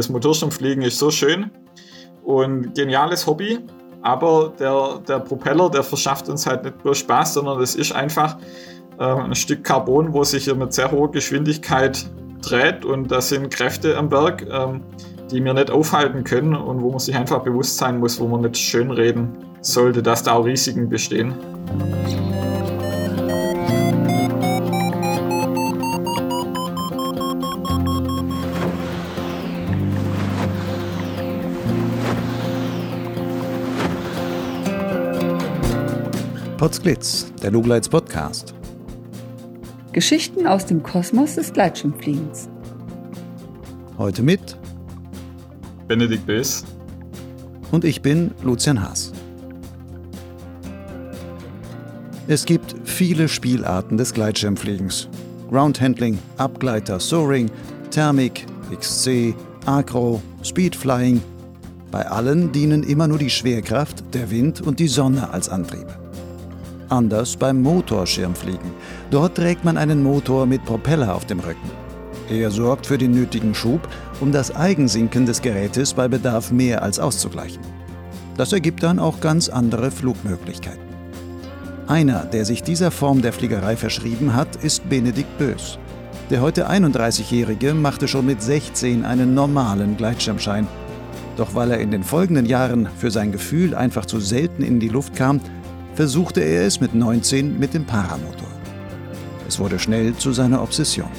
das Motorschirmfliegen ist so schön und geniales Hobby, aber der, der Propeller, der verschafft uns halt nicht bloß Spaß, sondern das ist einfach äh, ein Stück Carbon, wo sich mit sehr hoher Geschwindigkeit dreht und da sind Kräfte am Berg, ähm, die wir nicht aufhalten können und wo man sich einfach bewusst sein muss, wo man nicht schönreden sollte, dass da auch Risiken bestehen. Potsglitz, der Lugleits Podcast. Geschichten aus dem Kosmos des Gleitschirmfliegens. Heute mit Benedikt Bös und ich bin Lucian Haas. Es gibt viele Spielarten des Gleitschirmfliegens. Groundhandling, Abgleiter, Soaring, Thermik, XC, Acro, Speedflying. Bei allen dienen immer nur die Schwerkraft, der Wind und die Sonne als Antrieb. Anders beim Motorschirmfliegen. Dort trägt man einen Motor mit Propeller auf dem Rücken. Er sorgt für den nötigen Schub, um das Eigensinken des Gerätes bei Bedarf mehr als auszugleichen. Das ergibt dann auch ganz andere Flugmöglichkeiten. Einer, der sich dieser Form der Fliegerei verschrieben hat, ist Benedikt Bös. Der heute 31-Jährige machte schon mit 16 einen normalen Gleitschirmschein. Doch weil er in den folgenden Jahren für sein Gefühl einfach zu selten in die Luft kam, versuchte er es mit 19 mit dem Paramotor. Es wurde schnell zu seiner Obsession.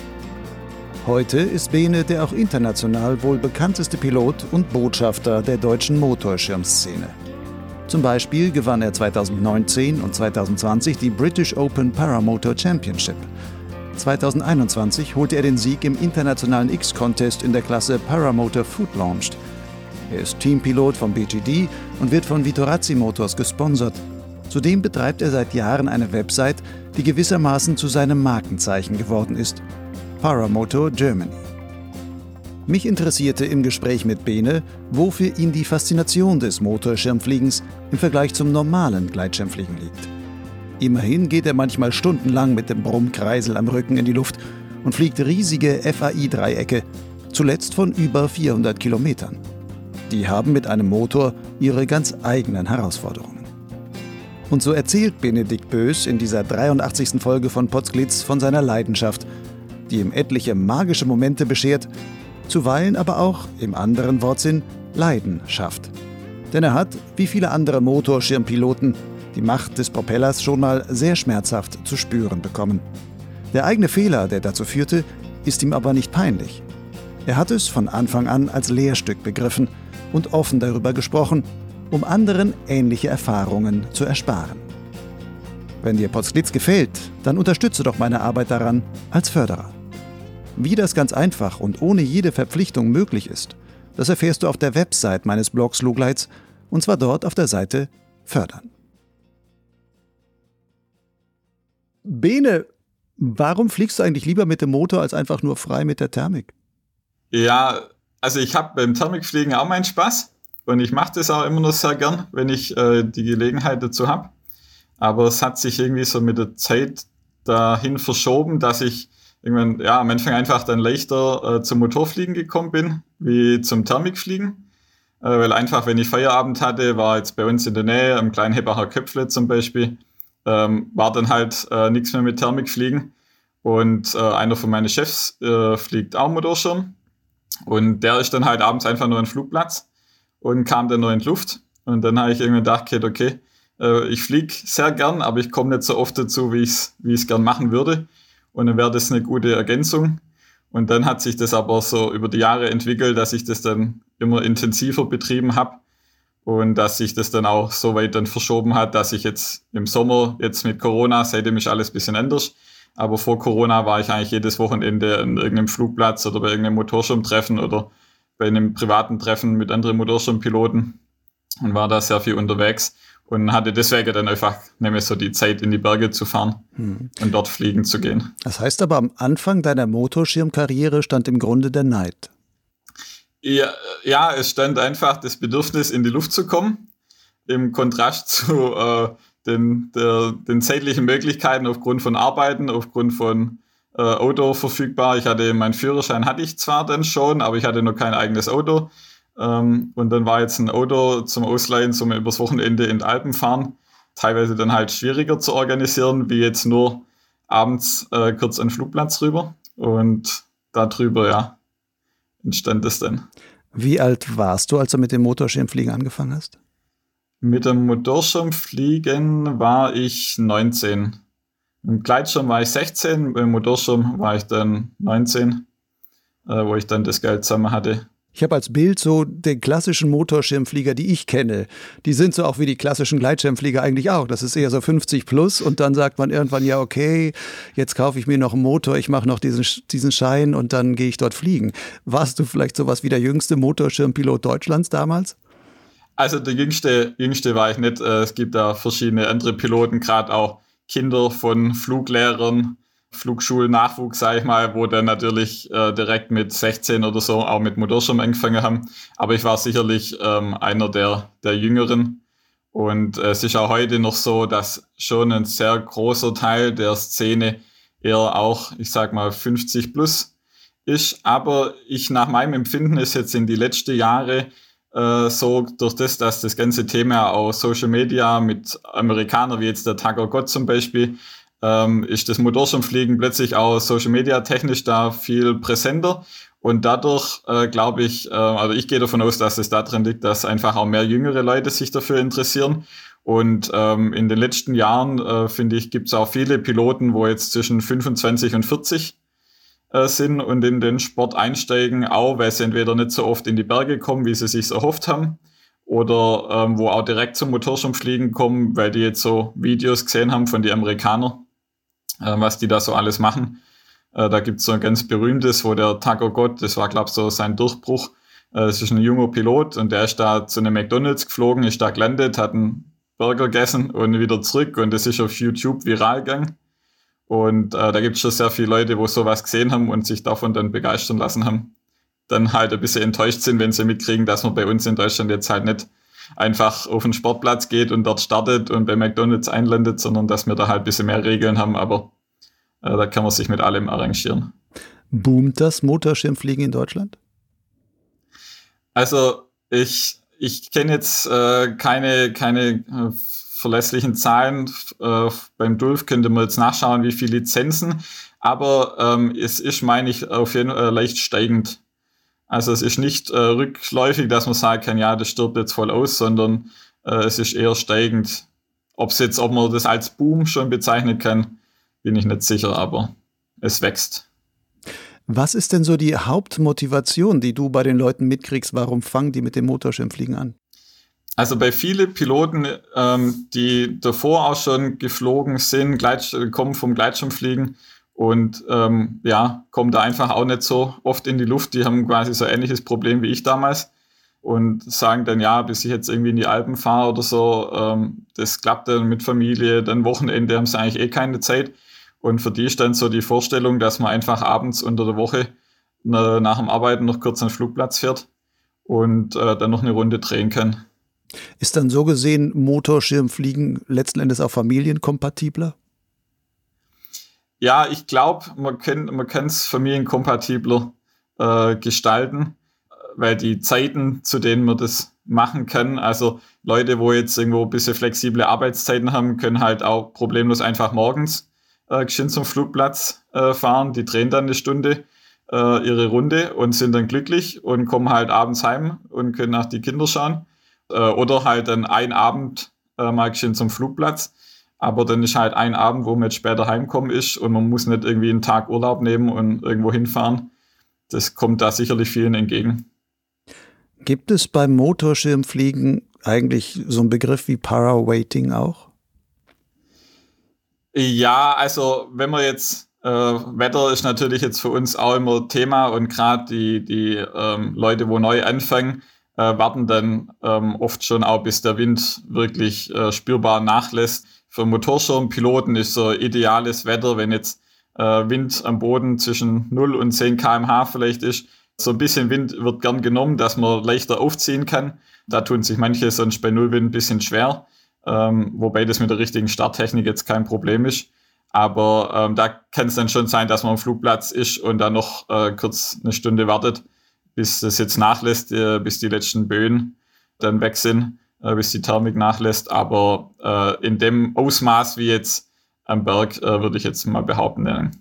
Heute ist Bene der auch international wohl bekannteste Pilot und Botschafter der deutschen Motorschirmszene. Zum Beispiel gewann er 2019 und 2020 die British Open Paramotor Championship. 2021 holte er den Sieg im internationalen X-Contest in der Klasse Paramotor Food Launched. Er ist Teampilot vom BGD und wird von Vitorazzi Motors gesponsert Zudem betreibt er seit Jahren eine Website, die gewissermaßen zu seinem Markenzeichen geworden ist. Paramotor Germany. Mich interessierte im Gespräch mit Bene, wofür ihn die Faszination des Motorschirmfliegens im Vergleich zum normalen Gleitschirmfliegen liegt. Immerhin geht er manchmal stundenlang mit dem Brummkreisel am Rücken in die Luft und fliegt riesige FAI-Dreiecke, zuletzt von über 400 Kilometern. Die haben mit einem Motor ihre ganz eigenen Herausforderungen. Und so erzählt Benedikt Bös in dieser 83. Folge von Potsglitz von seiner Leidenschaft, die ihm etliche magische Momente beschert, zuweilen aber auch, im anderen Wortsinn, Leidenschaft. Denn er hat, wie viele andere Motorschirmpiloten, die Macht des Propellers schon mal sehr schmerzhaft zu spüren bekommen. Der eigene Fehler, der dazu führte, ist ihm aber nicht peinlich. Er hat es von Anfang an als Lehrstück begriffen und offen darüber gesprochen, um anderen ähnliche Erfahrungen zu ersparen. Wenn dir Potsglitz gefällt, dann unterstütze doch meine Arbeit daran als Förderer. Wie das ganz einfach und ohne jede Verpflichtung möglich ist, das erfährst du auf der Website meines Blogs Lugleits und zwar dort auf der Seite Fördern. Bene, warum fliegst du eigentlich lieber mit dem Motor als einfach nur frei mit der Thermik? Ja, also ich habe beim Thermikfliegen auch meinen Spaß. Und ich mache das auch immer noch sehr gern, wenn ich äh, die Gelegenheit dazu habe. Aber es hat sich irgendwie so mit der Zeit dahin verschoben, dass ich irgendwann, ja, am Anfang einfach dann leichter äh, zum Motorfliegen gekommen bin, wie zum Thermikfliegen. Äh, weil einfach, wenn ich Feierabend hatte, war jetzt bei uns in der Nähe, am kleinen Hebacher Köpfle zum Beispiel, ähm, war dann halt äh, nichts mehr mit Thermikfliegen. Und äh, einer von meinen Chefs äh, fliegt auch Motorschirm. Und der ist dann halt abends einfach nur ein Flugplatz und kam dann nur in die Luft. Und dann habe ich irgendwie gedacht, okay, okay äh, ich fliege sehr gern, aber ich komme nicht so oft dazu, wie ich es wie gern machen würde. Und dann wäre das eine gute Ergänzung. Und dann hat sich das aber so über die Jahre entwickelt, dass ich das dann immer intensiver betrieben habe und dass sich das dann auch so weit dann verschoben hat, dass ich jetzt im Sommer, jetzt mit Corona, seitdem ist alles ein bisschen anders. Aber vor Corona war ich eigentlich jedes Wochenende an irgendeinem Flugplatz oder bei irgendeinem Motorschirmtreffen oder bei einem privaten Treffen mit anderen Motorschirmpiloten und war da sehr viel unterwegs und hatte deswegen dann einfach nämlich so die Zeit in die Berge zu fahren hm. und dort fliegen zu gehen. Das heißt aber am Anfang deiner Motorschirmkarriere stand im Grunde der Neid. Ja, ja, es stand einfach das Bedürfnis, in die Luft zu kommen, im Kontrast zu äh, den, der, den zeitlichen Möglichkeiten aufgrund von Arbeiten, aufgrund von äh, Auto verfügbar. Ich hatte meinen Führerschein hatte ich zwar dann schon, aber ich hatte noch kein eigenes Auto. Ähm, und dann war jetzt ein Auto zum Ausleihen, zum übers Wochenende in die Alpen fahren. Teilweise dann halt schwieriger zu organisieren, wie jetzt nur abends äh, kurz den Flugplatz rüber. Und darüber, ja, entstand es dann. Wie alt warst du, als du mit dem Motorschirmfliegen angefangen hast? Mit dem Motorschirmfliegen war ich 19. Im Gleitschirm war ich 16, im Motorschirm war ich dann 19, äh, wo ich dann das Geld zusammen hatte. Ich habe als Bild so den klassischen Motorschirmflieger, die ich kenne. Die sind so auch wie die klassischen Gleitschirmflieger eigentlich auch. Das ist eher so 50 plus und dann sagt man irgendwann, ja, okay, jetzt kaufe ich mir noch einen Motor, ich mache noch diesen, diesen Schein und dann gehe ich dort fliegen. Warst du vielleicht sowas wie der jüngste Motorschirmpilot Deutschlands damals? Also der jüngste, jüngste war ich nicht. Äh, es gibt da verschiedene andere Piloten, gerade auch Kinder von Fluglehrern, Flugschulnachwuchs, sage ich mal, wo dann natürlich äh, direkt mit 16 oder so auch mit Motorschirm angefangen haben. Aber ich war sicherlich ähm, einer der, der Jüngeren. Und äh, es ist auch heute noch so, dass schon ein sehr großer Teil der Szene eher auch, ich sag mal, 50 plus ist. Aber ich nach meinem Empfinden ist jetzt in die letzten Jahre äh, so durch das, dass das ganze Thema auch Social Media mit Amerikanern wie jetzt der Tucker Gott zum Beispiel ähm, ist das Motorschirmfliegen plötzlich auch Social Media technisch da viel präsenter. Und dadurch äh, glaube ich, äh, also ich gehe davon aus, dass es darin liegt, dass einfach auch mehr jüngere Leute sich dafür interessieren. Und ähm, in den letzten Jahren, äh, finde ich, gibt es auch viele Piloten, wo jetzt zwischen 25 und 40 äh, sind und in den Sport einsteigen, auch weil sie entweder nicht so oft in die Berge kommen, wie sie sich erhofft haben, oder ähm, wo auch direkt zum Motorschirmfliegen kommen, weil die jetzt so Videos gesehen haben von den Amerikanern äh, was die da so alles machen. Äh, da gibt's so ein ganz berühmtes, wo der Taco Gott, das war glaube ich so sein Durchbruch, äh, das ist ein junger Pilot und der ist da zu einem McDonalds geflogen, ist da gelandet, hat einen Burger gegessen und wieder zurück und das ist auf YouTube viral gegangen. Und äh, da gibt es schon sehr viele Leute, wo sowas gesehen haben und sich davon dann begeistern lassen haben. Dann halt ein bisschen enttäuscht sind, wenn sie mitkriegen, dass man bei uns in Deutschland jetzt halt nicht einfach auf den Sportplatz geht und dort startet und bei McDonalds einlandet, sondern dass wir da halt ein bisschen mehr Regeln haben, aber äh, da kann man sich mit allem arrangieren. Boomt das Motorschirmfliegen in Deutschland? Also ich, ich kenne jetzt äh, keine, keine äh, verlässlichen Zahlen. Äh, beim Dulf könnte man jetzt nachschauen, wie viele Lizenzen. Aber ähm, es ist, meine ich, auf jeden Fall leicht steigend. Also es ist nicht äh, rückläufig, dass man sagen kann, ja, das stirbt jetzt voll aus, sondern äh, es ist eher steigend. Ob es jetzt, ob man das als Boom schon bezeichnen kann, bin ich nicht sicher, aber es wächst. Was ist denn so die Hauptmotivation, die du bei den Leuten mitkriegst? Warum fangen die mit dem Motorschirmfliegen an? Also bei vielen Piloten, ähm, die davor auch schon geflogen sind, Gleit, kommen vom Gleitschirmfliegen, und ähm, ja, kommen da einfach auch nicht so oft in die Luft. Die haben quasi so ein ähnliches Problem wie ich damals und sagen dann, ja, bis ich jetzt irgendwie in die Alpen fahre oder so, ähm, das klappt dann mit Familie, dann Wochenende haben sie eigentlich eh keine Zeit. Und für die ist dann so die Vorstellung, dass man einfach abends unter der Woche nach dem Arbeiten noch kurz an den Flugplatz fährt und äh, dann noch eine Runde drehen kann. Ist dann so gesehen Motorschirmfliegen letzten Endes auch familienkompatibler? Ja, ich glaube, man kann man es familienkompatibler äh, gestalten, weil die Zeiten, zu denen man das machen kann, also Leute, wo jetzt irgendwo ein bisschen flexible Arbeitszeiten haben, können halt auch problemlos einfach morgens äh, geschwind zum Flugplatz äh, fahren. Die drehen dann eine Stunde äh, ihre Runde und sind dann glücklich und kommen halt abends heim und können nach die Kinder schauen. Äh, oder halt dann ein Abend äh, mal geschwind zum Flugplatz aber dann ist halt ein Abend, wo man jetzt später heimkommen ist und man muss nicht irgendwie einen Tag Urlaub nehmen und irgendwo hinfahren. Das kommt da sicherlich vielen entgegen. Gibt es beim Motorschirmfliegen eigentlich so einen Begriff wie Parawaiting auch? Ja, also wenn man jetzt, äh, Wetter ist natürlich jetzt für uns auch immer Thema und gerade die, die ähm, Leute, wo neu anfangen, äh, warten dann ähm, oft schon auch, bis der Wind wirklich äh, spürbar nachlässt für Motorschirmpiloten ist so ideales Wetter, wenn jetzt äh, Wind am Boden zwischen 0 und 10 km/h vielleicht ist. So ein bisschen Wind wird gern genommen, dass man leichter aufziehen kann. Da tun sich manche sonst bei Nullwind ein bisschen schwer, ähm, wobei das mit der richtigen Starttechnik jetzt kein Problem ist. Aber ähm, da kann es dann schon sein, dass man am Flugplatz ist und dann noch äh, kurz eine Stunde wartet, bis das jetzt nachlässt, äh, bis die letzten Böen dann weg sind, äh, bis die Thermik nachlässt. Aber äh, in dem Ausmaß wie jetzt am Berg, würde ich jetzt mal behaupten.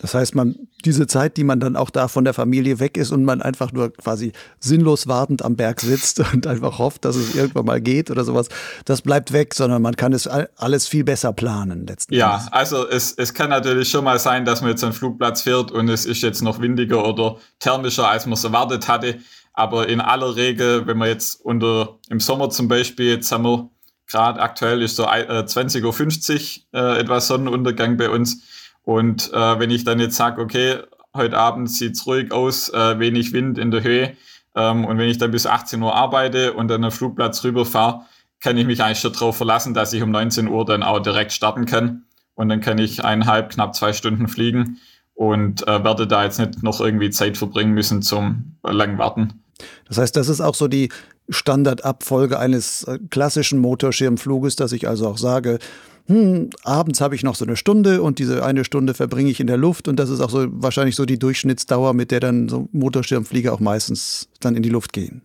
Das heißt, man, diese Zeit, die man dann auch da von der Familie weg ist und man einfach nur quasi sinnlos wartend am Berg sitzt und einfach hofft, dass es irgendwann mal geht oder sowas, das bleibt weg, sondern man kann es alles viel besser planen letzten Ja, Endes. also es, es kann natürlich schon mal sein, dass man jetzt einen Flugplatz fährt und es ist jetzt noch windiger oder thermischer, als man es erwartet hatte. Aber in aller Regel, wenn man jetzt unter im Sommer zum Beispiel, jetzt haben wir gerade aktuell ist so äh, 20.50 Uhr äh, etwa Sonnenuntergang bei uns und äh, wenn ich dann jetzt sage, okay, heute Abend sieht es ruhig aus, äh, wenig Wind in der Höhe, ähm, und wenn ich dann bis 18 Uhr arbeite und dann am Flugplatz rüberfahre, kann ich mich eigentlich schon darauf verlassen, dass ich um 19 Uhr dann auch direkt starten kann. Und dann kann ich eineinhalb, knapp zwei Stunden fliegen und äh, werde da jetzt nicht noch irgendwie Zeit verbringen müssen zum langen Warten. Das heißt, das ist auch so die Standardabfolge eines äh, klassischen Motorschirmfluges, dass ich also auch sage, hm, abends habe ich noch so eine Stunde und diese eine Stunde verbringe ich in der Luft und das ist auch so wahrscheinlich so die Durchschnittsdauer, mit der dann so Motorschirmflieger auch meistens dann in die Luft gehen.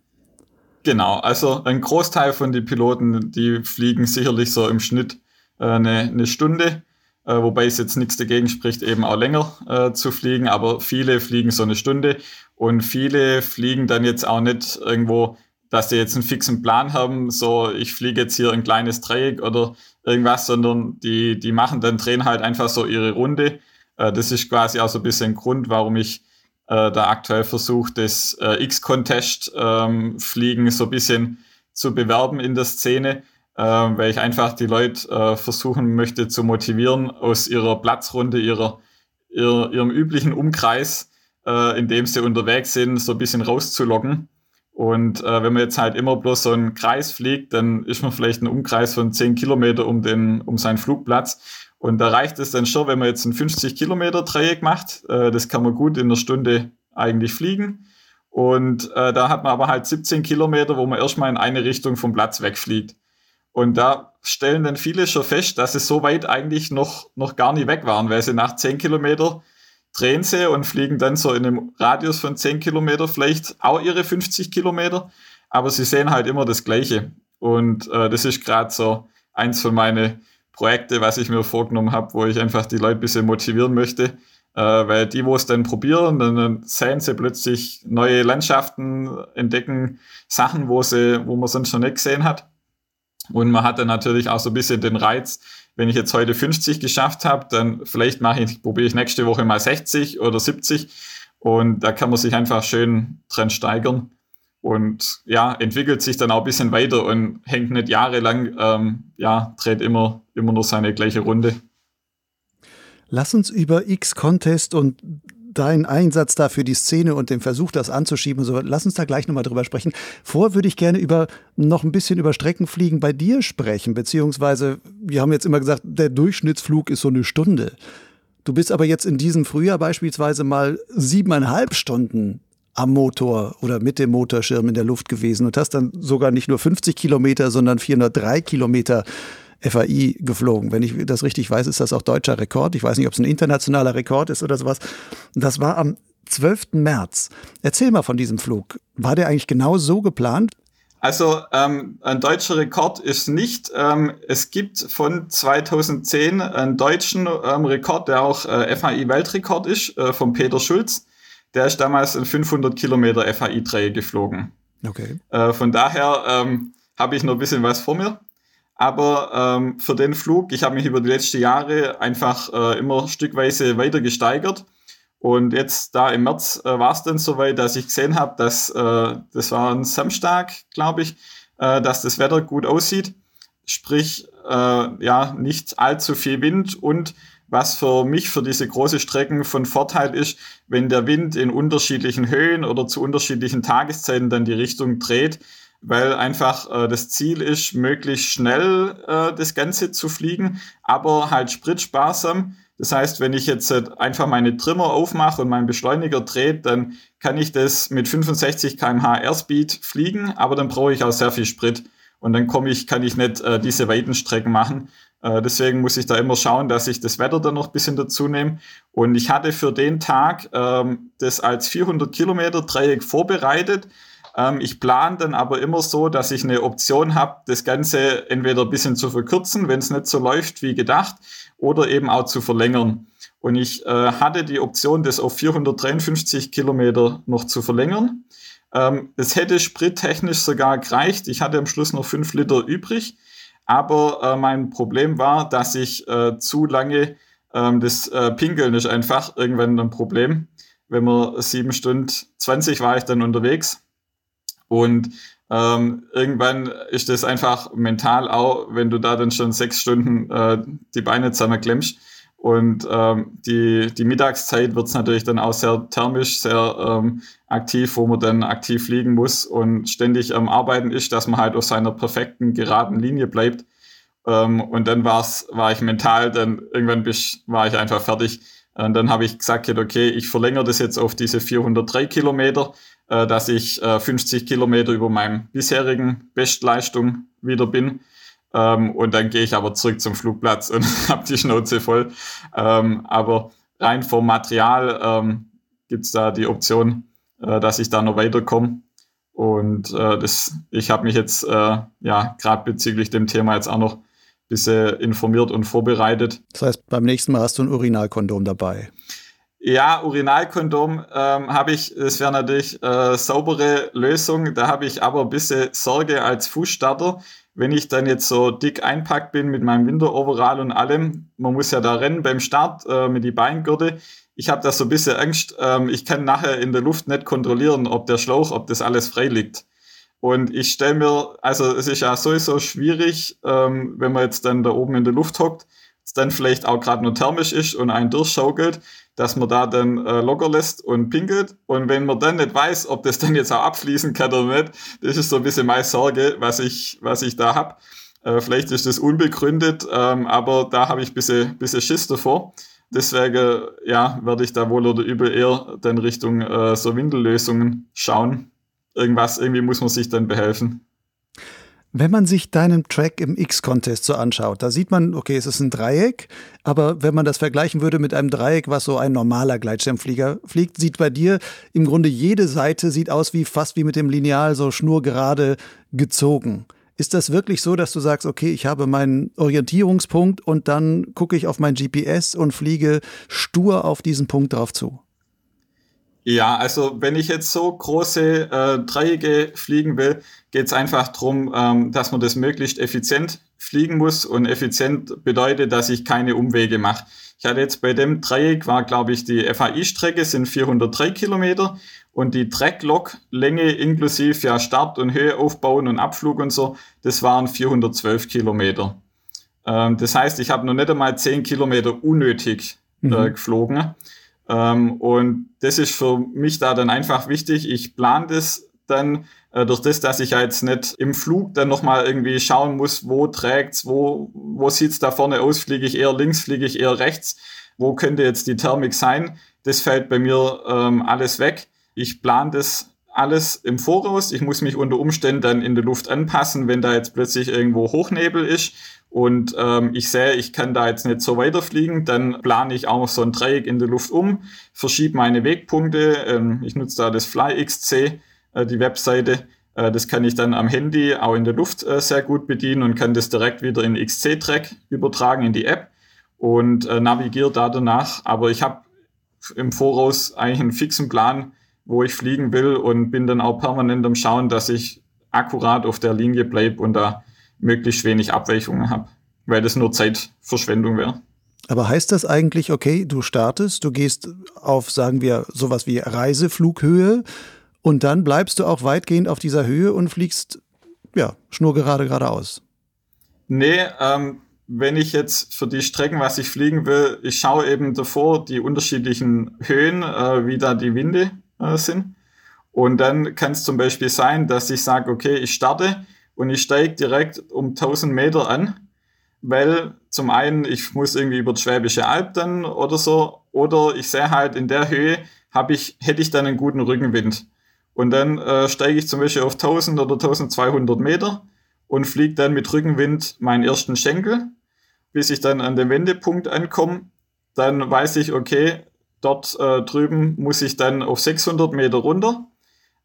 Genau, also ein Großteil von den Piloten, die fliegen sicherlich so im Schnitt äh, eine, eine Stunde, äh, wobei es jetzt nichts dagegen spricht, eben auch länger äh, zu fliegen, aber viele fliegen so eine Stunde und viele fliegen dann jetzt auch nicht irgendwo dass die jetzt einen fixen Plan haben, so ich fliege jetzt hier ein kleines Dreieck oder irgendwas, sondern die, die machen dann, drehen halt einfach so ihre Runde. Äh, das ist quasi auch so ein bisschen Grund, warum ich äh, da aktuell versuche, das äh, X-Contest-Fliegen ähm, so ein bisschen zu bewerben in der Szene, äh, weil ich einfach die Leute äh, versuchen möchte zu motivieren, aus ihrer Platzrunde, ihrer, ihrer ihrem üblichen Umkreis, äh, in dem sie unterwegs sind, so ein bisschen rauszulocken und äh, wenn man jetzt halt immer bloß so einen Kreis fliegt, dann ist man vielleicht ein Umkreis von 10 Kilometer um, den, um seinen Flugplatz. Und da reicht es dann schon, wenn man jetzt ein 50 Kilometer Dreieck macht. Äh, das kann man gut in einer Stunde eigentlich fliegen. Und äh, da hat man aber halt 17 Kilometer, wo man erstmal in eine Richtung vom Platz wegfliegt. Und da stellen dann viele schon fest, dass sie so weit eigentlich noch, noch gar nicht weg waren, weil sie nach 10 Kilometer drehen sie und fliegen dann so in einem Radius von 10 Kilometer vielleicht auch ihre 50 Kilometer, aber sie sehen halt immer das Gleiche. Und äh, das ist gerade so eins von meinen Projekten, was ich mir vorgenommen habe, wo ich einfach die Leute ein bisschen motivieren möchte. Äh, weil die, wo es dann probieren, dann, dann sehen sie plötzlich neue Landschaften, entdecken Sachen, wo, sie, wo man sonst noch nicht gesehen hat. Und man hat dann natürlich auch so ein bisschen den Reiz, wenn ich jetzt heute 50 geschafft habe, dann vielleicht mache ich, probiere ich nächste Woche mal 60 oder 70. Und da kann man sich einfach schön dran steigern. Und ja, entwickelt sich dann auch ein bisschen weiter und hängt nicht jahrelang, ähm, ja, dreht immer, immer nur seine gleiche Runde. Lass uns über X-Contest und deinen Einsatz da für die Szene und den Versuch, das anzuschieben so. Lass uns da gleich nochmal drüber sprechen. Vor würde ich gerne über noch ein bisschen über Streckenfliegen bei dir sprechen, beziehungsweise wir haben jetzt immer gesagt, der Durchschnittsflug ist so eine Stunde. Du bist aber jetzt in diesem Frühjahr beispielsweise mal siebeneinhalb Stunden am Motor oder mit dem Motorschirm in der Luft gewesen und hast dann sogar nicht nur 50 Kilometer, sondern 403 Kilometer FAI geflogen. Wenn ich das richtig weiß, ist das auch deutscher Rekord. Ich weiß nicht, ob es ein internationaler Rekord ist oder sowas. Das war am 12. März. Erzähl mal von diesem Flug. War der eigentlich genau so geplant? Also ähm, ein deutscher Rekord ist nicht. Ähm, es gibt von 2010 einen deutschen ähm, Rekord, der auch äh, FAI-Weltrekord ist, äh, von Peter Schulz. Der ist damals in 500 Kilometer FAI-Dreieck geflogen. Okay. Äh, von daher ähm, habe ich noch ein bisschen was vor mir. Aber ähm, für den Flug, ich habe mich über die letzten Jahre einfach äh, immer stückweise weiter gesteigert. Und jetzt da im März äh, war es dann soweit, dass ich gesehen habe, dass äh, das war ein Samstag, glaube ich, äh, dass das Wetter gut aussieht. Sprich, äh, ja, nicht allzu viel Wind und was für mich für diese große Strecken von Vorteil ist, wenn der Wind in unterschiedlichen Höhen oder zu unterschiedlichen Tageszeiten dann die Richtung dreht, weil einfach äh, das Ziel ist, möglichst schnell äh, das Ganze zu fliegen, aber halt spritsparsam. Das heißt, wenn ich jetzt äh, einfach meine Trimmer aufmache und meinen Beschleuniger drehe, dann kann ich das mit 65 kmh Airspeed fliegen, aber dann brauche ich auch sehr viel Sprit. Und dann komme ich, kann ich nicht äh, diese weiten Strecken machen, äh, deswegen muss ich da immer schauen, dass ich das Wetter dann noch ein bisschen dazu nehme. Und ich hatte für den Tag ähm, das als 400 Kilometer Dreieck vorbereitet. Ähm, ich plane dann aber immer so, dass ich eine Option habe, das Ganze entweder ein bisschen zu verkürzen, wenn es nicht so läuft wie gedacht, oder eben auch zu verlängern. Und ich äh, hatte die Option, das auf 453 Kilometer noch zu verlängern. Ähm, es hätte sprittechnisch sogar gereicht. Ich hatte am Schluss noch fünf Liter übrig. Aber äh, mein Problem war, dass ich äh, zu lange ähm, das äh, Pinkeln ist einfach irgendwann ein Problem. Wenn man sieben Stunden 20 war ich dann unterwegs und ähm, irgendwann ist das einfach mental auch, wenn du da dann schon sechs Stunden äh, die Beine zusammenklemmst. Und ähm, die, die Mittagszeit wird es natürlich dann auch sehr thermisch, sehr ähm, aktiv, wo man dann aktiv fliegen muss und ständig am Arbeiten ist, dass man halt auf seiner perfekten, geraden Linie bleibt. Ähm, und dann war's, war ich mental, dann irgendwann bis, war ich einfach fertig. Und dann habe ich gesagt, okay, ich verlängere das jetzt auf diese 403 Kilometer äh, dass ich äh, 50 Kilometer über meinem bisherigen Bestleistung wieder bin. Ähm, und dann gehe ich aber zurück zum Flugplatz und habe die Schnauze voll. Ähm, aber rein vom Material ähm, gibt es da die Option, äh, dass ich da noch weiterkomme. Und äh, das, ich habe mich jetzt äh, ja gerade bezüglich dem Thema jetzt auch noch ein bisschen informiert und vorbereitet. Das heißt, beim nächsten Mal hast du ein Urinalkondom dabei. Ja, Urinalkondom ähm, habe ich, das wäre natürlich äh, saubere Lösung. Da habe ich aber ein bisschen Sorge als Fußstarter, wenn ich dann jetzt so dick einpackt bin mit meinem Winteroverall und allem. Man muss ja da rennen beim Start äh, mit die Beingürte. Ich habe da so ein bisschen Angst. Ähm, ich kann nachher in der Luft nicht kontrollieren, ob der Schlauch, ob das alles frei liegt. Und ich stelle mir, also es ist ja sowieso schwierig, ähm, wenn man jetzt dann da oben in der Luft hockt, es dann vielleicht auch gerade nur thermisch ist und einen durchschaukelt dass man da dann äh, locker lässt und pinkelt. Und wenn man dann nicht weiß, ob das dann jetzt auch abfließen kann oder nicht, das ist so ein bisschen meine Sorge, was ich, was ich da hab. Äh, vielleicht ist das unbegründet, ähm, aber da habe ich ein bisschen, bisschen Schiss davor. Deswegen, ja, werde ich da wohl oder übel eher dann Richtung äh, so Windellösungen schauen. Irgendwas, irgendwie muss man sich dann behelfen. Wenn man sich deinen Track im X-Contest so anschaut, da sieht man, okay, es ist ein Dreieck, aber wenn man das vergleichen würde mit einem Dreieck, was so ein normaler Gleitschirmflieger fliegt, sieht bei dir im Grunde jede Seite sieht aus wie fast wie mit dem Lineal so schnurgerade gezogen. Ist das wirklich so, dass du sagst, okay, ich habe meinen Orientierungspunkt und dann gucke ich auf mein GPS und fliege stur auf diesen Punkt drauf zu? Ja, also wenn ich jetzt so große äh, Dreiecke fliegen will, geht es einfach darum, ähm, dass man das möglichst effizient fliegen muss. Und effizient bedeutet, dass ich keine Umwege mache. Ich hatte jetzt bei dem Dreieck, war glaube ich, die FAI-Strecke sind 403 Kilometer und die Tracklog-Länge inklusive ja Start und Höhe aufbauen und Abflug und so, das waren 412 Kilometer. Ähm, das heißt, ich habe noch nicht einmal 10 Kilometer unnötig äh, mhm. geflogen. Ähm, und das ist für mich da dann einfach wichtig. Ich plane das dann äh, durch das, dass ich ja jetzt nicht im Flug dann nochmal irgendwie schauen muss, wo trägt's, wo, wo sieht's da vorne aus, fliege ich eher links, fliege ich eher rechts, wo könnte jetzt die Thermik sein. Das fällt bei mir ähm, alles weg. Ich plane das alles im Voraus. Ich muss mich unter Umständen dann in der Luft anpassen, wenn da jetzt plötzlich irgendwo Hochnebel ist und ähm, ich sehe, ich kann da jetzt nicht so weiterfliegen, dann plane ich auch noch so ein Dreieck in der Luft um, verschiebe meine Wegpunkte. Ähm, ich nutze da das FlyXC, äh, die Webseite. Äh, das kann ich dann am Handy auch in der Luft äh, sehr gut bedienen und kann das direkt wieder in XC-Track übertragen in die App und äh, navigiere da danach. Aber ich habe im Voraus eigentlich einen fixen Plan, wo ich fliegen will und bin dann auch permanent am Schauen, dass ich akkurat auf der Linie bleibe und da möglichst wenig Abweichungen habe, weil das nur Zeitverschwendung wäre. Aber heißt das eigentlich, okay, du startest, du gehst auf, sagen wir, sowas wie Reiseflughöhe und dann bleibst du auch weitgehend auf dieser Höhe und fliegst, ja, schnurgerade geradeaus? Nee, ähm, wenn ich jetzt für die Strecken, was ich fliegen will, ich schaue eben davor die unterschiedlichen Höhen, äh, wie da die Winde äh, sind. Und dann kann es zum Beispiel sein, dass ich sage, okay, ich starte und ich steige direkt um 1000 Meter an, weil zum einen ich muss irgendwie über die Schwäbische Alb dann oder so, oder ich sehe halt in der Höhe habe ich, hätte ich dann einen guten Rückenwind. Und dann äh, steige ich zum Beispiel auf 1000 oder 1200 Meter und fliege dann mit Rückenwind meinen ersten Schenkel bis ich dann an den Wendepunkt ankomme. Dann weiß ich, okay, dort äh, drüben muss ich dann auf 600 Meter runter.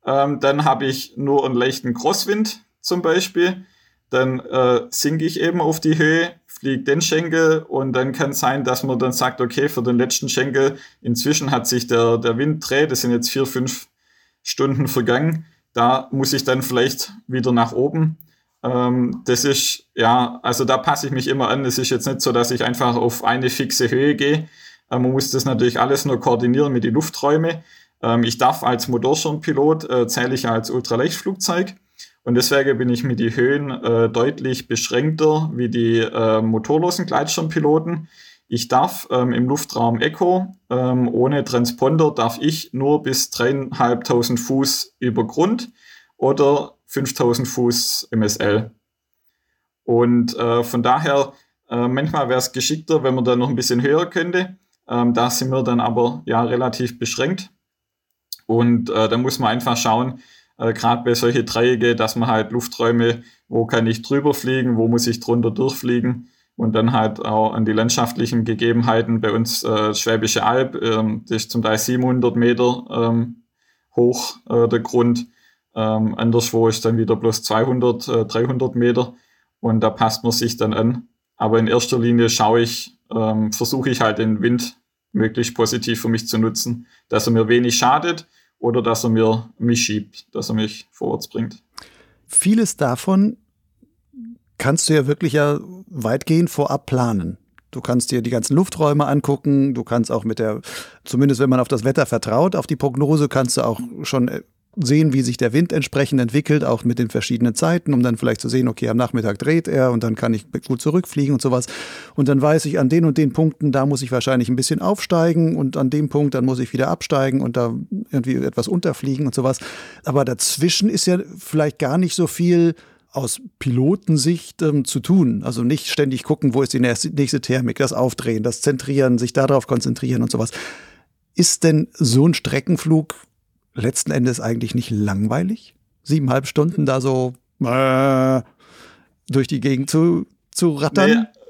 Ähm, dann habe ich nur einen leichten Crosswind zum Beispiel. Dann äh, sinke ich eben auf die Höhe, fliege den Schenkel und dann kann es sein, dass man dann sagt, okay, für den letzten Schenkel, inzwischen hat sich der, der Wind dreht, das sind jetzt vier, fünf Stunden vergangen. Da muss ich dann vielleicht wieder nach oben. Ähm, das ist, ja, also da passe ich mich immer an. Es ist jetzt nicht so, dass ich einfach auf eine fixe Höhe gehe. Äh, man muss das natürlich alles nur koordinieren mit den Lufträumen. Ähm, ich darf als Motorschirmpilot, äh, zähle ich als Ultraleichtflugzeug. Und deswegen bin ich mit den Höhen äh, deutlich beschränkter wie die äh, motorlosen Gleitschirmpiloten. Ich darf ähm, im Luftraum Echo ähm, ohne Transponder darf ich nur bis dreieinhalbtausend Fuß über Grund oder 5000 Fuß MSL. Und äh, von daher, äh, manchmal wäre es geschickter, wenn man da noch ein bisschen höher könnte. Ähm, da sind wir dann aber ja relativ beschränkt. Und äh, da muss man einfach schauen, äh, gerade bei solchen Dreiecke, dass man halt Lufträume, wo kann ich drüber fliegen, wo muss ich drunter durchfliegen und dann halt auch an die landschaftlichen Gegebenheiten. Bei uns äh, Schwäbische Alb, ähm, das ist zum Teil 700 Meter ähm, hoch äh, der Grund. Ähm, anderswo ist dann wieder bloß 200, äh, 300 Meter und da passt man sich dann an. Aber in erster Linie schaue ich, ähm, versuche ich halt den Wind möglichst positiv für mich zu nutzen, dass er mir wenig schadet oder dass er mir mich schiebt, dass er mich vorwärts bringt. Vieles davon kannst du ja wirklich ja weitgehend vorab planen. Du kannst dir die ganzen Lufträume angucken, du kannst auch mit der, zumindest wenn man auf das Wetter vertraut, auf die Prognose, kannst du auch schon äh, sehen, wie sich der Wind entsprechend entwickelt, auch mit den verschiedenen Zeiten, um dann vielleicht zu sehen, okay, am Nachmittag dreht er und dann kann ich gut zurückfliegen und sowas. Und dann weiß ich, an den und den Punkten, da muss ich wahrscheinlich ein bisschen aufsteigen und an dem Punkt, dann muss ich wieder absteigen und da irgendwie etwas unterfliegen und sowas. Aber dazwischen ist ja vielleicht gar nicht so viel aus Pilotensicht ähm, zu tun. Also nicht ständig gucken, wo ist die nächste Thermik, das Aufdrehen, das Zentrieren, sich darauf konzentrieren und sowas. Ist denn so ein Streckenflug letzten Endes eigentlich nicht langweilig? Siebeneinhalb Stunden da so äh, durch die Gegend zu, zu rattern? Nee,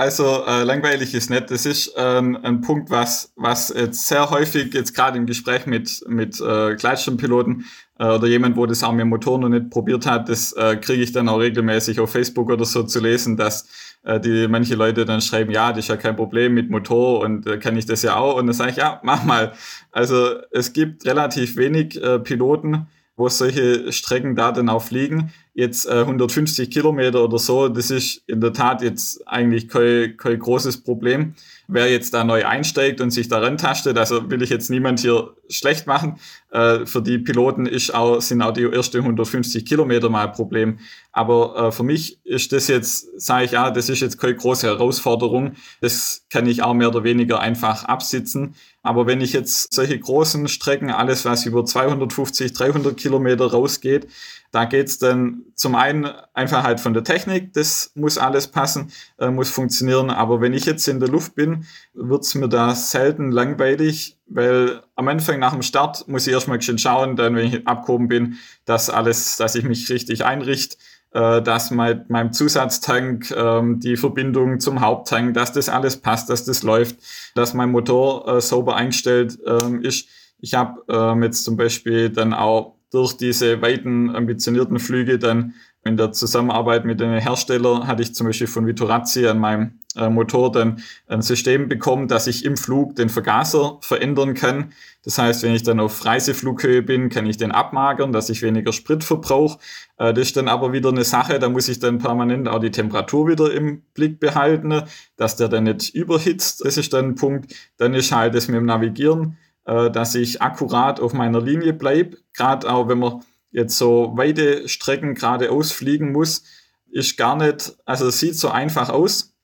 also äh, langweilig ist nicht. Das ist ähm, ein Punkt, was, was jetzt sehr häufig jetzt gerade im Gespräch mit, mit äh, Gleitschirmpiloten äh, oder jemand, wo das auch mit dem Motor noch nicht probiert hat, das äh, kriege ich dann auch regelmäßig auf Facebook oder so zu lesen, dass die manche Leute dann schreiben, ja, das ist ja kein Problem mit Motor und äh, kann ich das ja auch. Und dann sage ich, ja, mach mal. Also es gibt relativ wenig äh, Piloten, wo solche Strecken da dann auch fliegen. Jetzt äh, 150 Kilometer oder so, das ist in der Tat jetzt eigentlich kein, kein großes Problem wer jetzt da neu einsteigt und sich daran tastet, also will ich jetzt niemand hier schlecht machen. Äh, für die Piloten ist auch, sind auch die ersten 150 Kilometer mal ein Problem. Aber äh, für mich ist das jetzt, sage ich ja, das ist jetzt keine große Herausforderung. Das kann ich auch mehr oder weniger einfach absitzen. Aber wenn ich jetzt solche großen Strecken, alles was über 250, 300 Kilometer rausgeht, da geht's dann zum einen einfach halt von der Technik, das muss alles passen, äh, muss funktionieren. Aber wenn ich jetzt in der Luft bin, wird's mir da selten langweilig, weil am Anfang nach dem Start muss ich erstmal schön schauen, dann wenn ich abgehoben bin, dass alles, dass ich mich richtig einrichte, äh, dass mit meinem Zusatztank ähm, die Verbindung zum Haupttank, dass das alles passt, dass das läuft, dass mein Motor äh, sauber eingestellt ähm, ist. Ich habe ähm, jetzt zum Beispiel dann auch durch diese weiten, ambitionierten Flüge dann in der Zusammenarbeit mit den Herstellern hatte ich zum Beispiel von Vitorazzi an meinem äh, Motor dann ein System bekommen, dass ich im Flug den Vergaser verändern kann. Das heißt, wenn ich dann auf Reiseflughöhe bin, kann ich den abmagern, dass ich weniger Sprit verbrauche. Äh, das ist dann aber wieder eine Sache, da muss ich dann permanent auch die Temperatur wieder im Blick behalten, dass der dann nicht überhitzt. Das ist dann ein Punkt. Dann ist halt das mit dem Navigieren äh, dass ich akkurat auf meiner Linie bleibe. Gerade auch wenn man jetzt so weite Strecken geradeaus fliegen muss, ist gar nicht, also es sieht so einfach aus,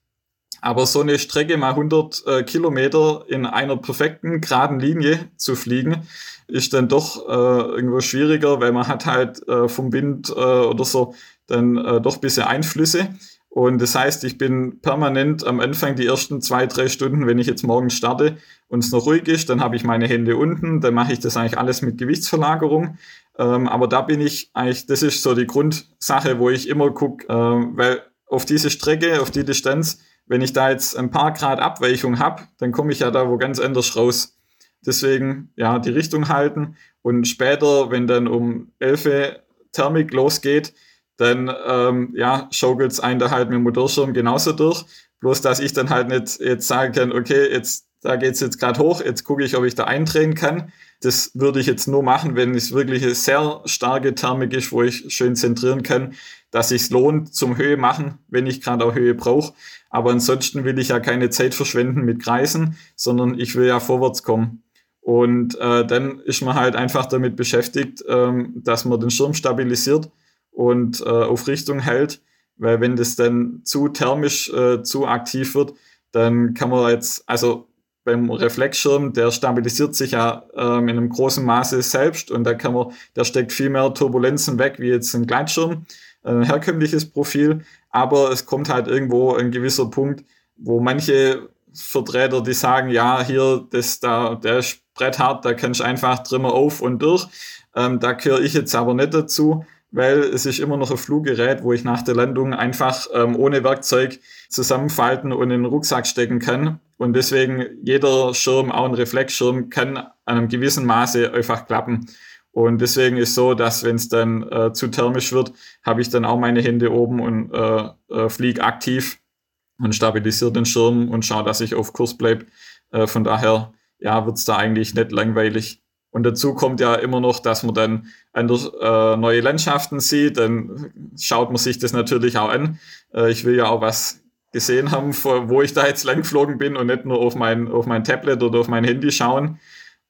aber so eine Strecke mal 100 äh, Kilometer in einer perfekten geraden Linie zu fliegen, ist dann doch äh, irgendwo schwieriger, weil man hat halt äh, vom Wind äh, oder so dann äh, doch bisschen Einflüsse. Und das heißt, ich bin permanent am Anfang die ersten zwei, drei Stunden, wenn ich jetzt morgen starte und es noch ruhig ist, dann habe ich meine Hände unten, dann mache ich das eigentlich alles mit Gewichtsverlagerung. Ähm, aber da bin ich eigentlich, das ist so die Grundsache, wo ich immer gucke, äh, weil auf diese Strecke, auf die Distanz, wenn ich da jetzt ein paar Grad Abweichung habe, dann komme ich ja da wo ganz anders raus. Deswegen, ja, die Richtung halten und später, wenn dann um 11 Thermik losgeht, dann ähm, ja, schaukelt es einen da halt mit dem Motorschirm genauso durch. Bloß, dass ich dann halt nicht jetzt sagen kann, okay, jetzt da geht's jetzt gerade hoch, jetzt gucke ich, ob ich da eindrehen kann. Das würde ich jetzt nur machen, wenn es wirklich eine sehr starke Thermik ist, wo ich schön zentrieren kann, dass sich lohnt zum Höhe machen, wenn ich gerade auch Höhe brauche. Aber ansonsten will ich ja keine Zeit verschwenden mit Kreisen, sondern ich will ja vorwärts kommen. Und äh, dann ist man halt einfach damit beschäftigt, ähm, dass man den Schirm stabilisiert und äh, auf Richtung hält. Weil wenn das dann zu thermisch äh, zu aktiv wird, dann kann man jetzt, also beim Reflexschirm, der stabilisiert sich ja ähm, in einem großen Maße selbst und da kann man, der steckt viel mehr Turbulenzen weg wie jetzt ein Gleitschirm, ein herkömmliches Profil. Aber es kommt halt irgendwo ein gewisser Punkt, wo manche Vertreter, die sagen, ja, hier, das da, der ist bretthart, da kannst du einfach drimmer auf und durch. Ähm, da gehöre ich jetzt aber nicht dazu weil es ist immer noch ein Fluggerät, wo ich nach der Landung einfach ähm, ohne Werkzeug zusammenfalten und in den Rucksack stecken kann. Und deswegen jeder Schirm, auch ein Reflexschirm, kann an einem gewissen Maße einfach klappen. Und deswegen ist so, dass wenn es dann äh, zu thermisch wird, habe ich dann auch meine Hände oben und äh, äh, fliege aktiv und stabilisiere den Schirm und schaue, dass ich auf Kurs bleibe. Äh, von daher ja, wird es da eigentlich nicht langweilig. Und dazu kommt ja immer noch, dass man dann anders, äh, neue Landschaften sieht. Dann schaut man sich das natürlich auch an. Äh, ich will ja auch was gesehen haben, wo ich da jetzt lang geflogen bin und nicht nur auf mein, auf mein Tablet oder auf mein Handy schauen.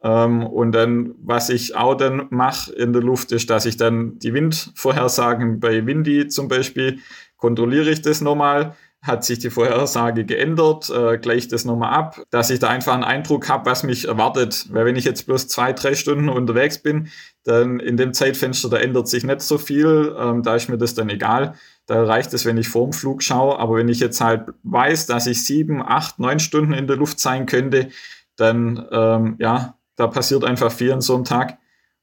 Ähm, und dann, was ich auch dann mache in der Luft, ist, dass ich dann die Windvorhersagen bei Windy zum Beispiel kontrolliere ich das nochmal hat sich die Vorhersage geändert, äh, gleicht das nochmal ab, dass ich da einfach einen Eindruck habe, was mich erwartet. Weil wenn ich jetzt bloß zwei, drei Stunden unterwegs bin, dann in dem Zeitfenster, da ändert sich nicht so viel, ähm, da ist mir das dann egal. Da reicht es, wenn ich vorm Flug schaue. Aber wenn ich jetzt halt weiß, dass ich sieben, acht, neun Stunden in der Luft sein könnte, dann ähm, ja, da passiert einfach viel an so einem Tag.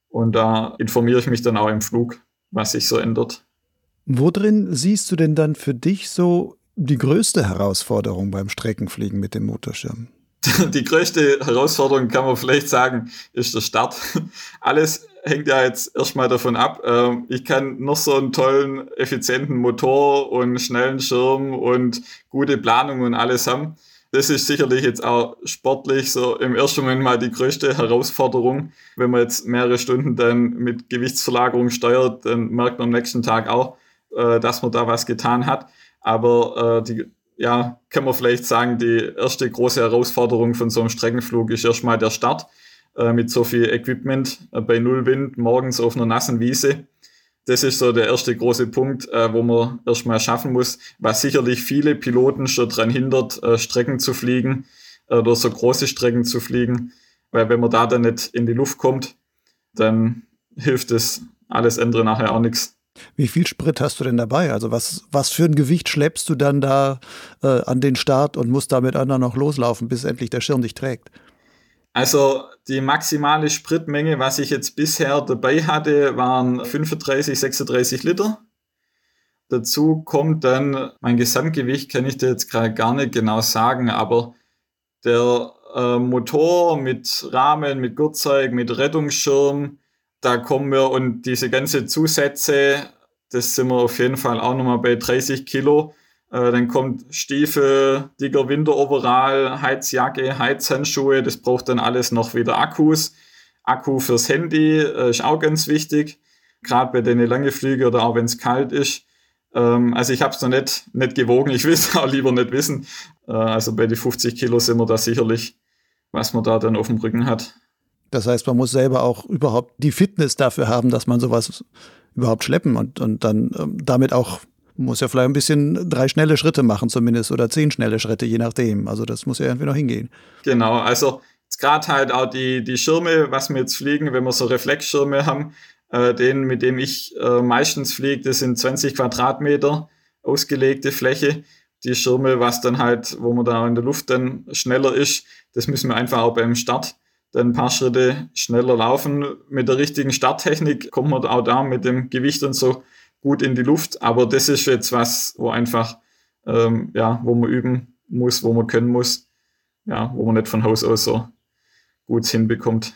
Und da informiere ich mich dann auch im Flug, was sich so ändert. Wo drin siehst du denn dann für dich so die größte Herausforderung beim Streckenfliegen mit dem Motorschirm? Die größte Herausforderung kann man vielleicht sagen, ist der Start. Alles hängt ja jetzt erstmal davon ab. Ähm, ich kann noch so einen tollen, effizienten Motor und schnellen Schirm und gute Planung und alles haben. Das ist sicherlich jetzt auch sportlich so im ersten Moment mal die größte Herausforderung. Wenn man jetzt mehrere Stunden dann mit Gewichtsverlagerung steuert, dann merkt man am nächsten Tag auch, äh, dass man da was getan hat. Aber äh, die, ja, kann man vielleicht sagen, die erste große Herausforderung von so einem Streckenflug ist erstmal der Start äh, mit so viel Equipment äh, bei Null Wind morgens auf einer nassen Wiese. Das ist so der erste große Punkt, äh, wo man erstmal schaffen muss, was sicherlich viele Piloten schon daran hindert, äh, Strecken zu fliegen äh, oder so große Strecken zu fliegen. Weil wenn man da dann nicht in die Luft kommt, dann hilft das alles andere nachher auch nichts. Wie viel Sprit hast du denn dabei? Also was, was für ein Gewicht schleppst du dann da äh, an den Start und musst damit anderen noch loslaufen, bis endlich der Schirm dich trägt? Also die maximale Spritmenge, was ich jetzt bisher dabei hatte, waren 35, 36 Liter. Dazu kommt dann mein Gesamtgewicht, kann ich dir jetzt gerade gar nicht genau sagen, aber der äh, Motor mit Rahmen, mit Gurtzeug, mit Rettungsschirm, da kommen wir und diese ganze Zusätze, das sind wir auf jeden Fall auch nochmal bei 30 Kilo. Äh, dann kommt Stiefel, dicker Winteroverall, Heizjacke, Heizhandschuhe, das braucht dann alles noch wieder Akkus. Akku fürs Handy äh, ist auch ganz wichtig, gerade bei den langen Flügen oder auch wenn es kalt ist. Ähm, also ich habe es noch nicht, nicht gewogen, ich will es auch lieber nicht wissen. Äh, also bei den 50 Kilo sind wir da sicherlich, was man da dann auf dem Rücken hat. Das heißt, man muss selber auch überhaupt die Fitness dafür haben, dass man sowas überhaupt schleppen und, und dann ähm, damit auch muss ja vielleicht ein bisschen drei schnelle Schritte machen zumindest oder zehn schnelle Schritte, je nachdem. Also das muss ja irgendwie noch hingehen. Genau, also gerade halt auch die, die Schirme, was wir jetzt fliegen, wenn wir so Reflexschirme haben, äh, den, mit dem ich äh, meistens fliege, das sind 20 Quadratmeter ausgelegte Fläche. Die Schirme, was dann halt, wo man da in der Luft dann schneller ist, das müssen wir einfach auch beim Start dann ein paar Schritte schneller laufen. Mit der richtigen Starttechnik kommt man auch da mit dem Gewicht und so gut in die Luft. Aber das ist jetzt was, wo einfach, ähm, ja, wo man üben muss, wo man können muss, ja, wo man nicht von Haus aus so gut hinbekommt.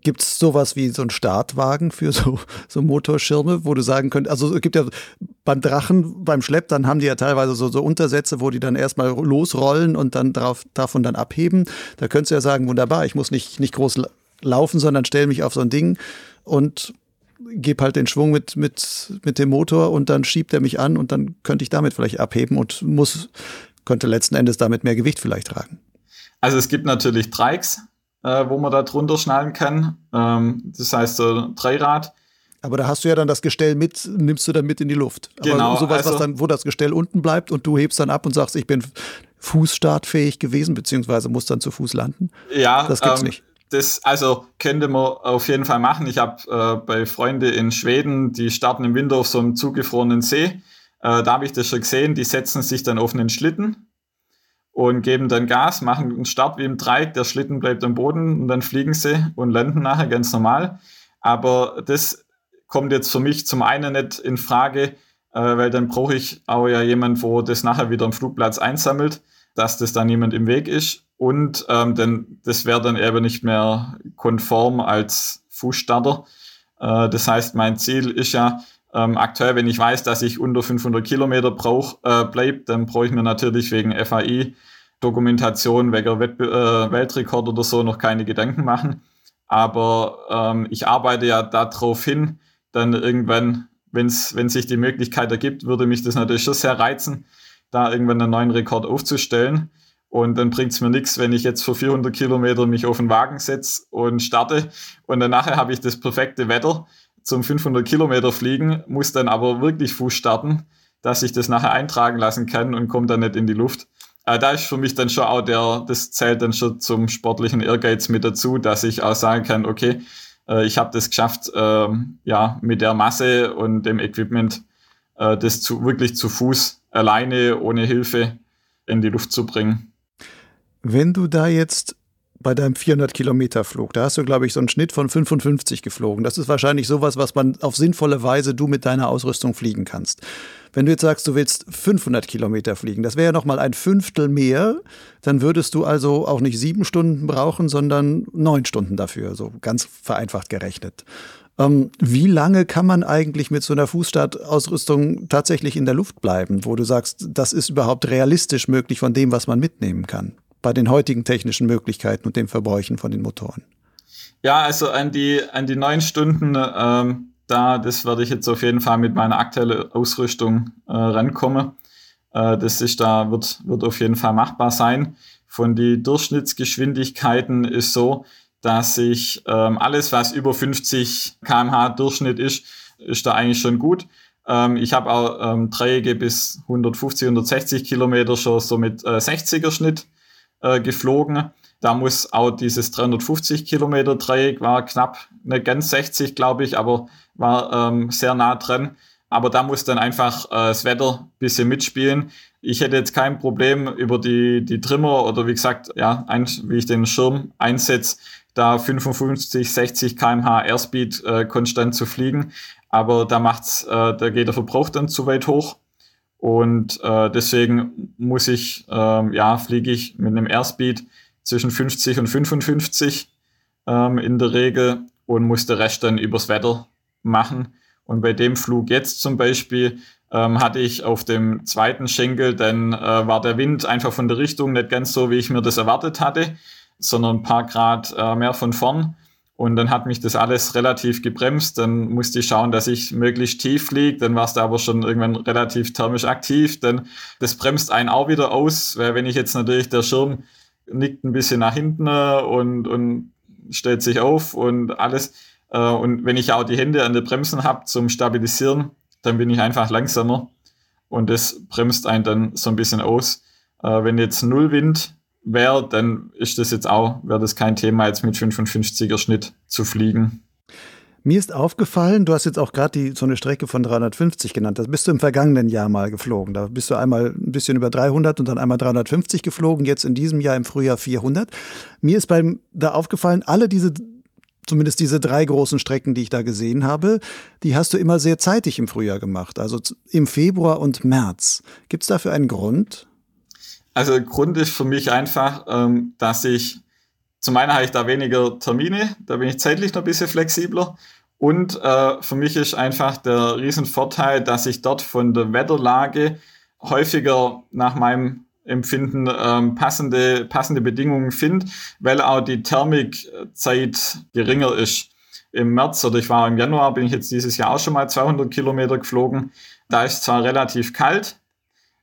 Gibt es sowas wie so einen Startwagen für so, so Motorschirme, wo du sagen könntest, also es gibt ja beim Drachen, beim Schlepp, dann haben die ja teilweise so, so Untersätze, wo die dann erstmal losrollen und dann drauf, davon dann abheben. Da könntest du ja sagen, wunderbar, ich muss nicht, nicht groß laufen, sondern stelle mich auf so ein Ding und gebe halt den Schwung mit, mit, mit dem Motor und dann schiebt er mich an und dann könnte ich damit vielleicht abheben und muss, könnte letzten Endes damit mehr Gewicht vielleicht tragen. Also es gibt natürlich Trikes, äh, wo man da drunter schnallen kann. Ähm, das heißt so Dreirad. Aber da hast du ja dann das Gestell mit, nimmst du dann mit in die Luft. Aber genau. Sowas, also, was dann, wo das Gestell unten bleibt und du hebst dann ab und sagst, ich bin fußstartfähig gewesen, beziehungsweise muss dann zu Fuß landen. Ja, das gibt's ähm, nicht. Das also könnte man auf jeden Fall machen. Ich habe äh, bei Freunden in Schweden, die starten im Winter auf so einem zugefrorenen See. Äh, da habe ich das schon gesehen. Die setzen sich dann auf einen Schlitten und geben dann Gas, machen einen Start wie im Dreieck, der Schlitten bleibt am Boden und dann fliegen sie und landen nachher ganz normal. Aber das kommt jetzt für mich zum einen nicht in Frage, äh, weil dann brauche ich auch ja jemand, wo das nachher wieder am Flugplatz einsammelt, dass das da niemand im Weg ist. Und ähm, denn das wäre dann eben nicht mehr konform als Fußstarter. Äh, das heißt, mein Ziel ist ja, ähm, aktuell, wenn ich weiß, dass ich unter 500 Kilometer brauch, äh, bleibt, dann brauche ich mir natürlich wegen FAI Dokumentation, wegen Wett äh, Weltrekord oder so noch keine Gedanken machen. Aber ähm, ich arbeite ja darauf hin, dann irgendwann, wenn's, wenn sich die Möglichkeit ergibt, würde mich das natürlich schon sehr reizen, da irgendwann einen neuen Rekord aufzustellen. Und dann bringt es mir nichts, wenn ich jetzt für 400 Kilometer mich auf den Wagen setze und starte. Und dann nachher habe ich das perfekte Wetter zum 500 Kilometer fliegen, muss dann aber wirklich Fuß starten, dass ich das nachher eintragen lassen kann und komme dann nicht in die Luft. Äh, da ist für mich dann schon auch der, das zählt dann schon zum sportlichen Ehrgeiz mit dazu, dass ich auch sagen kann, okay, äh, ich habe das geschafft, äh, ja, mit der Masse und dem Equipment äh, das zu, wirklich zu Fuß alleine, ohne Hilfe in die Luft zu bringen. Wenn du da jetzt bei deinem 400 Kilometer Flug, da hast du, glaube ich, so einen Schnitt von 55 geflogen. Das ist wahrscheinlich sowas, was man auf sinnvolle Weise du mit deiner Ausrüstung fliegen kannst. Wenn du jetzt sagst, du willst 500 Kilometer fliegen, das wäre ja noch mal ein Fünftel mehr, dann würdest du also auch nicht sieben Stunden brauchen, sondern neun Stunden dafür, so ganz vereinfacht gerechnet. Ähm, wie lange kann man eigentlich mit so einer Fußstartausrüstung tatsächlich in der Luft bleiben, wo du sagst, das ist überhaupt realistisch möglich von dem, was man mitnehmen kann? bei den heutigen technischen Möglichkeiten und den Verbräuchen von den Motoren? Ja, also an die, an die neun Stunden, ähm, da, das werde ich jetzt auf jeden Fall mit meiner aktuellen Ausrüstung äh, rankommen. Äh, das ist da, wird, wird auf jeden Fall machbar sein. Von die Durchschnittsgeschwindigkeiten ist so, dass ich ähm, alles, was über 50 km/h Durchschnitt ist, ist da eigentlich schon gut. Ähm, ich habe auch ähm, Träge bis 150, 160 Kilometer schon so mit äh, 60er Schnitt äh, geflogen. Da muss auch dieses 350 Kilometer Dreieck war knapp, nicht ganz 60, glaube ich, aber war ähm, sehr nah dran. Aber da muss dann einfach äh, das Wetter ein bisschen mitspielen. Ich hätte jetzt kein Problem über die, die Trimmer oder wie gesagt, ja, ein, wie ich den Schirm einsetze, da 55, 60 kmh Airspeed äh, konstant zu fliegen. Aber da macht's, äh, da geht der Verbrauch dann zu weit hoch. Und äh, deswegen muss ich, äh, ja, fliege ich mit einem Airspeed zwischen 50 und 55 ähm, in der Regel und muss der Rest dann übers Wetter machen. Und bei dem Flug jetzt zum Beispiel ähm, hatte ich auf dem zweiten Schenkel, dann äh, war der Wind einfach von der Richtung nicht ganz so, wie ich mir das erwartet hatte, sondern ein paar Grad äh, mehr von vorn. Und dann hat mich das alles relativ gebremst. Dann musste ich schauen, dass ich möglichst tief fliege. Dann war es da aber schon irgendwann relativ thermisch aktiv. Dann das bremst einen auch wieder aus, weil wenn ich jetzt natürlich der Schirm nickt ein bisschen nach hinten und, und stellt sich auf und alles. Äh, und wenn ich auch die Hände an den Bremsen habe zum Stabilisieren, dann bin ich einfach langsamer. Und das bremst einen dann so ein bisschen aus. Äh, wenn jetzt Null Wind wäre, dann ist das jetzt auch, wäre das kein Thema, jetzt mit 55er Schnitt zu fliegen. Mir ist aufgefallen, du hast jetzt auch gerade so eine Strecke von 350 genannt. Das bist du im vergangenen Jahr mal geflogen. Da bist du einmal ein bisschen über 300 und dann einmal 350 geflogen, jetzt in diesem Jahr im Frühjahr 400. Mir ist beim da aufgefallen, alle diese zumindest diese drei großen Strecken, die ich da gesehen habe, die hast du immer sehr zeitig im Frühjahr gemacht, also im Februar und März. Gibt es dafür einen Grund? Also Grund ist für mich einfach, ähm, dass ich zum einen habe ich da weniger Termine, da bin ich zeitlich noch ein bisschen flexibler. Und äh, für mich ist einfach der Riesenvorteil, dass ich dort von der Wetterlage häufiger nach meinem Empfinden ähm, passende, passende Bedingungen finde, weil auch die Thermikzeit geringer ist. Im März oder ich war im Januar, bin ich jetzt dieses Jahr auch schon mal 200 Kilometer geflogen. Da ist zwar relativ kalt,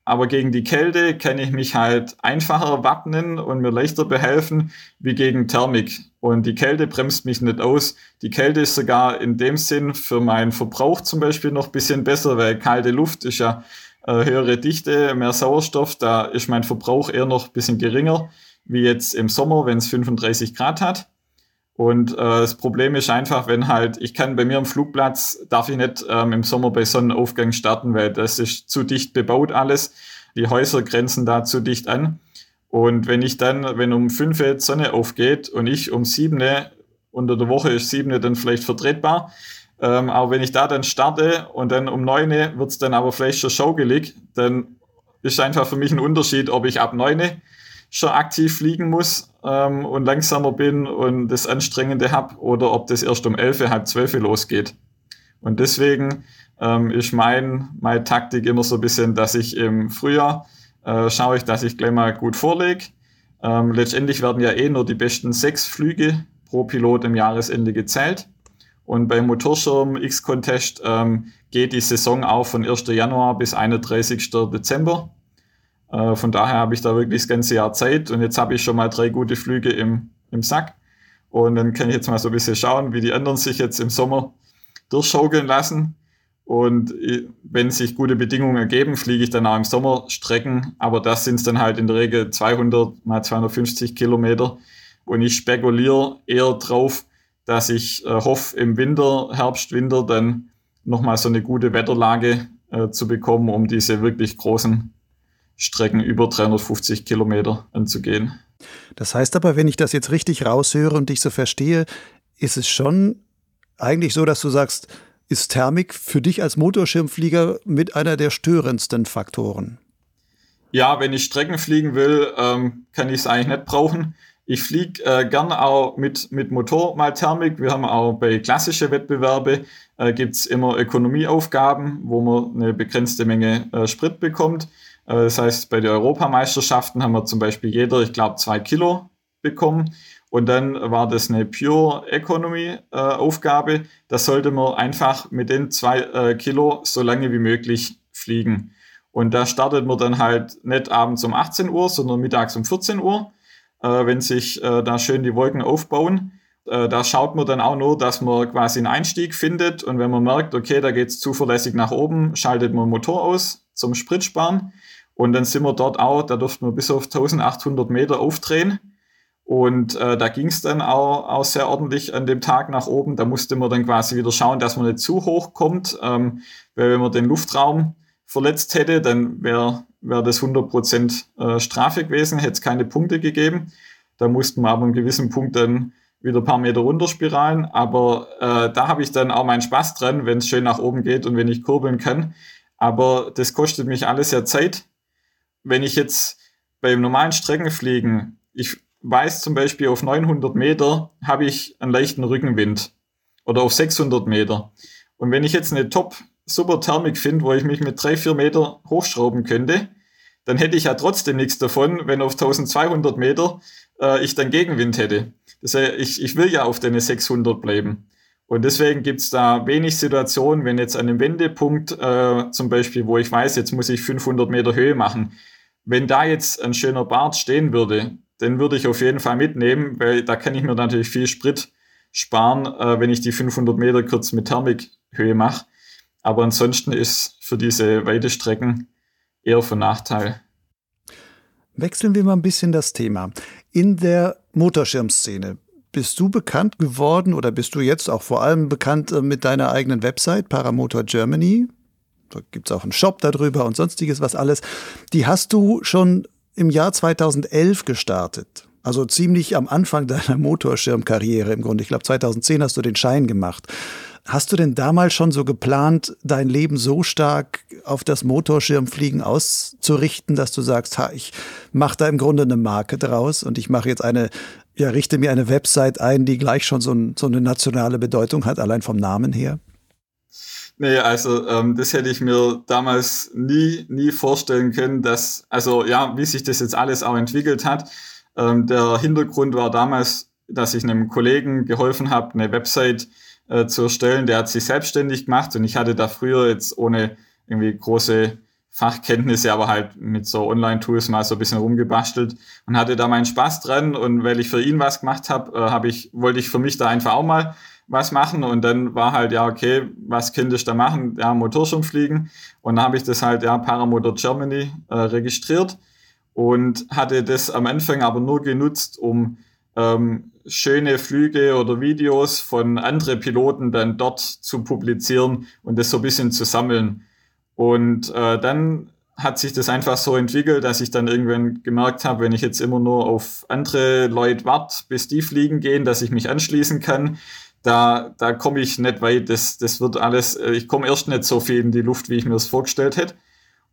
aber gegen die Kälte kann ich mich halt einfacher wappnen und mir leichter behelfen wie gegen Thermik. Und die Kälte bremst mich nicht aus. Die Kälte ist sogar in dem Sinn für meinen Verbrauch zum Beispiel noch bisschen besser, weil kalte Luft ist ja äh, höhere Dichte, mehr Sauerstoff. Da ist mein Verbrauch eher noch bisschen geringer wie jetzt im Sommer, wenn es 35 Grad hat. Und äh, das Problem ist einfach, wenn halt, ich kann bei mir am Flugplatz, darf ich nicht ähm, im Sommer bei Sonnenaufgang starten, weil das ist zu dicht bebaut alles. Die Häuser grenzen da zu dicht an. Und wenn ich dann, wenn um fünf jetzt Sonne aufgeht und ich um sieben, unter der Woche ist sieben dann vielleicht vertretbar, ähm, aber wenn ich da dann starte und dann um neun wird es dann aber vielleicht schon schaugelig, dann ist einfach für mich ein Unterschied, ob ich ab neun schon aktiv fliegen muss ähm, und langsamer bin und das Anstrengende habe oder ob das erst um 11, halb 12 losgeht. Und deswegen ähm, ist mein, meine Taktik immer so ein bisschen, dass ich im Frühjahr äh, schaue ich, dass ich gleich mal gut vorlege. Ähm, letztendlich werden ja eh nur die besten sechs Flüge pro Pilot im Jahresende gezählt. Und beim Motorschirm X-Contest ähm, geht die Saison auch von 1. Januar bis 31. Dezember. Äh, von daher habe ich da wirklich das ganze Jahr Zeit und jetzt habe ich schon mal drei gute Flüge im, im Sack. Und dann kann ich jetzt mal so ein bisschen schauen, wie die anderen sich jetzt im Sommer durchschaukeln lassen. Und wenn sich gute Bedingungen ergeben, fliege ich dann auch im Sommer Strecken. Aber das sind dann halt in der Regel 200 mal 250 Kilometer. Und ich spekuliere eher drauf, dass ich äh, hoffe, im Winter, Herbst, Winter dann nochmal so eine gute Wetterlage äh, zu bekommen, um diese wirklich großen Strecken über 350 Kilometer anzugehen. Das heißt aber, wenn ich das jetzt richtig raushöre und dich so verstehe, ist es schon eigentlich so, dass du sagst, ist Thermik für dich als Motorschirmflieger mit einer der störendsten Faktoren? Ja, wenn ich Strecken fliegen will, ähm, kann ich es eigentlich nicht brauchen. Ich fliege äh, gern auch mit, mit Motor mal Thermik. Wir haben auch bei klassischen Wettbewerbe äh, gibt es immer Ökonomieaufgaben, wo man eine begrenzte Menge äh, Sprit bekommt. Das heißt, bei den Europameisterschaften haben wir zum Beispiel jeder, ich glaube, zwei Kilo bekommen. Und dann war das eine Pure Economy äh, Aufgabe. Da sollte man einfach mit den zwei äh, Kilo so lange wie möglich fliegen. Und da startet man dann halt nicht abends um 18 Uhr, sondern mittags um 14 Uhr, äh, wenn sich äh, da schön die Wolken aufbauen. Äh, da schaut man dann auch nur, dass man quasi einen Einstieg findet. Und wenn man merkt, okay, da geht es zuverlässig nach oben, schaltet man den Motor aus zum Spritsparen. Und dann sind wir dort auch, da durften wir bis auf 1800 Meter aufdrehen. Und äh, da ging es dann auch, auch sehr ordentlich an dem Tag nach oben. Da musste man dann quasi wieder schauen, dass man nicht zu hoch kommt. Ähm, weil wenn man den Luftraum verletzt hätte, dann wäre wär das 100% äh, Strafe gewesen, hätte es keine Punkte gegeben. Da mussten wir aber einen gewissen Punkt dann wieder ein paar Meter runterspiralen. Aber äh, da habe ich dann auch meinen Spaß dran, wenn es schön nach oben geht und wenn ich kurbeln kann. Aber das kostet mich alles ja Zeit wenn ich jetzt beim normalen Streckenfliegen, ich weiß zum Beispiel auf 900 Meter habe ich einen leichten Rückenwind oder auf 600 Meter. Und wenn ich jetzt eine top super Thermik finde, wo ich mich mit drei, vier Meter hochschrauben könnte, dann hätte ich ja trotzdem nichts davon, wenn auf 1200 Meter äh, ich dann Gegenwind hätte. Das heißt, ich, ich will ja auf deine 600 bleiben. Und deswegen gibt's da wenig Situationen, wenn jetzt an einem Wendepunkt äh, zum Beispiel, wo ich weiß, jetzt muss ich 500 Meter Höhe machen, wenn da jetzt ein schöner Bart stehen würde, den würde ich auf jeden Fall mitnehmen, weil da kann ich mir natürlich viel Sprit sparen, äh, wenn ich die 500 Meter kurz mit Thermikhöhe mache. Aber ansonsten ist für diese weite Strecken eher von Nachteil. Wechseln wir mal ein bisschen das Thema. In der Motorschirmszene bist du bekannt geworden oder bist du jetzt auch vor allem bekannt äh, mit deiner eigenen Website Paramotor Germany? Da gibt es auch einen Shop darüber und sonstiges was alles. Die hast du schon im Jahr 2011 gestartet. Also ziemlich am Anfang deiner Motorschirmkarriere im Grunde. Ich glaube, 2010 hast du den Schein gemacht. Hast du denn damals schon so geplant, dein Leben so stark auf das Motorschirmfliegen auszurichten, dass du sagst, ha, ich mache da im Grunde eine Marke draus und ich mache jetzt eine, ja, richte mir eine Website ein, die gleich schon so, ein, so eine nationale Bedeutung hat, allein vom Namen her? Nee, also ähm, das hätte ich mir damals nie, nie vorstellen können, dass, also ja, wie sich das jetzt alles auch entwickelt hat. Ähm, der Hintergrund war damals, dass ich einem Kollegen geholfen habe, eine Website äh, zu erstellen. Der hat sich selbstständig gemacht und ich hatte da früher jetzt ohne irgendwie große Fachkenntnisse, aber halt mit so Online-Tools mal so ein bisschen rumgebastelt und hatte da meinen Spaß dran. Und weil ich für ihn was gemacht habe, äh, hab ich, wollte ich für mich da einfach auch mal was machen. Und dann war halt, ja, okay, was könnte ich da machen? Ja, Motorschirm fliegen. Und dann habe ich das halt, ja, Paramotor Germany äh, registriert und hatte das am Anfang aber nur genutzt, um ähm, schöne Flüge oder Videos von anderen Piloten dann dort zu publizieren und das so ein bisschen zu sammeln. Und äh, dann hat sich das einfach so entwickelt, dass ich dann irgendwann gemerkt habe, wenn ich jetzt immer nur auf andere Leute warte, bis die fliegen gehen, dass ich mich anschließen kann, da, da komme ich nicht weit. Das, das wird alles, äh, ich komme erst nicht so viel in die Luft, wie ich mir das vorgestellt hätte.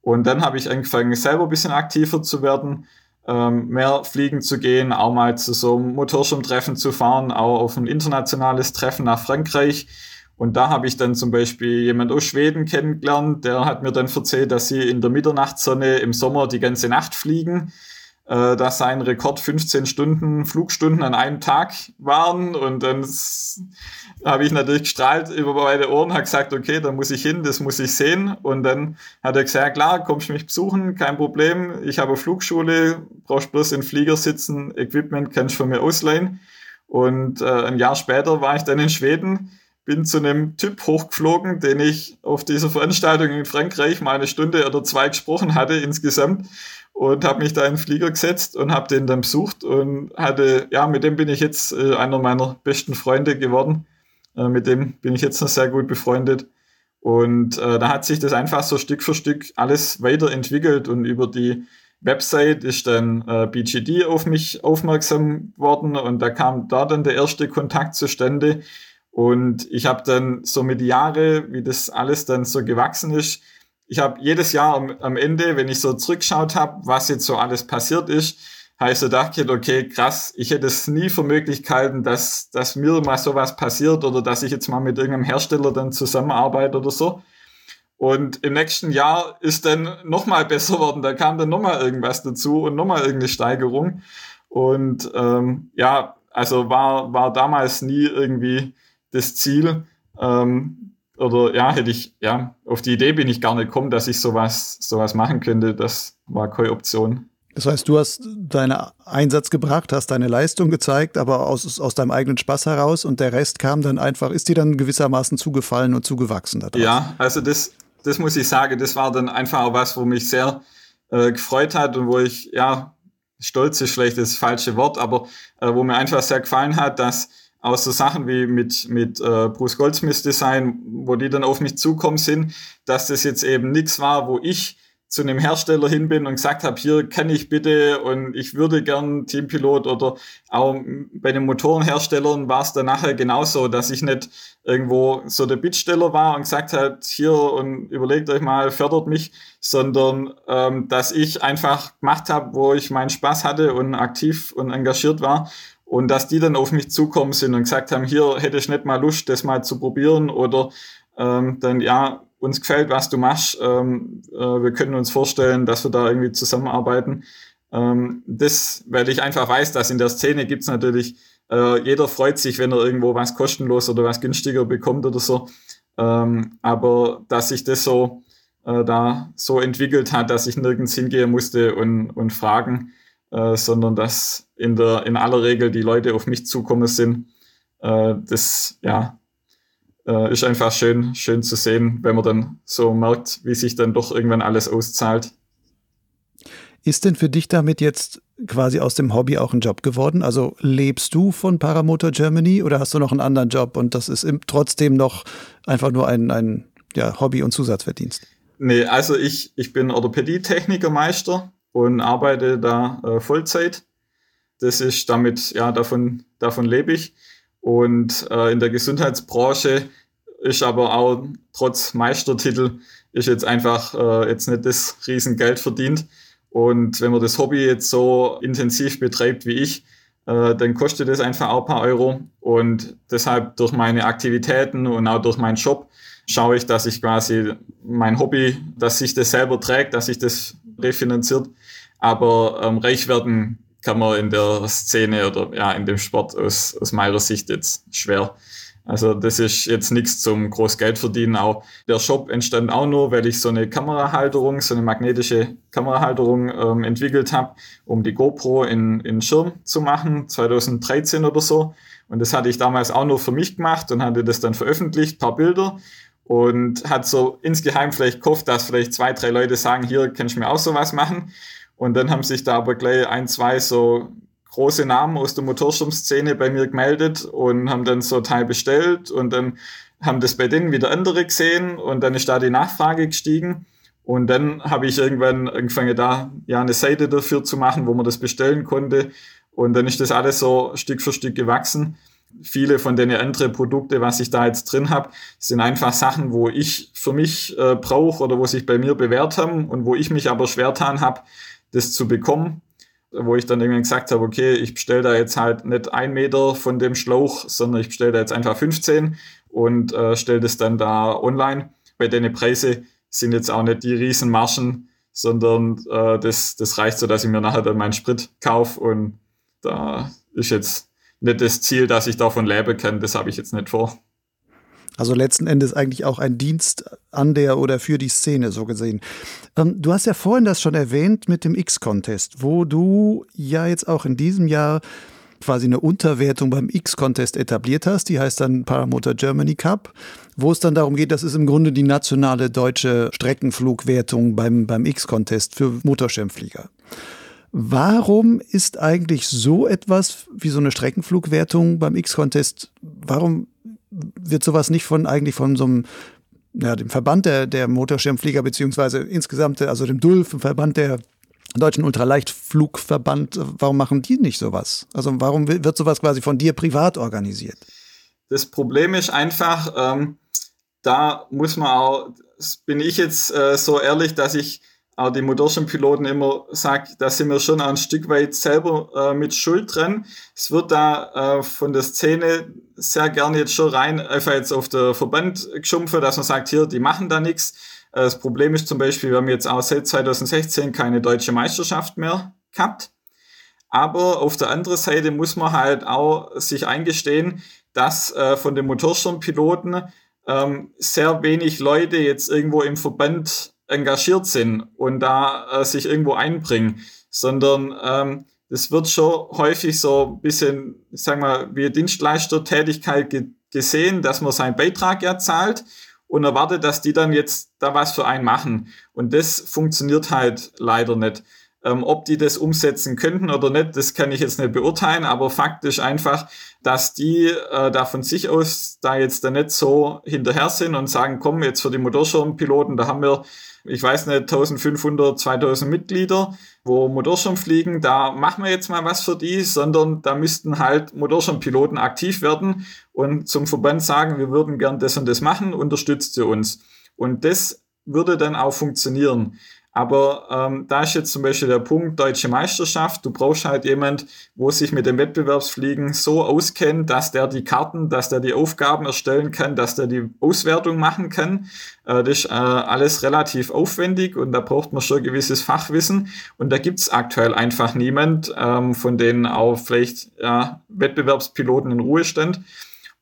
Und dann habe ich angefangen, selber ein bisschen aktiver zu werden ähm, mehr fliegen zu gehen, auch mal zu so einem Motorschirmtreffen zu fahren, auch auf ein internationales Treffen nach Frankreich. Und da habe ich dann zum Beispiel jemand aus Schweden kennengelernt, der hat mir dann erzählt, dass sie in der Mitternachtssonne im Sommer die ganze Nacht fliegen dass sein Rekord 15 Stunden Flugstunden an einem Tag waren. Und dann habe ich natürlich gestrahlt über beide Ohren, habe gesagt, okay, da muss ich hin, das muss ich sehen. Und dann hat er gesagt, klar, kommst mich besuchen, kein Problem. Ich habe Flugschule, brauchst bloß in Flieger sitzen, Equipment kannst du von mir ausleihen. Und äh, ein Jahr später war ich dann in Schweden, bin zu einem Typ hochgeflogen, den ich auf dieser Veranstaltung in Frankreich mal eine Stunde oder zwei gesprochen hatte insgesamt und habe mich da in den Flieger gesetzt und habe den dann besucht und hatte, ja, mit dem bin ich jetzt äh, einer meiner besten Freunde geworden. Äh, mit dem bin ich jetzt noch sehr gut befreundet. Und äh, da hat sich das einfach so Stück für Stück alles weiterentwickelt und über die Website ist dann äh, BGD auf mich aufmerksam worden und da kam da dann der erste Kontakt zustande. Und ich habe dann so mit Jahre, wie das alles dann so gewachsen ist, ich habe jedes Jahr am, am, Ende, wenn ich so zurückgeschaut habe, was jetzt so alles passiert ist, habe ich so gedacht, okay, krass, ich hätte es nie für möglich gehalten, dass, dass mir mal sowas passiert oder dass ich jetzt mal mit irgendeinem Hersteller dann zusammenarbeite oder so. Und im nächsten Jahr ist dann nochmal besser worden. Da kam dann nochmal irgendwas dazu und nochmal irgendeine Steigerung. Und ähm, ja, also war, war damals nie irgendwie das Ziel, ähm, oder ja, hätte ich, ja, auf die Idee bin ich gar nicht gekommen, dass ich sowas, sowas machen könnte. Das war keine Option. Das heißt, du hast deinen Einsatz gebracht, hast deine Leistung gezeigt, aber aus, aus deinem eigenen Spaß heraus und der Rest kam dann einfach, ist dir dann gewissermaßen zugefallen und zugewachsen daraus? Ja, also das, das muss ich sagen, das war dann einfach auch was, wo mich sehr äh, gefreut hat und wo ich, ja, stolz ist vielleicht das falsche Wort, aber äh, wo mir einfach sehr gefallen hat, dass aus so Sachen wie mit, mit äh, Bruce Goldsmiths Design, wo die dann auf mich zukommen sind, dass das jetzt eben nichts war, wo ich zu einem Hersteller hin bin und gesagt habe, hier kann ich bitte und ich würde gern Teampilot oder auch bei den Motorenherstellern war es dann nachher genauso, dass ich nicht irgendwo so der Bittsteller war und gesagt hat, hier und überlegt euch mal, fördert mich, sondern ähm, dass ich einfach gemacht habe, wo ich meinen Spaß hatte und aktiv und engagiert war und dass die dann auf mich zukommen sind und gesagt haben, hier hätte ich nicht mal Lust, das mal zu probieren oder ähm, dann, ja, uns gefällt, was du machst, ähm, äh, wir können uns vorstellen, dass wir da irgendwie zusammenarbeiten. Ähm, das, weil ich einfach weiß, dass in der Szene gibt's natürlich, äh, jeder freut sich, wenn er irgendwo was kostenlos oder was günstiger bekommt oder so. Ähm, aber dass sich das so äh, da so entwickelt hat, dass ich nirgends hingehen musste und, und fragen, äh, sondern dass in, der, in aller Regel die Leute auf mich zukommen sind. Äh, das ja, äh, ist einfach schön, schön zu sehen, wenn man dann so merkt, wie sich dann doch irgendwann alles auszahlt. Ist denn für dich damit jetzt quasi aus dem Hobby auch ein Job geworden? Also lebst du von Paramotor Germany oder hast du noch einen anderen Job und das ist trotzdem noch einfach nur ein, ein ja, Hobby- und Zusatzverdienst? Nee, also ich, ich bin Orthopädie-Technikermeister und arbeite da äh, Vollzeit. Das ist damit, ja, davon, davon lebe ich. Und äh, in der Gesundheitsbranche ist aber auch trotz Meistertitel ist jetzt einfach äh, jetzt nicht das Riesengeld verdient. Und wenn man das Hobby jetzt so intensiv betreibt wie ich, äh, dann kostet es einfach auch ein paar Euro. Und deshalb durch meine Aktivitäten und auch durch meinen Job schaue ich, dass ich quasi mein Hobby, dass sich das selber trägt, dass sich das refinanziert. Aber ähm, reich werden kann man in der Szene oder ja in dem Sport aus, aus meiner Sicht jetzt schwer. Also das ist jetzt nichts zum groß Geld verdienen. Auch der Shop entstand auch nur, weil ich so eine Kamerahalterung, so eine magnetische Kamerahalterung ähm, entwickelt habe, um die GoPro in, in Schirm zu machen, 2013 oder so. Und das hatte ich damals auch nur für mich gemacht und hatte das dann veröffentlicht, paar Bilder und hat so insgeheim vielleicht gehofft, dass vielleicht zwei, drei Leute sagen, hier kannst du mir auch sowas machen. Und dann haben sich da aber gleich ein, zwei so große Namen aus der Motorschirmszene bei mir gemeldet und haben dann so Teil bestellt und dann haben das bei denen wieder andere gesehen und dann ist da die Nachfrage gestiegen. Und dann habe ich irgendwann angefangen, da ja eine Seite dafür zu machen, wo man das bestellen konnte. Und dann ist das alles so Stück für Stück gewachsen. Viele von den anderen Produkte, was ich da jetzt drin habe, sind einfach Sachen, wo ich für mich äh, brauche oder wo sich bei mir bewährt haben und wo ich mich aber schwer getan habe, das zu bekommen wo ich dann irgendwann gesagt habe, okay, ich bestelle da jetzt halt nicht ein Meter von dem Schlauch, sondern ich bestelle da jetzt einfach 15 und äh, stelle das dann da online. Bei den Preise sind jetzt auch nicht die riesen Marschen, sondern äh, das, das reicht so, dass ich mir nachher dann meinen Sprit kaufe und da ist jetzt nicht das Ziel, dass ich davon leben kann, das habe ich jetzt nicht vor. Also letzten Endes eigentlich auch ein Dienst an der oder für die Szene, so gesehen. Ähm, du hast ja vorhin das schon erwähnt mit dem X-Contest, wo du ja jetzt auch in diesem Jahr quasi eine Unterwertung beim X-Contest etabliert hast. Die heißt dann Paramotor Germany Cup, wo es dann darum geht, das ist im Grunde die nationale deutsche Streckenflugwertung beim, beim X-Contest für Motorschirmflieger. Warum ist eigentlich so etwas wie so eine Streckenflugwertung beim X-Contest, warum wird sowas nicht von eigentlich von so einem ja, dem Verband der, der Motorschirmflieger, beziehungsweise insgesamt, also dem DULF, dem Verband der Deutschen Ultraleichtflugverband, warum machen die nicht sowas? Also warum wird sowas quasi von dir privat organisiert? Das Problem ist einfach, ähm, da muss man auch, bin ich jetzt äh, so ehrlich, dass ich auch die Motorschirmpiloten immer sagt, da sind wir schon ein Stück weit selber äh, mit Schuld dran. Es wird da äh, von der Szene sehr gerne jetzt schon rein, einfach jetzt auf der Verband geschumpft, dass man sagt, hier, die machen da nichts. Äh, das Problem ist zum Beispiel, wir haben jetzt auch seit 2016 keine deutsche Meisterschaft mehr gehabt. Aber auf der anderen Seite muss man halt auch sich eingestehen, dass äh, von den Motorschirmpiloten ähm, sehr wenig Leute jetzt irgendwo im Verband engagiert sind und da äh, sich irgendwo einbringen, sondern ähm, das wird schon häufig so ein bisschen, ich sag mal, wie Dienstleistertätigkeit ge gesehen, dass man seinen Beitrag ja zahlt und erwartet, dass die dann jetzt da was für einen machen. Und das funktioniert halt leider nicht. Ähm, ob die das umsetzen könnten oder nicht, das kann ich jetzt nicht beurteilen, aber faktisch einfach, dass die äh, da von sich aus da jetzt da nicht so hinterher sind und sagen, komm, jetzt für die Motorschirmpiloten, da haben wir ich weiß nicht, 1500, 2000 Mitglieder, wo Motorschirm fliegen, da machen wir jetzt mal was für die, sondern da müssten halt Motorschirmpiloten aktiv werden und zum Verband sagen, wir würden gern das und das machen, unterstützt ihr uns. Und das würde dann auch funktionieren. Aber ähm, da ist jetzt zum Beispiel der Punkt Deutsche Meisterschaft. Du brauchst halt jemand, wo sich mit dem Wettbewerbsfliegen so auskennt, dass der die Karten, dass der die Aufgaben erstellen kann, dass der die Auswertung machen kann. Äh, das ist äh, alles relativ aufwendig und da braucht man schon gewisses Fachwissen. Und da gibt's aktuell einfach niemand, ähm, von denen auch vielleicht ja, Wettbewerbspiloten in Ruhestand.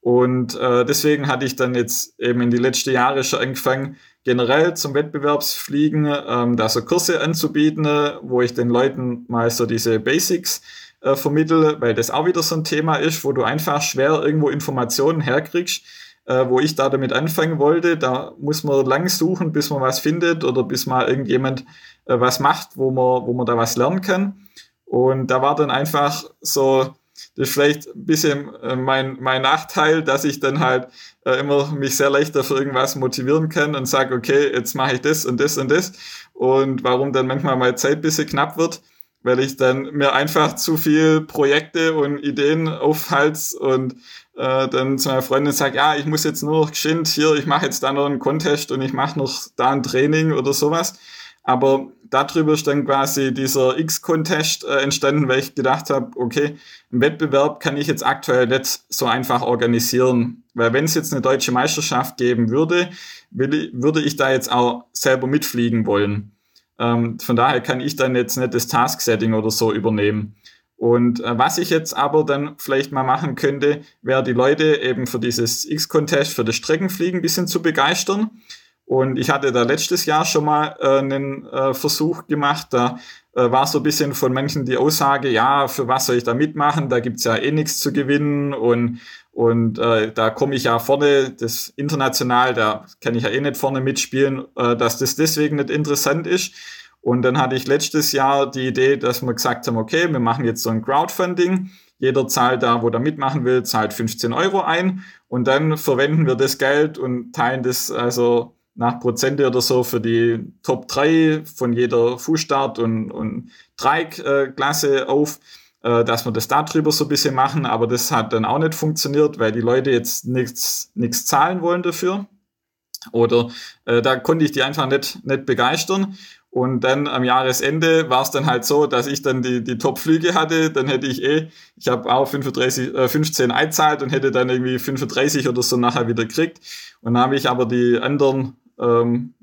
Und äh, deswegen hatte ich dann jetzt eben in die letzten Jahre schon angefangen, generell zum Wettbewerbsfliegen ähm, da so Kurse anzubieten, wo ich den Leuten mal so diese Basics äh, vermittle, weil das auch wieder so ein Thema ist, wo du einfach schwer irgendwo Informationen herkriegst, äh, wo ich da damit anfangen wollte. Da muss man lang suchen, bis man was findet oder bis mal irgendjemand äh, was macht, wo man, wo man da was lernen kann. Und da war dann einfach so das ist vielleicht ein bisschen äh, mein, mein Nachteil, dass ich dann halt äh, immer mich sehr leichter für irgendwas motivieren kann und sage, okay, jetzt mache ich das und das und das. Und warum dann manchmal meine Zeit ein bisschen knapp wird. weil ich dann mir einfach zu viel Projekte und Ideen aufhals und äh, dann zu meiner Freundin sage, ja, ich muss jetzt nur noch geschwind hier, ich mache jetzt da noch einen Contest und ich mache noch da ein Training oder sowas. Aber darüber ist dann quasi dieser X-Contest äh, entstanden, weil ich gedacht habe, okay, einen Wettbewerb kann ich jetzt aktuell nicht so einfach organisieren. Weil wenn es jetzt eine deutsche Meisterschaft geben würde, will, würde ich da jetzt auch selber mitfliegen wollen. Ähm, von daher kann ich dann jetzt nicht das Task-Setting oder so übernehmen. Und äh, was ich jetzt aber dann vielleicht mal machen könnte, wäre die Leute eben für dieses X-Contest, für das Streckenfliegen ein bisschen zu begeistern. Und ich hatte da letztes Jahr schon mal äh, einen äh, Versuch gemacht. Da äh, war so ein bisschen von manchen die Aussage, ja, für was soll ich da mitmachen? Da gibt's ja eh nichts zu gewinnen und, und äh, da komme ich ja vorne, das international, da kann ich ja eh nicht vorne mitspielen, äh, dass das deswegen nicht interessant ist. Und dann hatte ich letztes Jahr die Idee, dass wir gesagt haben, okay, wir machen jetzt so ein Crowdfunding. Jeder zahlt da, wo der mitmachen will, zahlt 15 Euro ein und dann verwenden wir das Geld und teilen das also nach Prozente oder so für die Top 3 von jeder Fußstart- und, und Dreieck-Klasse auf, äh, dass wir das darüber so ein bisschen machen. Aber das hat dann auch nicht funktioniert, weil die Leute jetzt nichts nichts zahlen wollen dafür. Oder äh, da konnte ich die einfach nicht, nicht begeistern. Und dann am Jahresende war es dann halt so, dass ich dann die, die Top-Flüge hatte. Dann hätte ich eh, ich habe auch 35, äh, 15 einzahlt und hätte dann irgendwie 35 oder so nachher wieder gekriegt. Und dann habe ich aber die anderen ähm,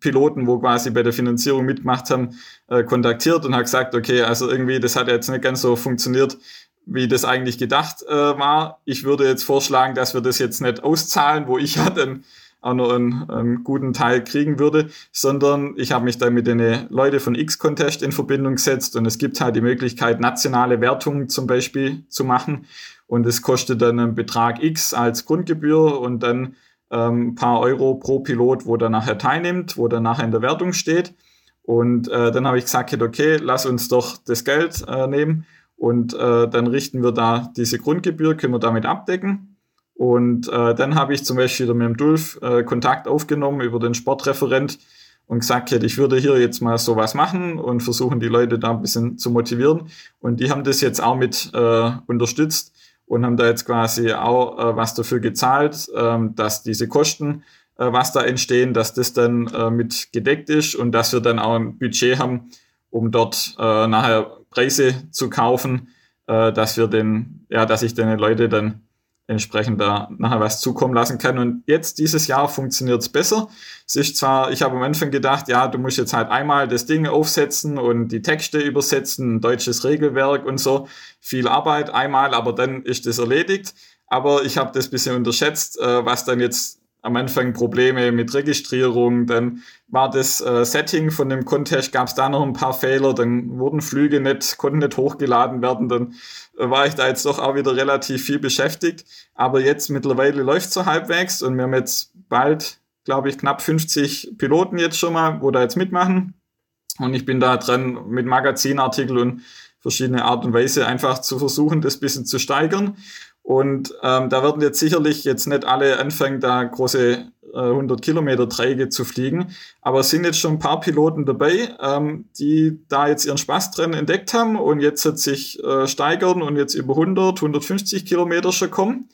Piloten, wo quasi bei der Finanzierung mitgemacht haben, äh, kontaktiert und hat gesagt, okay, also irgendwie, das hat jetzt nicht ganz so funktioniert, wie das eigentlich gedacht äh, war. Ich würde jetzt vorschlagen, dass wir das jetzt nicht auszahlen, wo ich ja dann auch noch einen, einen guten Teil kriegen würde, sondern ich habe mich dann mit den Leuten von X-Contest in Verbindung gesetzt und es gibt halt die Möglichkeit, nationale Wertungen zum Beispiel zu machen und es kostet dann einen Betrag X als Grundgebühr und dann ähm, paar Euro pro Pilot, wo der nachher teilnimmt, wo der nachher in der Wertung steht. Und äh, dann habe ich gesagt, okay, lass uns doch das Geld äh, nehmen und äh, dann richten wir da diese Grundgebühr, können wir damit abdecken. Und äh, dann habe ich zum Beispiel mit dem Dulf äh, Kontakt aufgenommen über den Sportreferent und gesagt, ich würde hier jetzt mal sowas machen und versuchen die Leute da ein bisschen zu motivieren. Und die haben das jetzt auch mit äh, unterstützt und haben da jetzt quasi auch äh, was dafür gezahlt, ähm, dass diese Kosten, äh, was da entstehen, dass das dann äh, mit gedeckt ist und dass wir dann auch ein Budget haben, um dort äh, nachher Preise zu kaufen, äh, dass wir den, ja, dass ich den Leute dann entsprechend da nachher was zukommen lassen kann. Und jetzt dieses Jahr funktioniert es besser. Es ist zwar, ich habe am Anfang gedacht, ja, du musst jetzt halt einmal das Ding aufsetzen und die Texte übersetzen, deutsches Regelwerk und so. Viel Arbeit einmal, aber dann ist das erledigt. Aber ich habe das bisschen unterschätzt, äh, was dann jetzt am Anfang Probleme mit Registrierung, dann war das äh, Setting von dem Contest, gab es da noch ein paar Fehler, dann wurden Flüge nicht, konnten nicht hochgeladen werden, dann äh, war ich da jetzt doch auch wieder relativ viel beschäftigt. Aber jetzt mittlerweile läuft so halbwegs und wir haben jetzt bald, glaube ich, knapp 50 Piloten jetzt schon mal, wo da jetzt mitmachen. Und ich bin da dran mit Magazinartikel und verschiedene Art und Weise einfach zu versuchen, das bisschen zu steigern. Und ähm, da werden jetzt sicherlich jetzt nicht alle anfangen, da große äh, 100 Kilometer Träge zu fliegen, aber es sind jetzt schon ein paar Piloten dabei, ähm, die da jetzt ihren Spaß drin entdeckt haben und jetzt hat sich äh, steigern und jetzt über 100, 150 Kilometer schon kommen.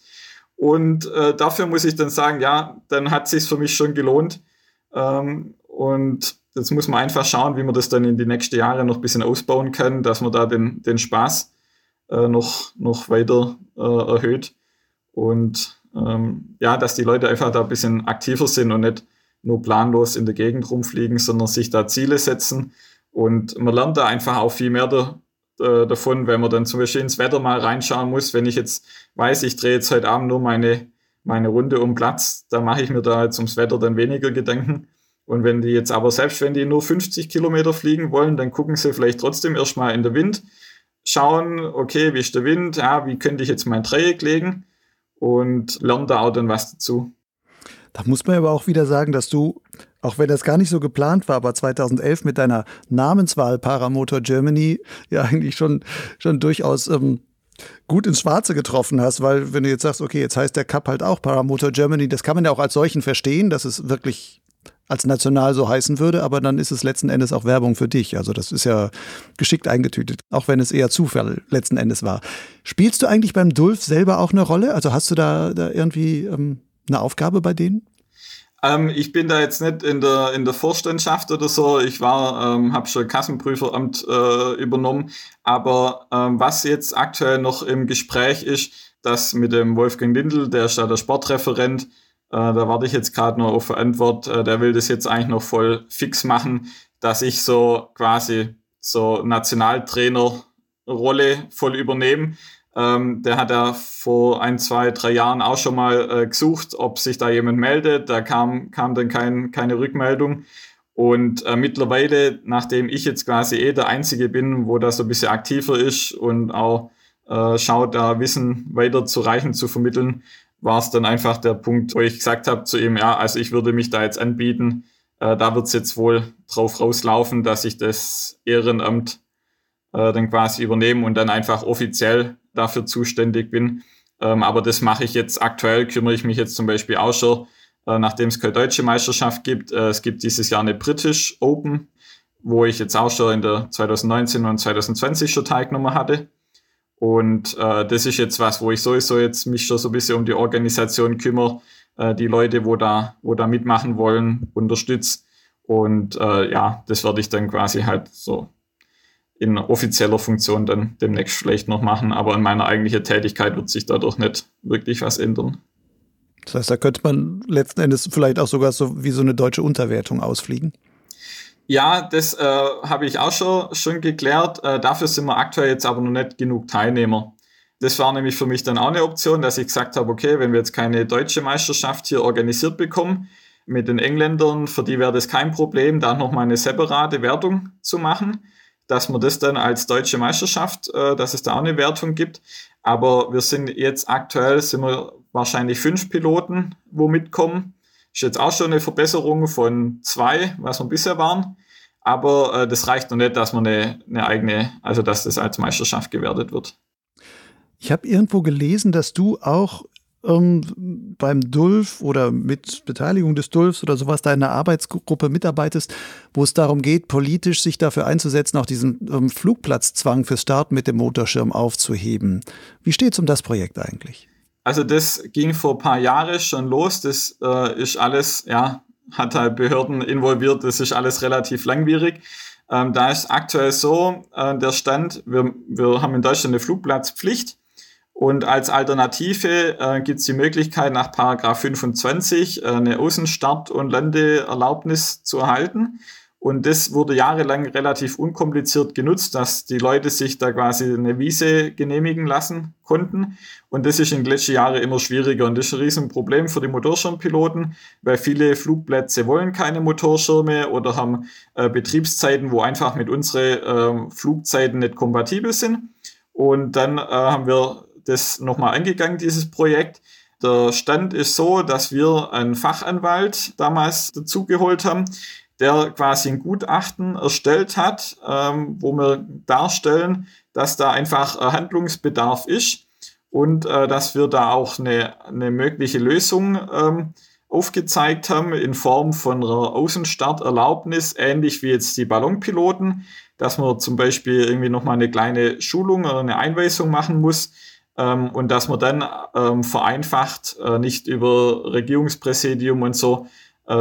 Und äh, dafür muss ich dann sagen, ja, dann hat sich für mich schon gelohnt. Ähm, und jetzt muss man einfach schauen, wie man das dann in die nächsten Jahre noch ein bisschen ausbauen kann, dass man da den, den Spaß äh, noch, noch weiter äh, erhöht. Und ähm, ja, dass die Leute einfach da ein bisschen aktiver sind und nicht nur planlos in der Gegend rumfliegen, sondern sich da Ziele setzen. Und man lernt da einfach auch viel mehr da, äh, davon, wenn man dann zum Beispiel ins Wetter mal reinschauen muss. Wenn ich jetzt weiß, ich drehe jetzt heute Abend nur meine, meine Runde um Platz, da mache ich mir da jetzt ums Wetter dann weniger Gedanken. Und wenn die jetzt aber selbst, wenn die nur 50 Kilometer fliegen wollen, dann gucken sie vielleicht trotzdem erstmal in der Wind, schauen, okay, wie ist der Wind, ja, wie könnte ich jetzt mein Dreieck legen und lernen da auch dann was dazu. Da muss man aber auch wieder sagen, dass du, auch wenn das gar nicht so geplant war, aber 2011 mit deiner Namenswahl Paramotor Germany ja eigentlich schon, schon durchaus ähm, gut ins Schwarze getroffen hast, weil wenn du jetzt sagst, okay, jetzt heißt der Cup halt auch Paramotor Germany, das kann man ja auch als solchen verstehen, dass es wirklich als national so heißen würde, aber dann ist es letzten Endes auch Werbung für dich. Also das ist ja geschickt eingetütet, auch wenn es eher Zufall letzten Endes war. Spielst du eigentlich beim Dulf selber auch eine Rolle? Also hast du da, da irgendwie ähm, eine Aufgabe bei denen? Ähm, ich bin da jetzt nicht in der, in der Vorstandschaft oder so. Ich war, ähm, habe schon Kassenprüferamt äh, übernommen. Aber ähm, was jetzt aktuell noch im Gespräch ist, dass mit dem Wolfgang Lindl, der ist da der Sportreferent, da warte ich jetzt gerade nur auf Antwort. Äh, der will das jetzt eigentlich noch voll fix machen, dass ich so quasi so Nationaltrainerrolle voll übernehme. Ähm, der hat ja vor ein, zwei, drei Jahren auch schon mal äh, gesucht, ob sich da jemand meldet. Da kam, kam dann kein, keine Rückmeldung. Und äh, mittlerweile, nachdem ich jetzt quasi eh der Einzige bin, wo das so ein bisschen aktiver ist und auch äh, schaut, da Wissen weiter zu reichen, zu vermitteln, war es dann einfach der Punkt, wo ich gesagt habe zu ihm, ja, also ich würde mich da jetzt anbieten. Äh, da wird es jetzt wohl drauf rauslaufen, dass ich das Ehrenamt äh, dann quasi übernehme und dann einfach offiziell dafür zuständig bin. Ähm, aber das mache ich jetzt aktuell, kümmere ich mich jetzt zum Beispiel auch schon, äh, nachdem es keine deutsche Meisterschaft gibt. Äh, es gibt dieses Jahr eine British Open, wo ich jetzt auch schon in der 2019 und 2020 schon teilgenommen hatte. Und äh, das ist jetzt was, wo ich sowieso jetzt mich schon so ein bisschen um die Organisation kümmere, äh, die Leute, wo da, wo da mitmachen wollen, unterstütze. Und äh, ja, das werde ich dann quasi halt so in offizieller Funktion dann demnächst vielleicht noch machen. Aber in meiner eigentlichen Tätigkeit wird sich dadurch nicht wirklich was ändern. Das heißt, da könnte man letzten Endes vielleicht auch sogar so wie so eine deutsche Unterwertung ausfliegen. Ja, das äh, habe ich auch schon, schon geklärt. Äh, dafür sind wir aktuell jetzt aber noch nicht genug Teilnehmer. Das war nämlich für mich dann auch eine Option, dass ich gesagt habe, okay, wenn wir jetzt keine deutsche Meisterschaft hier organisiert bekommen, mit den Engländern, für die wäre das kein Problem, da nochmal eine separate Wertung zu machen, dass man das dann als deutsche Meisterschaft, äh, dass es da auch eine Wertung gibt. Aber wir sind jetzt aktuell, sind wir wahrscheinlich fünf Piloten, wo mitkommen. Ist jetzt auch schon eine Verbesserung von zwei, was wir bisher waren. Aber äh, das reicht noch nicht, dass man eine, eine eigene, also dass das als Meisterschaft gewertet wird. Ich habe irgendwo gelesen, dass du auch ähm, beim Dulf oder mit Beteiligung des Dulfs oder sowas da in einer Arbeitsgruppe mitarbeitest, wo es darum geht, politisch sich dafür einzusetzen, auch diesen ähm, Flugplatzzwang fürs Starten mit dem Motorschirm aufzuheben. Wie steht es um das Projekt eigentlich? Also das ging vor ein paar Jahren schon los. Das äh, ist alles, ja, hat halt Behörden involviert. Das ist alles relativ langwierig. Ähm, da ist aktuell so äh, der Stand, wir, wir haben in Deutschland eine Flugplatzpflicht. Und als Alternative äh, gibt es die Möglichkeit, nach Paragraph 25 äh, eine Außenstart- und Landeerlaubnis zu erhalten. Und das wurde jahrelang relativ unkompliziert genutzt, dass die Leute sich da quasi eine Wiese genehmigen lassen konnten. Und das ist in Jahren immer schwieriger. Und das ist ein Riesenproblem für die Motorschirmpiloten, weil viele Flugplätze wollen keine Motorschirme oder haben äh, Betriebszeiten, wo einfach mit unseren äh, Flugzeiten nicht kompatibel sind. Und dann äh, haben wir das nochmal angegangen, dieses Projekt. Der Stand ist so, dass wir einen Fachanwalt damals dazugeholt haben, der quasi ein Gutachten erstellt hat, ähm, wo wir darstellen, dass da einfach Handlungsbedarf ist und äh, dass wir da auch eine, eine mögliche Lösung ähm, aufgezeigt haben in Form von einer Außenstarterlaubnis, ähnlich wie jetzt die Ballonpiloten, dass man zum Beispiel irgendwie nochmal eine kleine Schulung oder eine Einweisung machen muss ähm, und dass man dann ähm, vereinfacht, äh, nicht über Regierungspräsidium und so äh,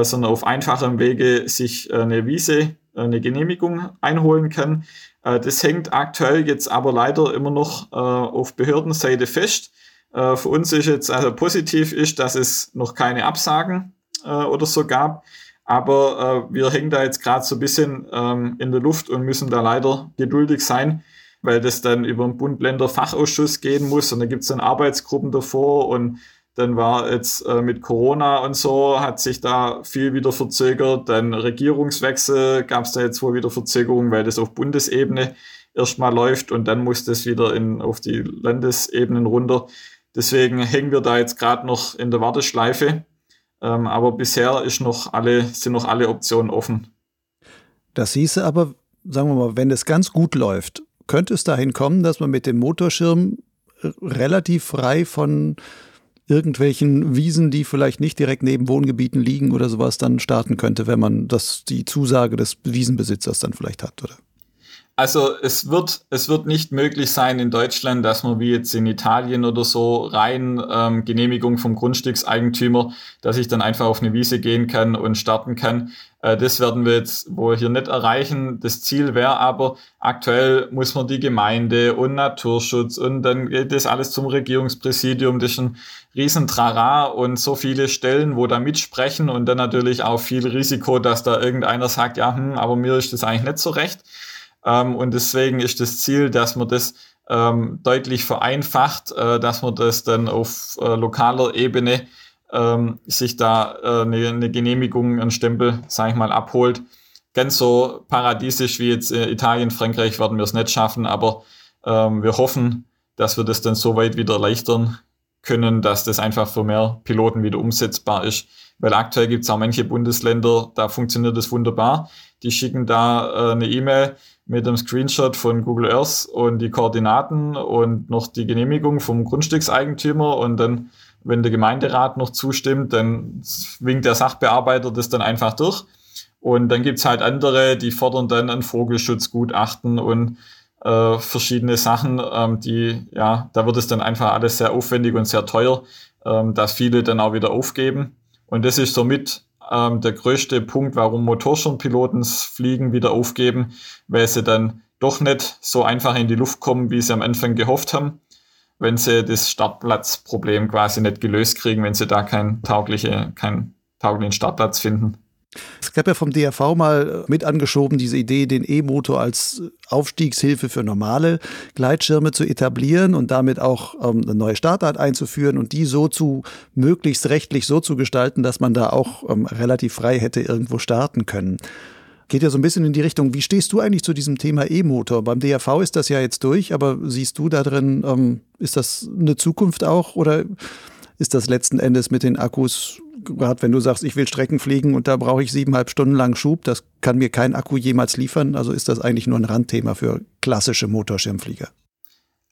sondern auf einfachem Wege sich äh, eine Wiese, äh, eine Genehmigung einholen kann. Äh, das hängt aktuell jetzt aber leider immer noch äh, auf Behördenseite fest. Äh, für uns ist jetzt also positiv ist, dass es noch keine Absagen oder so gab. Aber wir hängen da jetzt gerade so ein bisschen ähm, in der Luft und müssen da leider geduldig sein, weil das dann über den Bund-Länder-Fachausschuss gehen muss und da gibt es dann Arbeitsgruppen davor und dann war jetzt äh, mit Corona und so, hat sich da viel wieder verzögert. Dann Regierungswechsel gab es da jetzt wohl wieder Verzögerungen, weil das auf Bundesebene erstmal läuft und dann muss das wieder in, auf die Landesebenen runter. Deswegen hängen wir da jetzt gerade noch in der Warteschleife. Ähm, aber bisher ist noch alle, sind noch alle Optionen offen. Das hieße aber, sagen wir mal, wenn es ganz gut läuft, könnte es dahin kommen, dass man mit dem Motorschirm relativ frei von irgendwelchen Wiesen, die vielleicht nicht direkt neben Wohngebieten liegen oder sowas, dann starten könnte, wenn man das die Zusage des Wiesenbesitzers dann vielleicht hat, oder? Also es wird, es wird nicht möglich sein in Deutschland, dass man wie jetzt in Italien oder so rein ähm, Genehmigung vom Grundstückseigentümer, dass ich dann einfach auf eine Wiese gehen kann und starten kann. Äh, das werden wir jetzt wohl hier nicht erreichen. Das Ziel wäre aber, aktuell muss man die Gemeinde und Naturschutz und dann geht das alles zum Regierungspräsidium. Das ist ein riesen Trara und so viele Stellen, wo da mitsprechen und dann natürlich auch viel Risiko, dass da irgendeiner sagt, ja, hm, aber mir ist das eigentlich nicht so recht. Ähm, und deswegen ist das Ziel, dass man das ähm, deutlich vereinfacht, äh, dass man das dann auf äh, lokaler Ebene ähm, sich da äh, eine, eine Genehmigung, einen Stempel, sage ich mal, abholt. Ganz so paradiesisch wie jetzt äh, Italien, Frankreich werden wir es nicht schaffen, aber ähm, wir hoffen, dass wir das dann so weit wieder erleichtern können, dass das einfach für mehr Piloten wieder umsetzbar ist. Weil aktuell gibt es auch manche Bundesländer, da funktioniert das wunderbar. Die schicken da äh, eine E-Mail, mit einem Screenshot von Google Earth und die Koordinaten und noch die Genehmigung vom Grundstückseigentümer und dann, wenn der Gemeinderat noch zustimmt, dann winkt der Sachbearbeiter das dann einfach durch. Und dann gibt's halt andere, die fordern dann ein Vogelschutzgutachten und äh, verschiedene Sachen, ähm, die, ja, da wird es dann einfach alles sehr aufwendig und sehr teuer, ähm, dass viele dann auch wieder aufgeben. Und das ist somit ähm, der größte Punkt, warum Motorschirmpiloten Fliegen wieder aufgeben, weil sie dann doch nicht so einfach in die Luft kommen, wie sie am Anfang gehofft haben, wenn sie das Startplatzproblem quasi nicht gelöst kriegen, wenn sie da keinen taugliche, keinen tauglichen Startplatz finden. Es gab ja vom DRV mal mit angeschoben, diese Idee, den E-Motor als Aufstiegshilfe für normale Gleitschirme zu etablieren und damit auch ähm, eine neue Startart einzuführen und die so zu möglichst rechtlich so zu gestalten, dass man da auch ähm, relativ frei hätte irgendwo starten können. Geht ja so ein bisschen in die Richtung, wie stehst du eigentlich zu diesem Thema E-Motor? Beim DRV ist das ja jetzt durch, aber siehst du da drin, ähm, ist das eine Zukunft auch oder ist das letzten Endes mit den Akkus, gerade wenn du sagst, ich will Strecken fliegen und da brauche ich siebeneinhalb Stunden lang Schub, das kann mir kein Akku jemals liefern. Also ist das eigentlich nur ein Randthema für klassische Motorschirmflieger.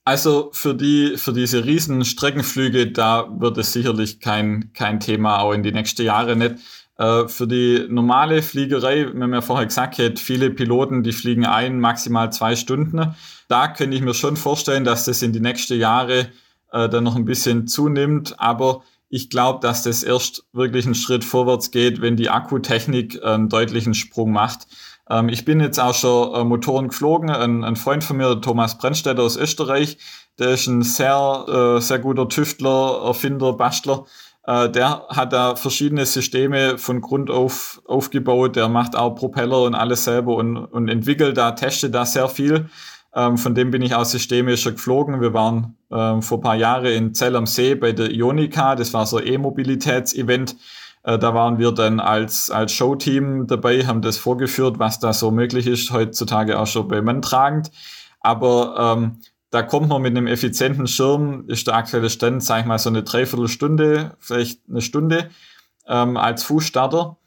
Also für die, für diese riesen Streckenflüge, da wird es sicherlich kein, kein Thema, auch in die nächsten Jahre nicht. Äh, für die normale Fliegerei, wir haben ja vorher gesagt, hat viele Piloten, die fliegen ein, maximal zwei Stunden. Da könnte ich mir schon vorstellen, dass das in die nächsten Jahre äh, dann noch ein bisschen zunimmt. Aber ich glaube, dass das erst wirklich einen Schritt vorwärts geht, wenn die Akkutechnik einen deutlichen Sprung macht. Ähm, ich bin jetzt auch schon äh, Motoren geflogen. Ein, ein, Freund von mir, Thomas Brennstätter aus Österreich, der ist ein sehr, äh, sehr guter Tüftler, Erfinder, Bastler. Äh, der hat da verschiedene Systeme von Grund auf aufgebaut. Der macht auch Propeller und alles selber und, und entwickelt da, testet da sehr viel. Ähm, von dem bin ich aus Systeme schon geflogen. Wir waren ähm, vor paar Jahren in Zell am See bei der Ionica. Das war so ein E-Mobilitätsevent. Äh, da waren wir dann als, als Showteam dabei, haben das vorgeführt, was da so möglich ist, heutzutage auch schon bei tragend. Aber ähm, da kommt man mit einem effizienten Schirm, ist der aktuelle Stand, sag ich mal, so eine Dreiviertelstunde, vielleicht eine Stunde ähm, als Fußstarter.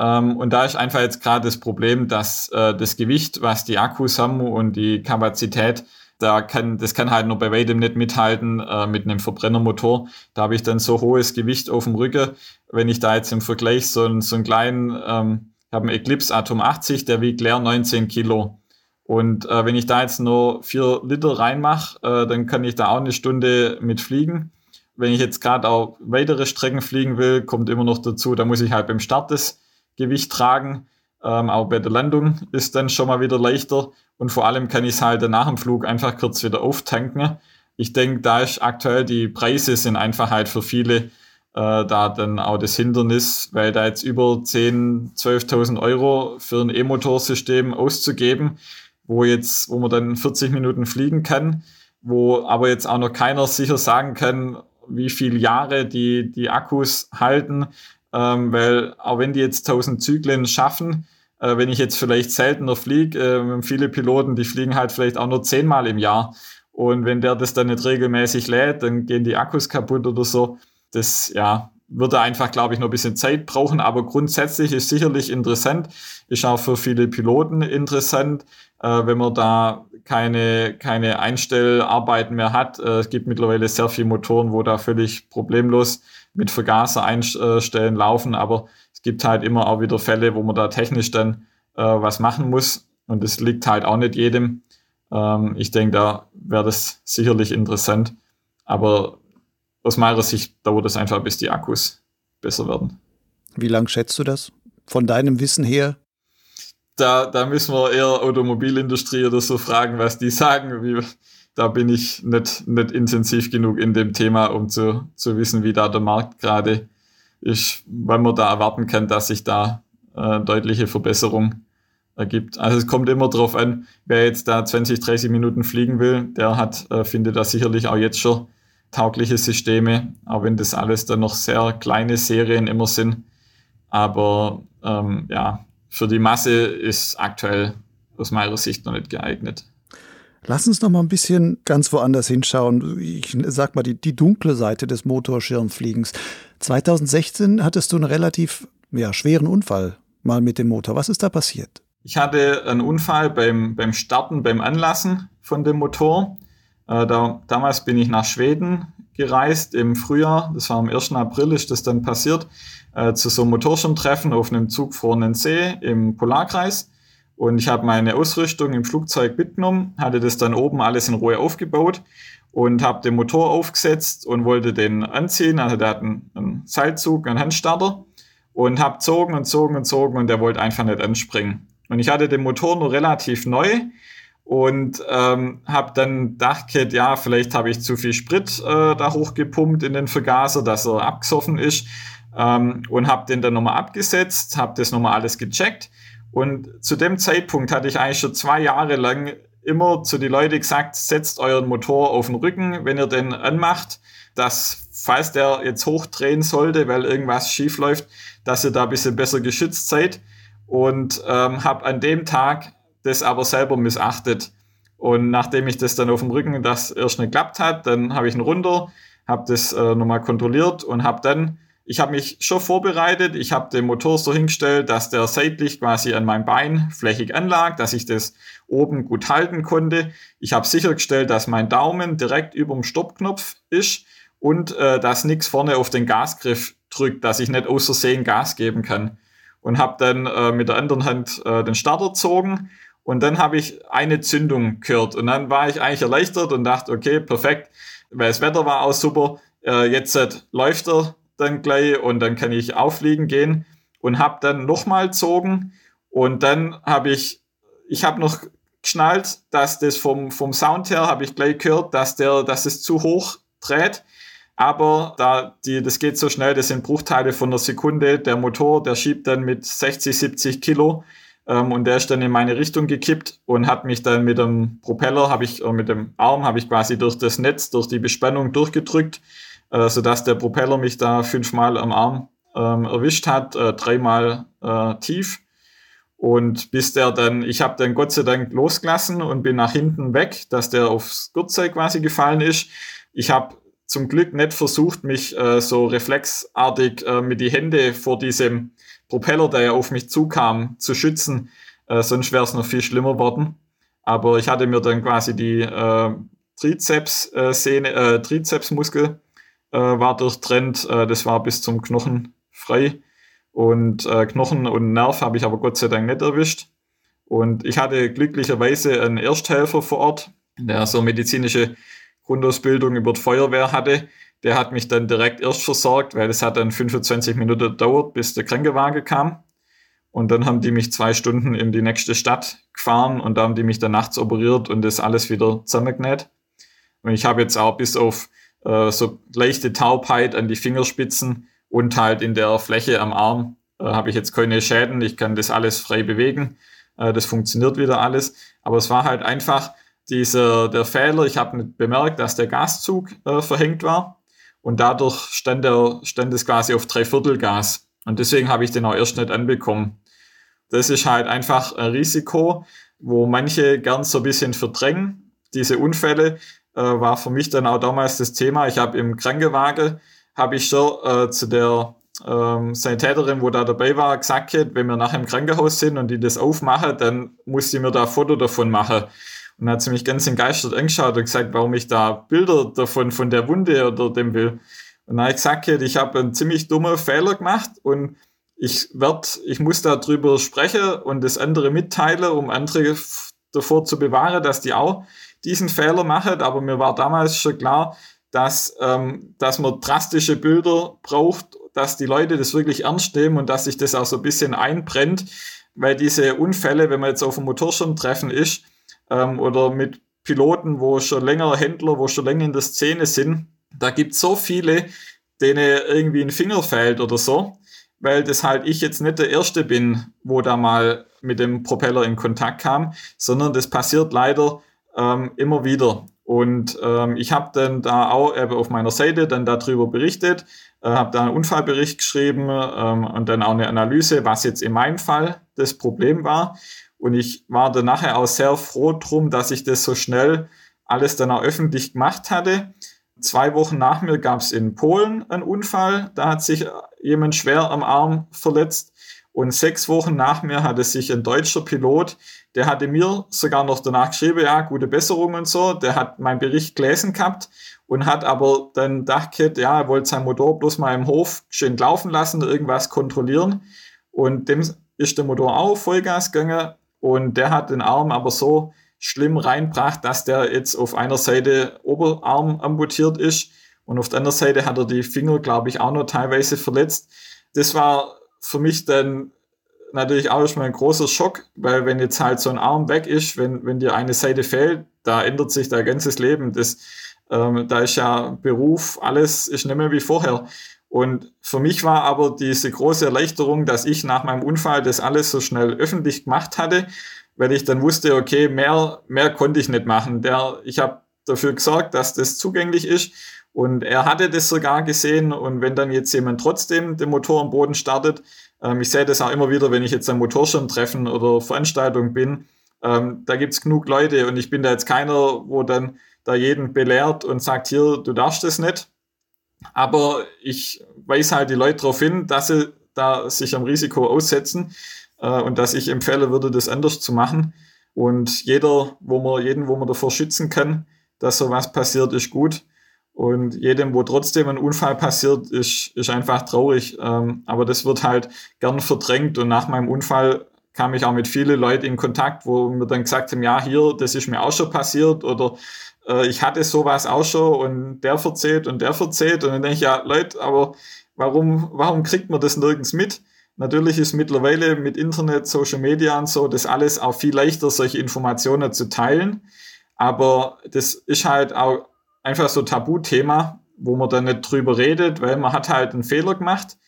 Ähm, und da ist einfach jetzt gerade das Problem, dass äh, das Gewicht, was die Akkus haben und die Kapazität, da kann, das kann halt nur bei weitem nicht mithalten äh, mit einem Verbrennermotor. Da habe ich dann so hohes Gewicht auf dem Rücken. Wenn ich da jetzt im Vergleich so, einen, so einen kleinen, ähm, ich habe einen Eclipse Atom 80, der wiegt leer 19 Kilo. Und äh, wenn ich da jetzt nur vier Liter reinmache, äh, dann kann ich da auch eine Stunde mit fliegen. Wenn ich jetzt gerade auch weitere Strecken fliegen will, kommt immer noch dazu, da muss ich halt beim Start das Gewicht tragen. Ähm, auch bei der Landung ist dann schon mal wieder leichter und vor allem kann ich es halt nach dem Flug einfach kurz wieder auftanken. Ich denke, da ist aktuell die Preise sind einfach halt für viele äh, da dann auch das Hindernis, weil da jetzt über 10.000, 12.000 Euro für ein E-Motorsystem auszugeben, wo jetzt, wo man dann 40 Minuten fliegen kann, wo aber jetzt auch noch keiner sicher sagen kann, wie viele Jahre die, die Akkus halten, ähm, weil auch wenn die jetzt 1000 Zyklen schaffen, äh, wenn ich jetzt vielleicht seltener fliege, äh, viele Piloten, die fliegen halt vielleicht auch nur zehnmal im Jahr. Und wenn der das dann nicht regelmäßig lädt, dann gehen die Akkus kaputt oder so. Das, ja, würde einfach, glaube ich, noch ein bisschen Zeit brauchen, aber grundsätzlich ist sicherlich interessant, ist auch für viele Piloten interessant, äh, wenn man da keine, keine Einstellarbeiten mehr hat. Äh, es gibt mittlerweile sehr viele Motoren, wo da völlig problemlos mit Vergaser einstellen laufen, aber es gibt halt immer auch wieder Fälle, wo man da technisch dann äh, was machen muss und das liegt halt auch nicht jedem. Ähm, ich denke, da wäre das sicherlich interessant, aber aus meiner Sicht dauert es einfach, bis die Akkus besser werden. Wie lange schätzt du das? Von deinem Wissen her? Da, da müssen wir eher Automobilindustrie oder so fragen, was die sagen. Wie, da bin ich nicht, nicht intensiv genug in dem Thema, um zu, zu wissen, wie da der Markt gerade ist, weil man da erwarten kann, dass sich da äh, deutliche Verbesserung ergibt. Also es kommt immer darauf an, wer jetzt da 20, 30 Minuten fliegen will, der hat, äh, findet da sicherlich auch jetzt schon taugliche Systeme, auch wenn das alles dann noch sehr kleine Serien immer sind. Aber ähm, ja, für die Masse ist aktuell aus meiner Sicht noch nicht geeignet. Lass uns noch mal ein bisschen ganz woanders hinschauen. Ich sag mal die, die dunkle Seite des Motorschirmfliegens. 2016 hattest du einen relativ ja, schweren Unfall mal mit dem Motor. Was ist da passiert? Ich hatte einen Unfall beim, beim Starten, beim Anlassen von dem Motor. Äh, da, damals bin ich nach Schweden gereist im Frühjahr. Das war am 1. April ist das dann passiert. Äh, zu so einem Motorschirmtreffen auf einem zugfrorenen See im Polarkreis. Und ich habe meine Ausrüstung im Flugzeug mitgenommen, hatte das dann oben alles in Ruhe aufgebaut und habe den Motor aufgesetzt und wollte den anziehen. Also der hat einen, einen Seilzug, einen Handstarter und habe zogen und zogen und zogen und der wollte einfach nicht anspringen. Und ich hatte den Motor nur relativ neu und ähm, habe dann gedacht, ja, vielleicht habe ich zu viel Sprit äh, da hochgepumpt in den Vergaser, dass er abgesoffen ist ähm, und habe den dann nochmal abgesetzt, habe das nochmal alles gecheckt und zu dem Zeitpunkt hatte ich eigentlich schon zwei Jahre lang immer zu den Leuten gesagt, setzt euren Motor auf den Rücken, wenn ihr den anmacht, dass falls der jetzt hochdrehen sollte, weil irgendwas schief läuft, dass ihr da ein bisschen besser geschützt seid. Und ähm, habe an dem Tag das aber selber missachtet. Und nachdem ich das dann auf dem Rücken das erst nicht geklappt hat, dann habe ich ihn runter, habe das äh, nochmal kontrolliert und habe dann ich habe mich schon vorbereitet. Ich habe den Motor so hingestellt, dass der seitlich quasi an meinem Bein flächig anlag, dass ich das oben gut halten konnte. Ich habe sichergestellt, dass mein Daumen direkt über dem Stoppknopf ist und äh, dass nichts vorne auf den Gasgriff drückt, dass ich nicht außer Sehen Gas geben kann. Und habe dann äh, mit der anderen Hand äh, den Starter gezogen und dann habe ich eine Zündung gehört. Und dann war ich eigentlich erleichtert und dachte, okay, perfekt, weil das Wetter war auch super. Äh, jetzt äh, läuft er dann gleich und dann kann ich aufliegen gehen und habe dann nochmal gezogen und dann habe ich, ich habe noch geschnallt, dass das vom, vom Sound her habe ich gleich gehört, dass der, dass es zu hoch dreht. Aber da die, das geht so schnell, das sind Bruchteile von einer Sekunde. Der Motor, der schiebt dann mit 60, 70 Kilo ähm, und der ist dann in meine Richtung gekippt und hat mich dann mit dem Propeller, habe ich, äh, mit dem Arm habe ich quasi durch das Netz, durch die Bespannung durchgedrückt äh, sodass der Propeller mich da fünfmal am Arm ähm, erwischt hat, äh, dreimal äh, tief. Und bis der dann, ich habe dann Gott sei Dank losgelassen und bin nach hinten weg, dass der aufs Gurtzeug quasi gefallen ist. Ich habe zum Glück nicht versucht, mich äh, so reflexartig äh, mit die Hände vor diesem Propeller, der ja auf mich zukam, zu schützen. Äh, sonst wäre es noch viel schlimmer worden. Aber ich hatte mir dann quasi die äh, Trizeps-Sehne, äh, Trizepsmuskel äh, war durchtrennt. Äh, das war bis zum Knochen frei. Und äh, Knochen und Nerv habe ich aber Gott sei Dank nicht erwischt. Und ich hatte glücklicherweise einen Ersthelfer vor Ort, der so medizinische Grundausbildung über die Feuerwehr hatte. Der hat mich dann direkt erst versorgt, weil es hat dann 25 Minuten gedauert, bis der Krankenwagen kam. Und dann haben die mich zwei Stunden in die nächste Stadt gefahren und da haben die mich dann nachts operiert und das alles wieder zusammengenäht. Und ich habe jetzt auch bis auf äh, so leichte Taubheit an die Fingerspitzen und halt in der Fläche am Arm äh, habe ich jetzt keine Schäden. Ich kann das alles frei bewegen. Äh, das funktioniert wieder alles. Aber es war halt einfach dieser, der Fehler. Ich habe bemerkt, dass der Gaszug äh, verhängt war. Und dadurch stand, der, stand es quasi auf Dreiviertel Gas. Und deswegen habe ich den auch erst nicht anbekommen. Das ist halt einfach ein Risiko, wo manche gern so ein bisschen verdrängen, diese Unfälle, äh, war für mich dann auch damals das Thema. Ich habe im Krankenwagen habe ich schon äh, zu der ähm, Sanitäterin, wo da dabei war, gesagt, wenn wir nachher im Krankenhaus sind und die das aufmachen, dann muss sie mir da ein Foto davon machen. Und dann hat sie mich ganz entgeistert angeschaut und gesagt, warum ich da Bilder davon von der Wunde oder dem will. Und dann habe ich gesagt, ich habe einen ziemlich dummen Fehler gemacht und ich werd, ich muss darüber sprechen und das andere mitteilen, um andere davor zu bewahren, dass die auch diesen Fehler machen. Aber mir war damals schon klar, dass, ähm, dass man drastische Bilder braucht, dass die Leute das wirklich ernst nehmen und dass sich das auch so ein bisschen einbrennt, weil diese Unfälle, wenn man jetzt auf dem Motorschirmtreffen ist ähm, oder mit Piloten, wo schon länger Händler, wo schon länger in der Szene sind, da gibt es so viele, denen irgendwie ein Finger fällt oder so, weil das halt ich jetzt nicht der Erste bin, wo da mal mit dem Propeller in Kontakt kam, sondern das passiert leider ähm, immer wieder. Und ähm, ich habe dann da auch eben auf meiner Seite dann darüber berichtet, äh, habe da einen Unfallbericht geschrieben ähm, und dann auch eine Analyse, was jetzt in meinem Fall das Problem war. Und ich war dann nachher auch sehr froh drum, dass ich das so schnell alles dann auch öffentlich gemacht hatte. Zwei Wochen nach mir gab es in Polen einen Unfall, da hat sich jemand schwer am Arm verletzt. Und sechs Wochen nach mir hatte sich ein deutscher Pilot der hatte mir sogar noch danach geschrieben, ja, gute Besserung und so. Der hat meinen Bericht gelesen gehabt und hat aber dann gedacht, ja, er wollte sein Motor bloß mal im Hof schön laufen lassen, irgendwas kontrollieren. Und dem ist der Motor auch Vollgas gegangen und der hat den Arm aber so schlimm reinbracht, dass der jetzt auf einer Seite Oberarm amputiert ist und auf der anderen Seite hat er die Finger, glaube ich, auch noch teilweise verletzt. Das war für mich dann natürlich auch erstmal ein großer Schock, weil wenn jetzt halt so ein Arm weg ist, wenn, wenn dir eine Seite fehlt, da ändert sich dein ganzes Leben. Das, ähm, da ist ja Beruf, alles ist nicht mehr wie vorher. Und für mich war aber diese große Erleichterung, dass ich nach meinem Unfall das alles so schnell öffentlich gemacht hatte, weil ich dann wusste, okay, mehr, mehr konnte ich nicht machen. Der, ich habe dafür gesorgt, dass das zugänglich ist. Und er hatte das sogar gesehen. Und wenn dann jetzt jemand trotzdem den Motor am Boden startet, ähm, ich sehe das auch immer wieder, wenn ich jetzt am Motorschirmtreffen oder Veranstaltung bin. Ähm, da gibt es genug Leute und ich bin da jetzt keiner, wo dann da jeden belehrt und sagt, hier, du darfst das nicht. Aber ich weise halt die Leute darauf hin, dass sie da sich am Risiko aussetzen äh, und dass ich empfehle würde, das anders zu machen. Und jeder, wo man, jeden, wo man davor schützen kann, dass sowas passiert, ist gut. Und jedem, wo trotzdem ein Unfall passiert, ist, ist einfach traurig. Ähm, aber das wird halt gern verdrängt. Und nach meinem Unfall kam ich auch mit vielen Leuten in Kontakt, wo mir dann gesagt haben, ja, hier, das ist mir auch schon passiert oder äh, ich hatte sowas auch schon und der verzählt und der verzählt. Und dann denke ich, ja, Leute, aber warum, warum kriegt man das nirgends mit? Natürlich ist mittlerweile mit Internet, Social Media und so, das alles auch viel leichter, solche Informationen zu teilen. Aber das ist halt auch einfach so Tabuthema, wo man dann nicht drüber redet, weil man hat halt einen Fehler gemacht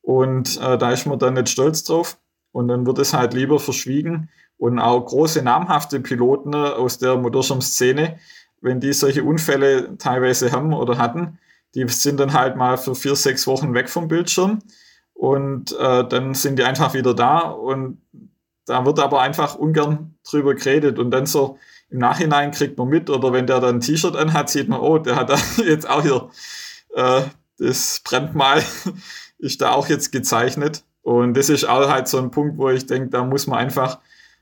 und äh, da ist man dann nicht stolz drauf und dann wird es halt lieber verschwiegen und auch große namhafte Piloten aus der Motorschirm-Szene, wenn die solche Unfälle teilweise haben oder hatten, die sind dann halt mal für vier, sechs Wochen weg vom Bildschirm und äh, dann sind die einfach wieder da und da wird aber einfach ungern drüber geredet und dann so im Nachhinein kriegt man mit oder wenn der dann ein T-Shirt anhat, sieht man, oh, der hat da jetzt auch hier äh, das Brandmal ist da auch jetzt gezeichnet. Und das ist auch halt so ein Punkt, wo ich denke, da muss man einfach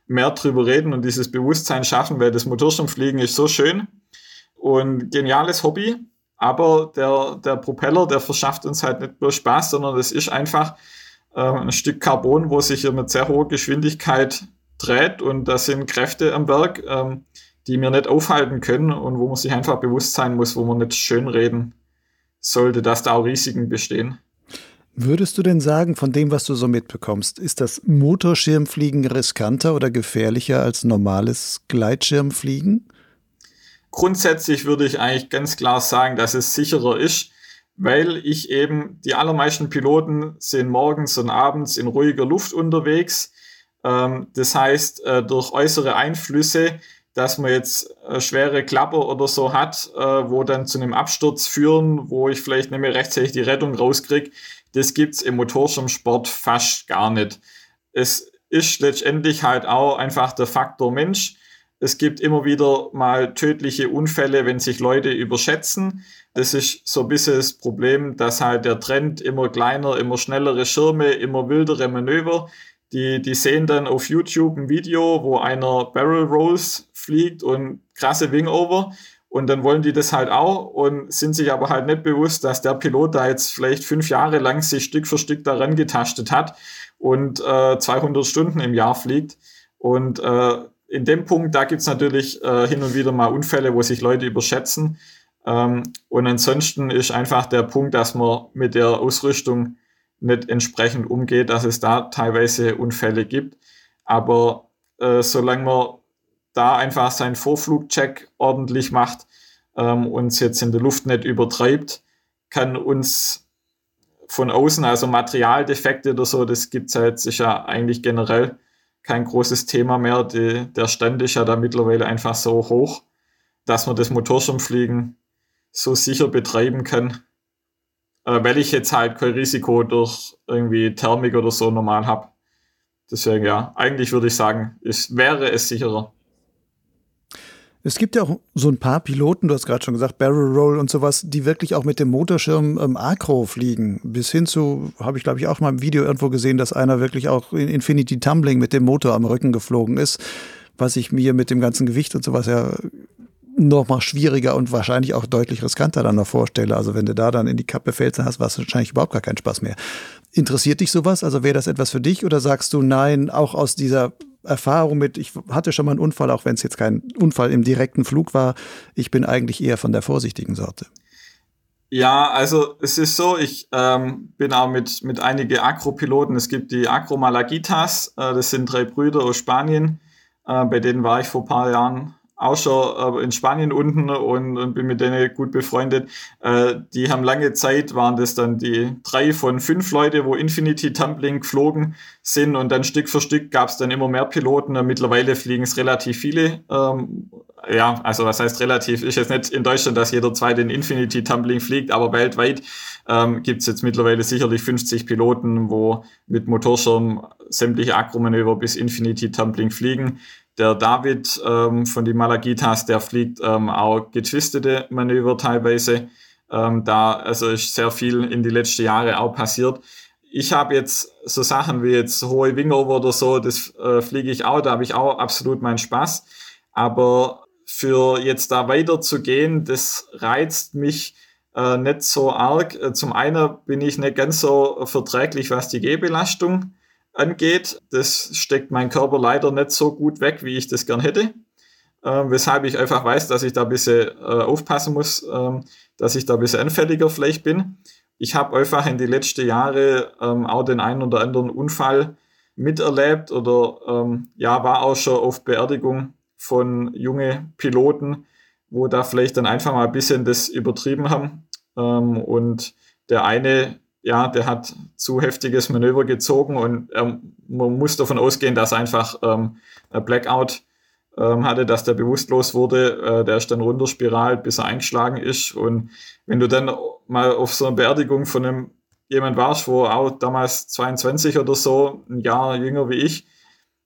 mehr drüber reden und dieses Bewusstsein schaffen, weil das Motorschirmfliegen ist so schön und geniales Hobby, aber der, der Propeller, der verschafft uns halt nicht nur Spaß, sondern das ist einfach äh, ein Stück Carbon, wo sich mit sehr hoher Geschwindigkeit dreht und da sind Kräfte am Werk, ähm, die mir nicht aufhalten können und wo man sich einfach bewusst sein muss, wo man nicht schönreden sollte, dass da auch Risiken bestehen. Würdest du denn sagen, von dem, was du so mitbekommst, ist das Motorschirmfliegen riskanter oder gefährlicher als normales Gleitschirmfliegen? Grundsätzlich würde ich eigentlich ganz klar sagen, dass es sicherer ist, weil ich eben, die allermeisten Piloten sind morgens und abends in ruhiger Luft unterwegs. Ähm, das heißt, äh, durch äußere Einflüsse dass man jetzt eine schwere Klappe oder so hat, äh, wo dann zu einem Absturz führen, wo ich vielleicht nicht mehr rechtzeitig die Rettung rauskriege, das gibt's im Motorschirmsport fast gar nicht. Es ist letztendlich halt auch einfach der Faktor Mensch. Es gibt immer wieder mal tödliche Unfälle, wenn sich Leute überschätzen. Das ist so ein bisschen das Problem, dass halt der Trend immer kleiner, immer schnellere Schirme, immer wildere Manöver. Die, die sehen dann auf YouTube ein Video, wo einer Barrel Rolls fliegt und krasse Wingover. Und dann wollen die das halt auch und sind sich aber halt nicht bewusst, dass der Pilot da jetzt vielleicht fünf Jahre lang sich Stück für Stück daran getastet hat und äh, 200 Stunden im Jahr fliegt. Und äh, in dem Punkt, da gibt's natürlich äh, hin und wieder mal Unfälle, wo sich Leute überschätzen. Ähm, und ansonsten ist einfach der Punkt, dass man mit der Ausrüstung nicht entsprechend umgeht, dass es da teilweise Unfälle gibt. Aber äh, solange man da einfach seinen Vorflugcheck ordentlich macht ähm, und es jetzt in der Luft nicht übertreibt, kann uns von außen, also Materialdefekte oder so, das gibt's ja jetzt sicher eigentlich generell kein großes Thema mehr. Die, der Stand ist ja da mittlerweile einfach so hoch, dass man das Motorschirmfliegen so sicher betreiben kann, äh, weil ich jetzt halt kein Risiko durch irgendwie Thermik oder so normal habe. Deswegen ja, eigentlich würde ich sagen, es wäre es sicherer. Es gibt ja auch so ein paar Piloten, du hast gerade schon gesagt, Barrel Roll und sowas, die wirklich auch mit dem Motorschirm ähm, Acro fliegen. Bis hin zu, habe ich glaube ich auch mal im Video irgendwo gesehen, dass einer wirklich auch in Infinity Tumbling mit dem Motor am Rücken geflogen ist, was ich mir mit dem ganzen Gewicht und sowas ja noch mal schwieriger und wahrscheinlich auch deutlich riskanter dann noch vorstelle. Also wenn du da dann in die Kappe fällst, dann hast du wahrscheinlich überhaupt gar keinen Spaß mehr. Interessiert dich sowas? Also wäre das etwas für dich oder sagst du nein, auch aus dieser Erfahrung mit, ich hatte schon mal einen Unfall, auch wenn es jetzt kein Unfall im direkten Flug war. Ich bin eigentlich eher von der vorsichtigen Sorte. Ja, also es ist so, ich ähm, bin auch mit, mit einigen Akro-Piloten. Es gibt die Akro Malagitas, äh, das sind drei Brüder aus Spanien. Äh, bei denen war ich vor ein paar Jahren auch schon äh, in Spanien unten und, und bin mit denen gut befreundet. Äh, die haben lange Zeit, waren das dann die drei von fünf Leute, wo Infinity Tumbling geflogen sind und dann Stück für Stück gab es dann immer mehr Piloten. Mittlerweile fliegen es relativ viele. Ähm, ja, also was heißt relativ? Ist jetzt nicht in Deutschland, dass jeder zweite in Infinity Tumbling fliegt, aber weltweit ähm, gibt es jetzt mittlerweile sicherlich 50 Piloten, wo mit Motorschirm sämtliche Akromanöver bis Infinity Tumbling fliegen. Der David ähm, von die Malagitas, der fliegt ähm, auch getwistete Manöver teilweise. Ähm, da also ist sehr viel in die letzten Jahre auch passiert. Ich habe jetzt so Sachen wie jetzt hohe Wingover oder so, das äh, fliege ich auch, da habe ich auch absolut meinen Spaß. Aber für jetzt da weiter zu gehen, das reizt mich äh, nicht so arg. Äh, zum einen bin ich nicht ganz so verträglich, was die Gehbelastung angeht. Das steckt mein Körper leider nicht so gut weg, wie ich das gern hätte. Ähm, weshalb ich einfach weiß, dass ich da ein bisschen äh, aufpassen muss, ähm, dass ich da ein bisschen anfälliger vielleicht bin. Ich habe einfach in die letzten Jahre ähm, auch den einen oder anderen Unfall miterlebt oder ähm, ja, war auch schon auf Beerdigung von junge Piloten, wo da vielleicht dann einfach mal ein bisschen das übertrieben haben. Ähm, und der eine ja, der hat zu heftiges Manöver gezogen und ähm, man muss davon ausgehen, dass einfach ähm, ein Blackout ähm, hatte, dass der bewusstlos wurde. Äh, der ist dann runterspiralt, bis er eingeschlagen ist. Und wenn du dann mal auf so einer Beerdigung von einem jemand warst, wo auch damals 22 oder so, ein Jahr jünger wie ich,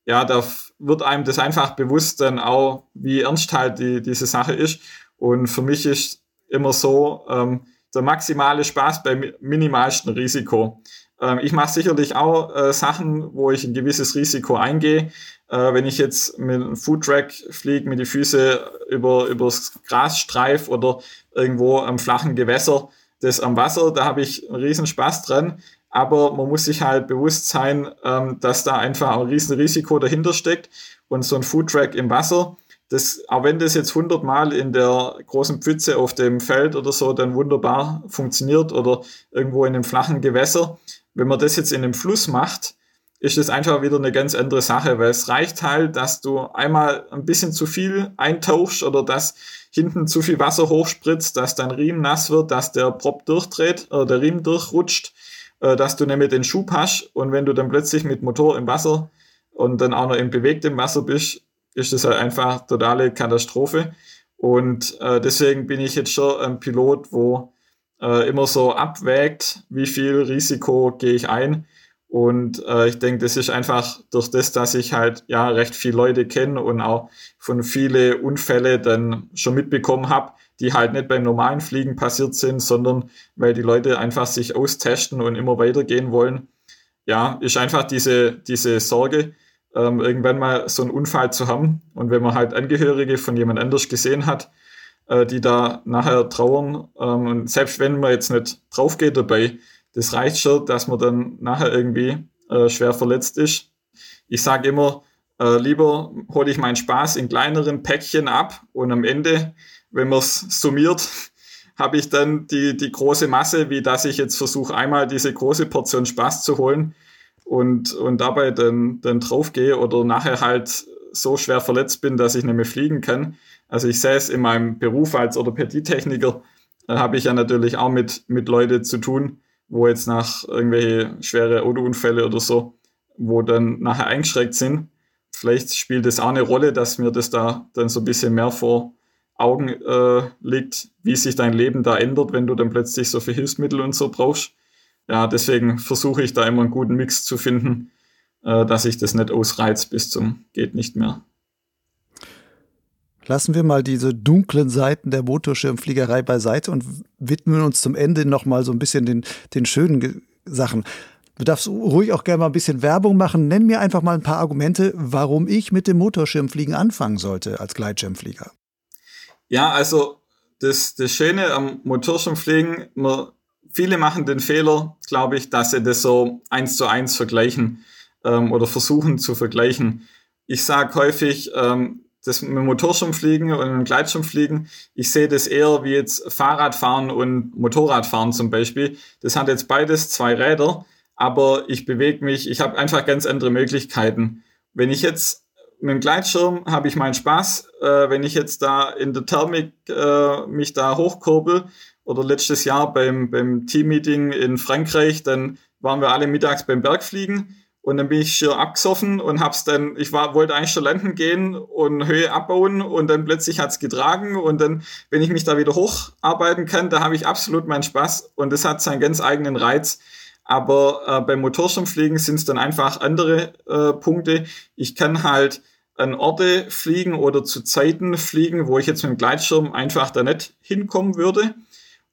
ja, da wird einem das einfach bewusst dann auch, wie ernst halt die, diese Sache ist. Und für mich ist immer so, ähm, der maximale Spaß beim minimalsten Risiko. Ähm, ich mache sicherlich auch äh, Sachen, wo ich ein gewisses Risiko eingehe. Äh, wenn ich jetzt mit einem Foodtrack fliege, mit die Füße über übers Gras streif oder irgendwo am flachen Gewässer, das am Wasser, da habe ich einen riesen Spaß dran. Aber man muss sich halt bewusst sein, ähm, dass da einfach ein riesen Risiko dahinter steckt. Und so ein Foodtrack im Wasser, das, auch wenn das jetzt hundertmal in der großen Pfütze auf dem Feld oder so dann wunderbar funktioniert oder irgendwo in einem flachen Gewässer, wenn man das jetzt in einem Fluss macht, ist das einfach wieder eine ganz andere Sache, weil es reicht halt, dass du einmal ein bisschen zu viel eintauchst oder dass hinten zu viel Wasser hochspritzt, dass dein Riemen nass wird, dass der Prop durchdreht oder der Riemen durchrutscht, äh, dass du nämlich den Schub hast und wenn du dann plötzlich mit Motor im Wasser und dann auch noch im bewegtem Wasser bist, ist das halt einfach totale Katastrophe. Und äh, deswegen bin ich jetzt schon ein Pilot, wo äh, immer so abwägt, wie viel Risiko gehe ich ein. Und äh, ich denke, das ist einfach durch das, dass ich halt ja recht viele Leute kenne und auch von viele Unfälle dann schon mitbekommen habe, die halt nicht beim normalen Fliegen passiert sind, sondern weil die Leute einfach sich austesten und immer weitergehen wollen. Ja, ist einfach diese, diese Sorge, ähm, irgendwann mal so einen Unfall zu haben. Und wenn man halt Angehörige von jemand anders gesehen hat, äh, die da nachher trauern, ähm, und selbst wenn man jetzt nicht drauf geht dabei, das reicht schon, dass man dann nachher irgendwie äh, schwer verletzt ist. Ich sage immer, äh, lieber hole ich meinen Spaß in kleineren Päckchen ab und am Ende, wenn man es summiert, habe ich dann die, die große Masse, wie dass ich jetzt versuche, einmal diese große Portion Spaß zu holen und, und dabei dann, dann draufgehe oder nachher halt so schwer verletzt bin, dass ich nicht mehr fliegen kann. Also ich sehe es in meinem Beruf als Orthopädietechniker, da habe ich ja natürlich auch mit, mit Leuten zu tun, wo jetzt nach irgendwelche schwere Autounfälle oder so, wo dann nachher eingeschränkt sind. Vielleicht spielt es auch eine Rolle, dass mir das da dann so ein bisschen mehr vor Augen äh, liegt, wie sich dein Leben da ändert, wenn du dann plötzlich so viel Hilfsmittel und so brauchst. Ja, deswegen versuche ich da immer einen guten Mix zu finden, äh, dass ich das nicht ausreiz bis zum geht nicht mehr. Lassen wir mal diese dunklen Seiten der Motorschirmfliegerei beiseite und widmen uns zum Ende nochmal so ein bisschen den, den schönen Sachen. Du darfst ruhig auch gerne mal ein bisschen Werbung machen. Nenn mir einfach mal ein paar Argumente, warum ich mit dem Motorschirmfliegen anfangen sollte als Gleitschirmflieger. Ja, also das, das Schöne am Motorschirmfliegen, man, viele machen den Fehler, glaube ich, dass sie das so eins zu eins vergleichen ähm, oder versuchen zu vergleichen. Ich sage häufig, ähm, das mit dem Motorschirmfliegen und mit dem Gleitschirmfliegen, ich sehe das eher wie jetzt Fahrradfahren und Motorradfahren zum Beispiel. Das hat jetzt beides zwei Räder, aber ich bewege mich, ich habe einfach ganz andere Möglichkeiten. Wenn ich jetzt mit dem Gleitschirm habe ich meinen Spaß, äh, wenn ich jetzt da in der Thermik äh, mich da hochkurbel oder letztes Jahr beim, beim Teammeeting in Frankreich, dann waren wir alle mittags beim Bergfliegen und dann bin ich schier abgesoffen und hab's dann, ich war, wollte eigentlich schon landen gehen und Höhe abbauen und dann plötzlich hat's getragen und dann, wenn ich mich da wieder hocharbeiten kann, da habe ich absolut meinen Spaß und das hat seinen ganz eigenen Reiz. Aber äh, beim Motorschirmfliegen sind es dann einfach andere äh, Punkte. Ich kann halt an Orte fliegen oder zu Zeiten fliegen, wo ich jetzt mit dem Gleitschirm einfach da nicht hinkommen würde.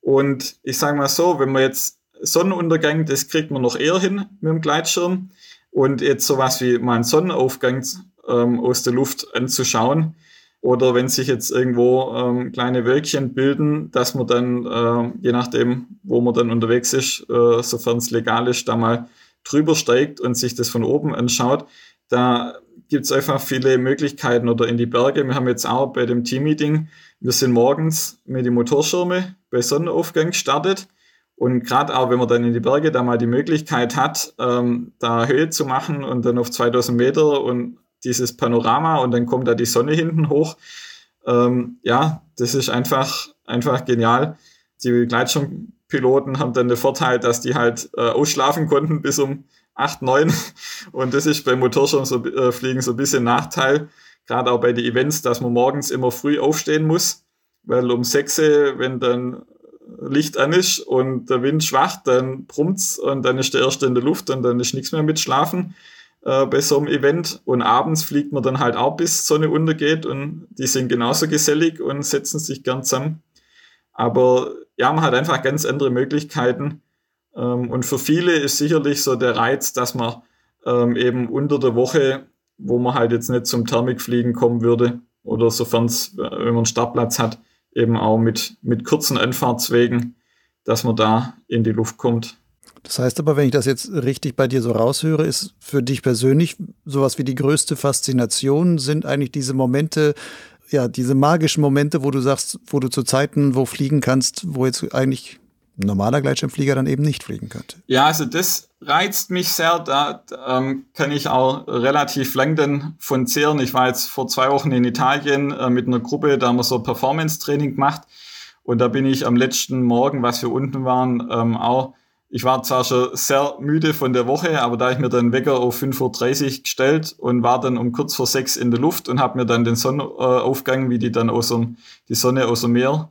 Und ich sage mal so, wenn man jetzt Sonnenuntergang, das kriegt man noch eher hin mit dem Gleitschirm und jetzt sowas wie mal einen Sonnenaufgang ähm, aus der Luft anzuschauen. Oder wenn sich jetzt irgendwo ähm, kleine Wölkchen bilden, dass man dann, äh, je nachdem, wo man dann unterwegs ist, äh, sofern es legal ist, da mal drüber steigt und sich das von oben anschaut. Da gibt es einfach viele Möglichkeiten oder in die Berge. Wir haben jetzt auch bei dem Teammeeting, wir sind morgens mit den Motorschirme bei Sonnenaufgang gestartet und gerade auch, wenn man dann in die Berge da mal die Möglichkeit hat, ähm, da Höhe zu machen und dann auf 2000 Meter und dieses Panorama und dann kommt da die Sonne hinten hoch. Ähm, ja, das ist einfach, einfach genial. Die Gleitschirmpiloten haben dann den Vorteil, dass die halt äh, ausschlafen konnten bis um 8, 9. Und das ist beim Motorschirmfliegen so, äh, so ein bisschen Nachteil. Gerade auch bei den Events, dass man morgens immer früh aufstehen muss. Weil um 6, wenn dann Licht an ist und der Wind schwach, dann brummt's und dann ist der erste in der Luft und dann ist nichts mehr mit Schlafen äh, bei so einem Event. Und abends fliegt man dann halt auch bis Sonne untergeht und die sind genauso gesellig und setzen sich gern zusammen. Aber ja, man hat einfach ganz andere Möglichkeiten. Ähm, und für viele ist sicherlich so der Reiz, dass man ähm, eben unter der Woche, wo man halt jetzt nicht zum Thermikfliegen kommen würde, oder sofern es, wenn man einen Startplatz hat, eben auch mit, mit kurzen Anfahrtswegen, dass man da in die Luft kommt. Das heißt aber, wenn ich das jetzt richtig bei dir so raushöre, ist für dich persönlich sowas wie die größte Faszination sind eigentlich diese Momente, ja, diese magischen Momente, wo du sagst, wo du zu Zeiten wo fliegen kannst, wo jetzt eigentlich normaler Gleitschirmflieger dann eben nicht fliegen könnte. Ja, also das reizt mich sehr. Da ähm, kann ich auch relativ lang dann von zehren. Ich war jetzt vor zwei Wochen in Italien äh, mit einer Gruppe, da haben wir so Performance-Training gemacht. Und da bin ich am letzten Morgen, was wir unten waren, ähm, auch, ich war zwar schon sehr müde von der Woche, aber da ich mir dann Wecker auf 5.30 Uhr gestellt und war dann um kurz vor sechs in der Luft und habe mir dann den Sonnenaufgang, wie die dann aus dem, die Sonne aus dem Meer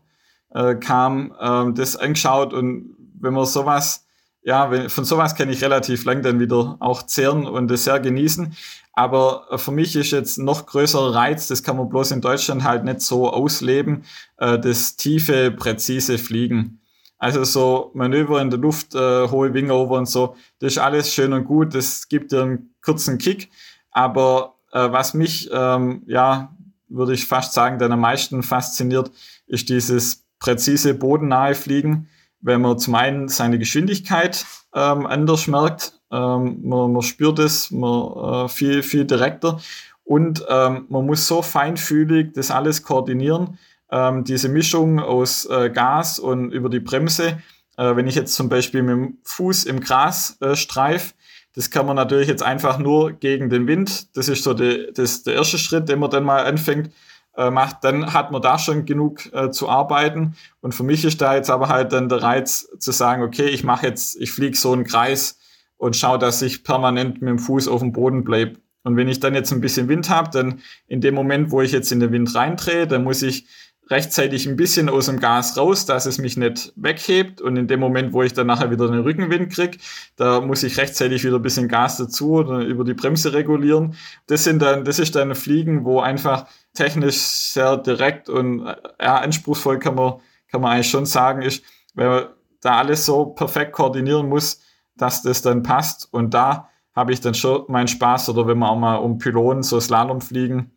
äh, kam, äh, das angeschaut und wenn man sowas ja, wenn, von sowas kann ich relativ lang dann wieder auch zehren und das sehr genießen. Aber für mich ist jetzt noch größerer Reiz, das kann man bloß in Deutschland halt nicht so ausleben, äh, das tiefe, präzise Fliegen. Also so Manöver in der Luft, äh, hohe Wingover und so, das ist alles schön und gut, das gibt dir einen kurzen Kick. Aber äh, was mich, ähm, ja, würde ich fast sagen, dann am meisten fasziniert, ist dieses präzise bodennahe Fliegen, wenn man zum einen seine Geschwindigkeit ähm, anders merkt, ähm, man, man spürt es man, äh, viel, viel direkter und ähm, man muss so feinfühlig das alles koordinieren, ähm, diese Mischung aus äh, Gas und über die Bremse. Äh, wenn ich jetzt zum Beispiel mit dem Fuß im Gras äh, streif, das kann man natürlich jetzt einfach nur gegen den Wind. Das ist so die, das, der erste Schritt, den man dann mal anfängt äh, macht, dann hat man da schon genug äh, zu arbeiten. Und für mich ist da jetzt aber halt dann der Reiz zu sagen, okay, ich mache jetzt, ich fliege so einen Kreis und schaue, dass ich permanent mit dem Fuß auf dem Boden bleibe. Und wenn ich dann jetzt ein bisschen Wind habe, dann in dem Moment, wo ich jetzt in den Wind reindrehe, dann muss ich rechtzeitig ein bisschen aus dem Gas raus, dass es mich nicht weghebt. Und in dem Moment, wo ich dann nachher wieder einen Rückenwind krieg, da muss ich rechtzeitig wieder ein bisschen Gas dazu oder über die Bremse regulieren. Das sind dann, das ist dann Fliegen, wo einfach technisch sehr direkt und ja, anspruchsvoll kann man, kann man eigentlich schon sagen, ist, weil man da alles so perfekt koordinieren muss, dass das dann passt. Und da habe ich dann schon meinen Spaß oder wenn man auch mal um Pylonen so Slalom fliegen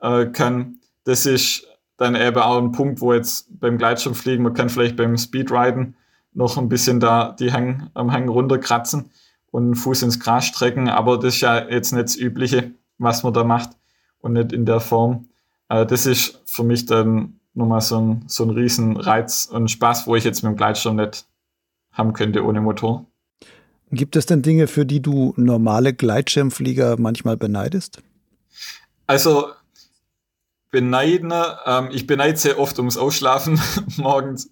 äh, kann. Das ist dann eben auch ein Punkt, wo jetzt beim Gleitschirmfliegen, man kann vielleicht beim Speedriden noch ein bisschen da die Hang, am Hang runterkratzen und einen Fuß ins Gras strecken, aber das ist ja jetzt nicht das Übliche, was man da macht und nicht in der Form. Also das ist für mich dann nochmal so ein, so ein riesen Reiz und Spaß, wo ich jetzt mit dem Gleitschirm nicht haben könnte ohne Motor. Gibt es denn Dinge, für die du normale Gleitschirmflieger manchmal beneidest? Also beneiden. Ähm, ich beneide sehr oft ums Ausschlafen morgens.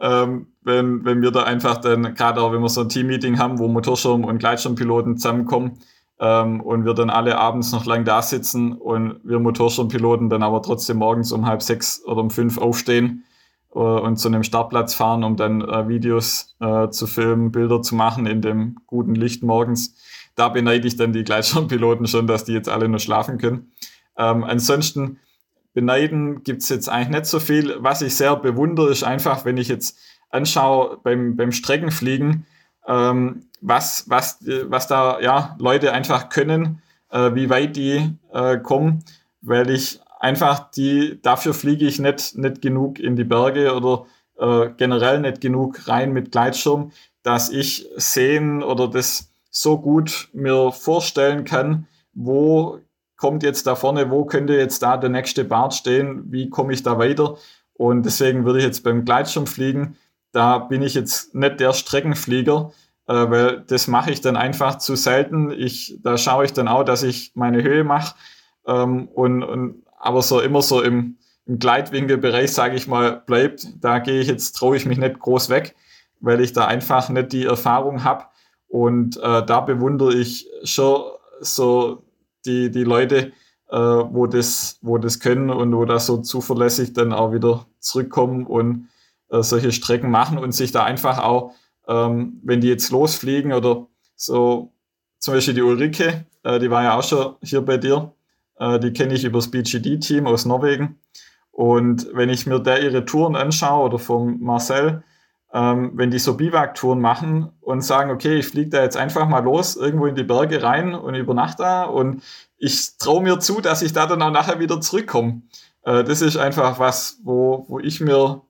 Ähm, wenn, wenn wir da einfach dann, gerade auch wenn wir so ein Teammeeting haben, wo Motorschirm- und Gleitschirmpiloten zusammenkommen ähm, und wir dann alle abends noch lang da sitzen und wir Motorschirmpiloten dann aber trotzdem morgens um halb sechs oder um fünf aufstehen äh, und zu einem Startplatz fahren, um dann äh, Videos äh, zu filmen, Bilder zu machen in dem guten Licht morgens. Da beneide ich dann die Gleitschirmpiloten schon, dass die jetzt alle nur schlafen können. Ähm, ansonsten beneiden gibt's jetzt eigentlich nicht so viel. Was ich sehr bewundere, ist einfach, wenn ich jetzt anschaue beim, beim Streckenfliegen, ähm, was, was, was da ja, Leute einfach können, äh, wie weit die äh, kommen, weil ich einfach die, dafür fliege ich nicht, nicht genug in die Berge oder äh, generell nicht genug rein mit Gleitschirm, dass ich sehen oder das so gut mir vorstellen kann, wo kommt jetzt da vorne, wo könnte jetzt da der nächste Bart stehen, wie komme ich da weiter? Und deswegen würde ich jetzt beim Gleitschirmfliegen, da bin ich jetzt nicht der Streckenflieger, äh, weil das mache ich dann einfach zu selten. Ich, da schaue ich dann auch, dass ich meine Höhe mache. Ähm, und, und, aber so immer so im, im Gleitwinkelbereich, sage ich mal, bleibt. Da gehe ich jetzt, traue ich mich nicht groß weg, weil ich da einfach nicht die Erfahrung habe. Und äh, da bewundere ich schon so die, die Leute, äh, wo, das, wo das können und wo das so zuverlässig dann auch wieder zurückkommen und äh, solche Strecken machen und sich da einfach auch, ähm, wenn die jetzt losfliegen oder so, zum Beispiel die Ulrike, äh, die war ja auch schon hier bei dir, äh, die kenne ich über das BGD-Team aus Norwegen. Und wenn ich mir da ihre Touren anschaue oder vom Marcel, ähm, wenn die so Biwak-Touren machen und sagen, okay, ich fliege da jetzt einfach mal los, irgendwo in die Berge rein und übernachte da und ich traue mir zu, dass ich da dann auch nachher wieder zurückkomme. Äh, das ist einfach was, wo, wo ich mir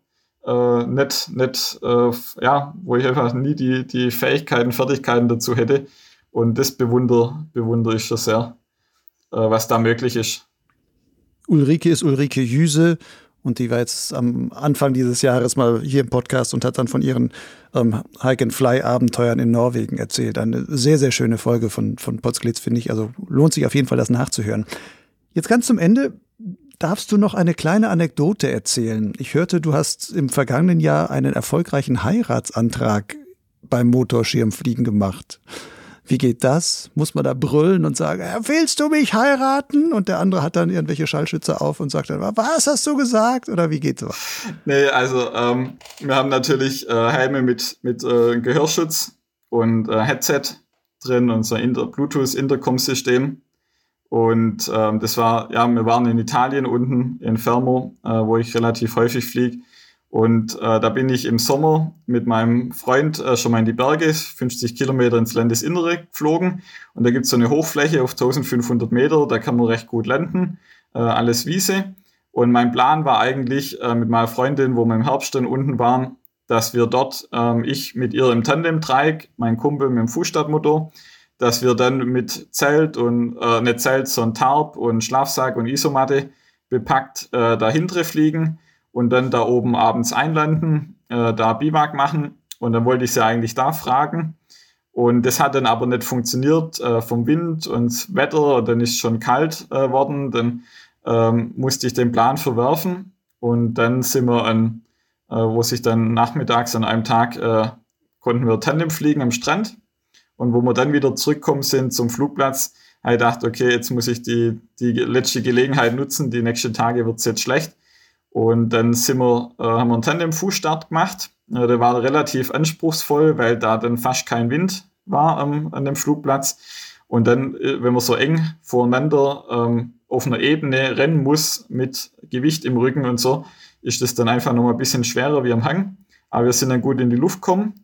äh, nicht, nicht äh, ja, wo ich einfach nie die, die Fähigkeiten, Fertigkeiten dazu hätte. Und das bewundere, bewundere ich schon sehr, äh, was da möglich ist. Ulrike ist Ulrike Jüse und die war jetzt am Anfang dieses Jahres mal hier im Podcast und hat dann von ihren ähm, Hike-and-Fly-Abenteuern in Norwegen erzählt. Eine sehr, sehr schöne Folge von, von Potsglitz, finde ich. Also lohnt sich auf jeden Fall, das nachzuhören. Jetzt ganz zum Ende darfst du noch eine kleine Anekdote erzählen. Ich hörte, du hast im vergangenen Jahr einen erfolgreichen Heiratsantrag beim Motorschirmfliegen gemacht. Wie geht das? Muss man da brüllen und sagen, willst du mich heiraten? Und der andere hat dann irgendwelche Schallschütze auf und sagt dann, was hast du gesagt? Oder wie geht sowas? Nee, also ähm, wir haben natürlich äh, Helme mit, mit äh, Gehörschutz und äh, Headset drin, unser Inter Bluetooth-Intercom-System. Und ähm, das war, ja, wir waren in Italien unten in Fermo, äh, wo ich relativ häufig fliege. Und äh, da bin ich im Sommer mit meinem Freund äh, schon mal in die Berge, 50 Kilometer ins Landesinnere geflogen. Und da gibt es so eine Hochfläche auf 1500 Meter, da kann man recht gut landen, äh, alles Wiese. Und mein Plan war eigentlich äh, mit meiner Freundin, wo wir im Herbst dann unten waren, dass wir dort, ähm, ich mit ihr im Tandem-Dreieck, mein Kumpel mit dem Fußstadtmotor, dass wir dann mit Zelt und, äh, nicht Zelt, sondern Tarp und Schlafsack und Isomatte bepackt äh, dahinter fliegen und dann da oben abends einlanden, äh, da Biwak machen. Und dann wollte ich sie eigentlich da fragen. Und das hat dann aber nicht funktioniert äh, vom Wind und Wetter. Und dann ist es schon kalt äh, worden. Dann ähm, musste ich den Plan verwerfen. Und dann sind wir an, äh, wo sich dann nachmittags an einem Tag äh, konnten wir Tandem fliegen am Strand. Und wo wir dann wieder zurückkommen sind zum Flugplatz, habe ich gedacht, okay, jetzt muss ich die, die letzte Gelegenheit nutzen, die nächsten Tage wird es jetzt schlecht. Und dann sind wir, äh, haben wir einen Tandem-Fußstart gemacht. Äh, der war relativ anspruchsvoll, weil da dann fast kein Wind war ähm, an dem Flugplatz. Und dann, äh, wenn man so eng voreinander ähm, auf einer Ebene rennen muss mit Gewicht im Rücken und so, ist das dann einfach noch mal ein bisschen schwerer wie am Hang. Aber wir sind dann gut in die Luft gekommen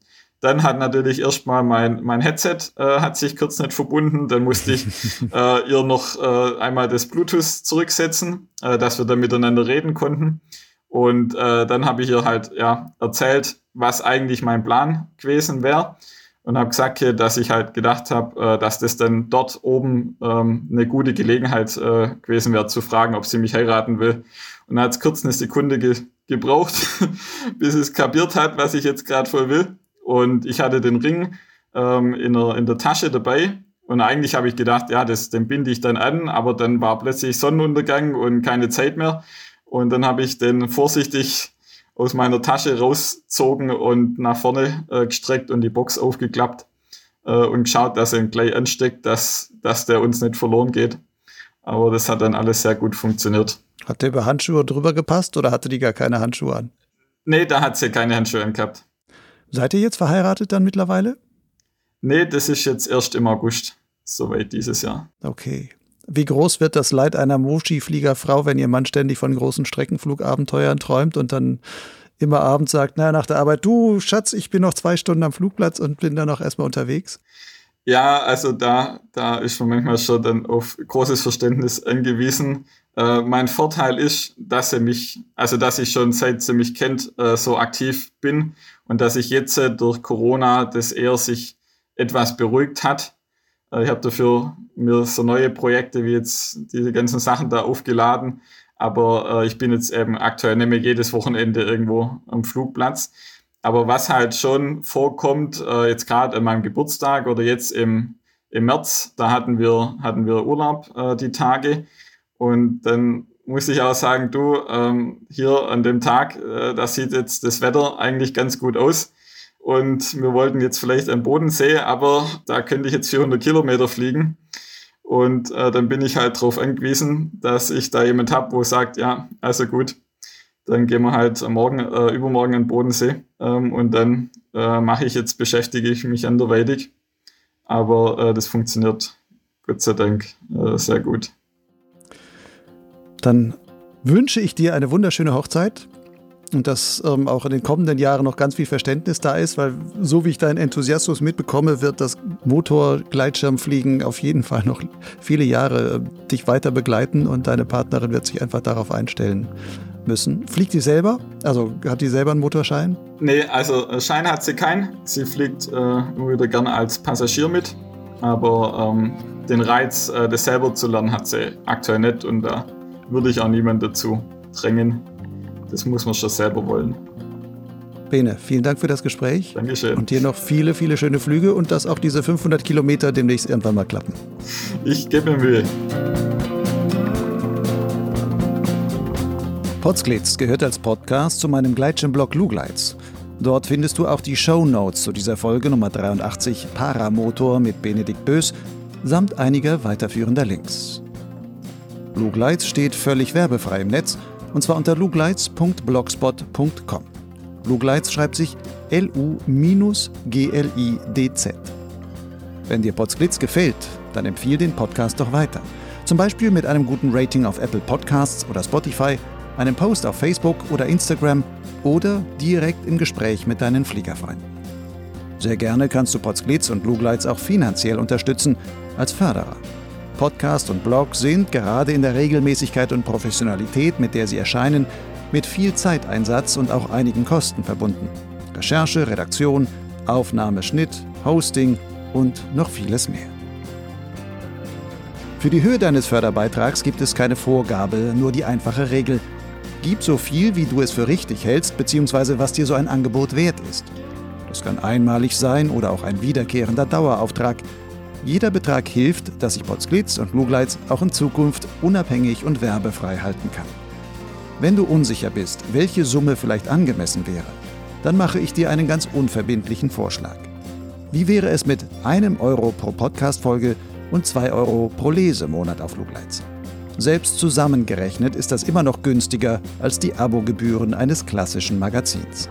dann hat natürlich erstmal mein, mein Headset äh, hat sich kurz nicht verbunden. Dann musste ich äh, ihr noch äh, einmal das Bluetooth zurücksetzen, äh, dass wir dann miteinander reden konnten. Und äh, dann habe ich ihr halt ja erzählt, was eigentlich mein Plan gewesen wäre. Und habe gesagt, dass ich halt gedacht habe, äh, dass das dann dort oben ähm, eine gute Gelegenheit gewesen wäre, zu fragen, ob sie mich heiraten will. Und dann hat es kurz eine Sekunde ge gebraucht, bis es kapiert hat, was ich jetzt gerade voll will. Und ich hatte den Ring ähm, in, der, in der Tasche dabei. Und eigentlich habe ich gedacht, ja, das, den binde ich dann an, aber dann war plötzlich Sonnenuntergang und keine Zeit mehr. Und dann habe ich den vorsichtig aus meiner Tasche rausgezogen und nach vorne äh, gestreckt und die Box aufgeklappt äh, und geschaut, dass er ihn gleich ansteckt, dass, dass der uns nicht verloren geht. Aber das hat dann alles sehr gut funktioniert. Hat der über Handschuhe drüber gepasst oder hatte die gar keine Handschuhe an? Nee, da hat sie keine Handschuhe angehabt. Seid ihr jetzt verheiratet dann mittlerweile? Nee, das ist jetzt erst im August, soweit dieses Jahr. Okay. Wie groß wird das Leid einer Moshi-Fliegerfrau, wenn ihr Mann ständig von großen Streckenflugabenteuern träumt und dann immer abends sagt, na, nach der Arbeit, du Schatz, ich bin noch zwei Stunden am Flugplatz und bin dann noch erstmal unterwegs? Ja, also da, da ist man manchmal schon dann auf großes Verständnis angewiesen. Äh, mein Vorteil ist, dass er mich, also dass ich schon seit sie mich kennt, äh, so aktiv bin und dass sich jetzt äh, durch Corona das eher sich etwas beruhigt hat. Äh, ich habe dafür mir so neue Projekte wie jetzt diese ganzen Sachen da aufgeladen, aber äh, ich bin jetzt eben aktuell nicht mehr jedes Wochenende irgendwo am Flugplatz. Aber was halt schon vorkommt, jetzt gerade an meinem Geburtstag oder jetzt im, im März, da hatten wir, hatten wir Urlaub die Tage und dann muss ich auch sagen, du, ähm, hier an dem Tag, äh, da sieht jetzt das Wetter eigentlich ganz gut aus. Und wir wollten jetzt vielleicht am Bodensee, aber da könnte ich jetzt 400 Kilometer fliegen. Und äh, dann bin ich halt darauf angewiesen, dass ich da jemand habe, wo sagt, ja, also gut, dann gehen wir halt morgen, äh, übermorgen an den Bodensee. Ähm, und dann äh, mache ich jetzt, beschäftige ich mich anderweitig. Aber äh, das funktioniert Gott sei Dank äh, sehr gut. Dann wünsche ich dir eine wunderschöne Hochzeit und dass ähm, auch in den kommenden Jahren noch ganz viel Verständnis da ist, weil so wie ich deinen Enthusiasmus mitbekomme, wird das Motor-Gleitschirmfliegen auf jeden Fall noch viele Jahre äh, dich weiter begleiten und deine Partnerin wird sich einfach darauf einstellen müssen. Fliegt die selber? Also hat die selber einen Motorschein? Nee, also äh, Schein hat sie keinen. Sie fliegt äh, immer wieder gerne als Passagier mit, aber ähm, den Reiz, äh, das selber zu lernen, hat sie aktuell nicht und da äh, würde ich auch niemand dazu drängen. Das muss man schon selber wollen. Bene, vielen Dank für das Gespräch. Dankeschön. Und dir noch viele, viele schöne Flüge und dass auch diese 500 Kilometer demnächst irgendwann mal klappen. Ich gebe mir Mühe. Potsglitz gehört als Podcast zu meinem Gleitschirmblog Lugleits. Dort findest du auch die Show Notes zu dieser Folge Nummer 83 Paramotor mit Benedikt Bös samt einiger weiterführender Links. Lugleitz steht völlig werbefrei im Netz und zwar unter lugleitz.blogspot.com. Lugleitz schreibt sich L-U-G-L-I-D-Z. Wenn dir Potsglitz gefällt, dann empfiehl den Podcast doch weiter. Zum Beispiel mit einem guten Rating auf Apple Podcasts oder Spotify, einem Post auf Facebook oder Instagram oder direkt im Gespräch mit deinen Fliegerfreunden. Sehr gerne kannst du Potsglitz und Lugleitz auch finanziell unterstützen als Förderer. Podcast und Blog sind gerade in der Regelmäßigkeit und Professionalität, mit der sie erscheinen, mit viel Zeiteinsatz und auch einigen Kosten verbunden. Recherche, Redaktion, Aufnahme, Schnitt, Hosting und noch vieles mehr. Für die Höhe deines Förderbeitrags gibt es keine Vorgabe, nur die einfache Regel. Gib so viel, wie du es für richtig hältst, bzw. was dir so ein Angebot wert ist. Das kann einmalig sein oder auch ein wiederkehrender Dauerauftrag. Jeder Betrag hilft, dass sich Potsglitz und Lugleitz auch in Zukunft unabhängig und werbefrei halten kann. Wenn du unsicher bist, welche Summe vielleicht angemessen wäre, dann mache ich dir einen ganz unverbindlichen Vorschlag. Wie wäre es mit einem Euro pro Podcast-Folge und zwei Euro pro Lesemonat auf Lugleitz? Selbst zusammengerechnet ist das immer noch günstiger als die Abogebühren eines klassischen Magazins.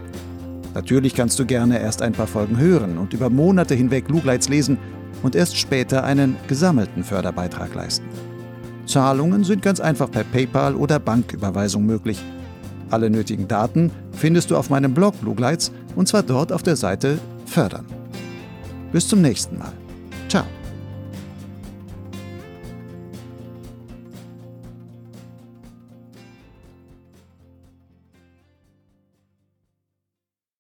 Natürlich kannst du gerne erst ein paar Folgen hören und über Monate hinweg Lugleitz lesen und erst später einen gesammelten Förderbeitrag leisten. Zahlungen sind ganz einfach per PayPal oder Banküberweisung möglich. Alle nötigen Daten findest du auf meinem Blog Lugleitz und zwar dort auf der Seite Fördern. Bis zum nächsten Mal. Ciao.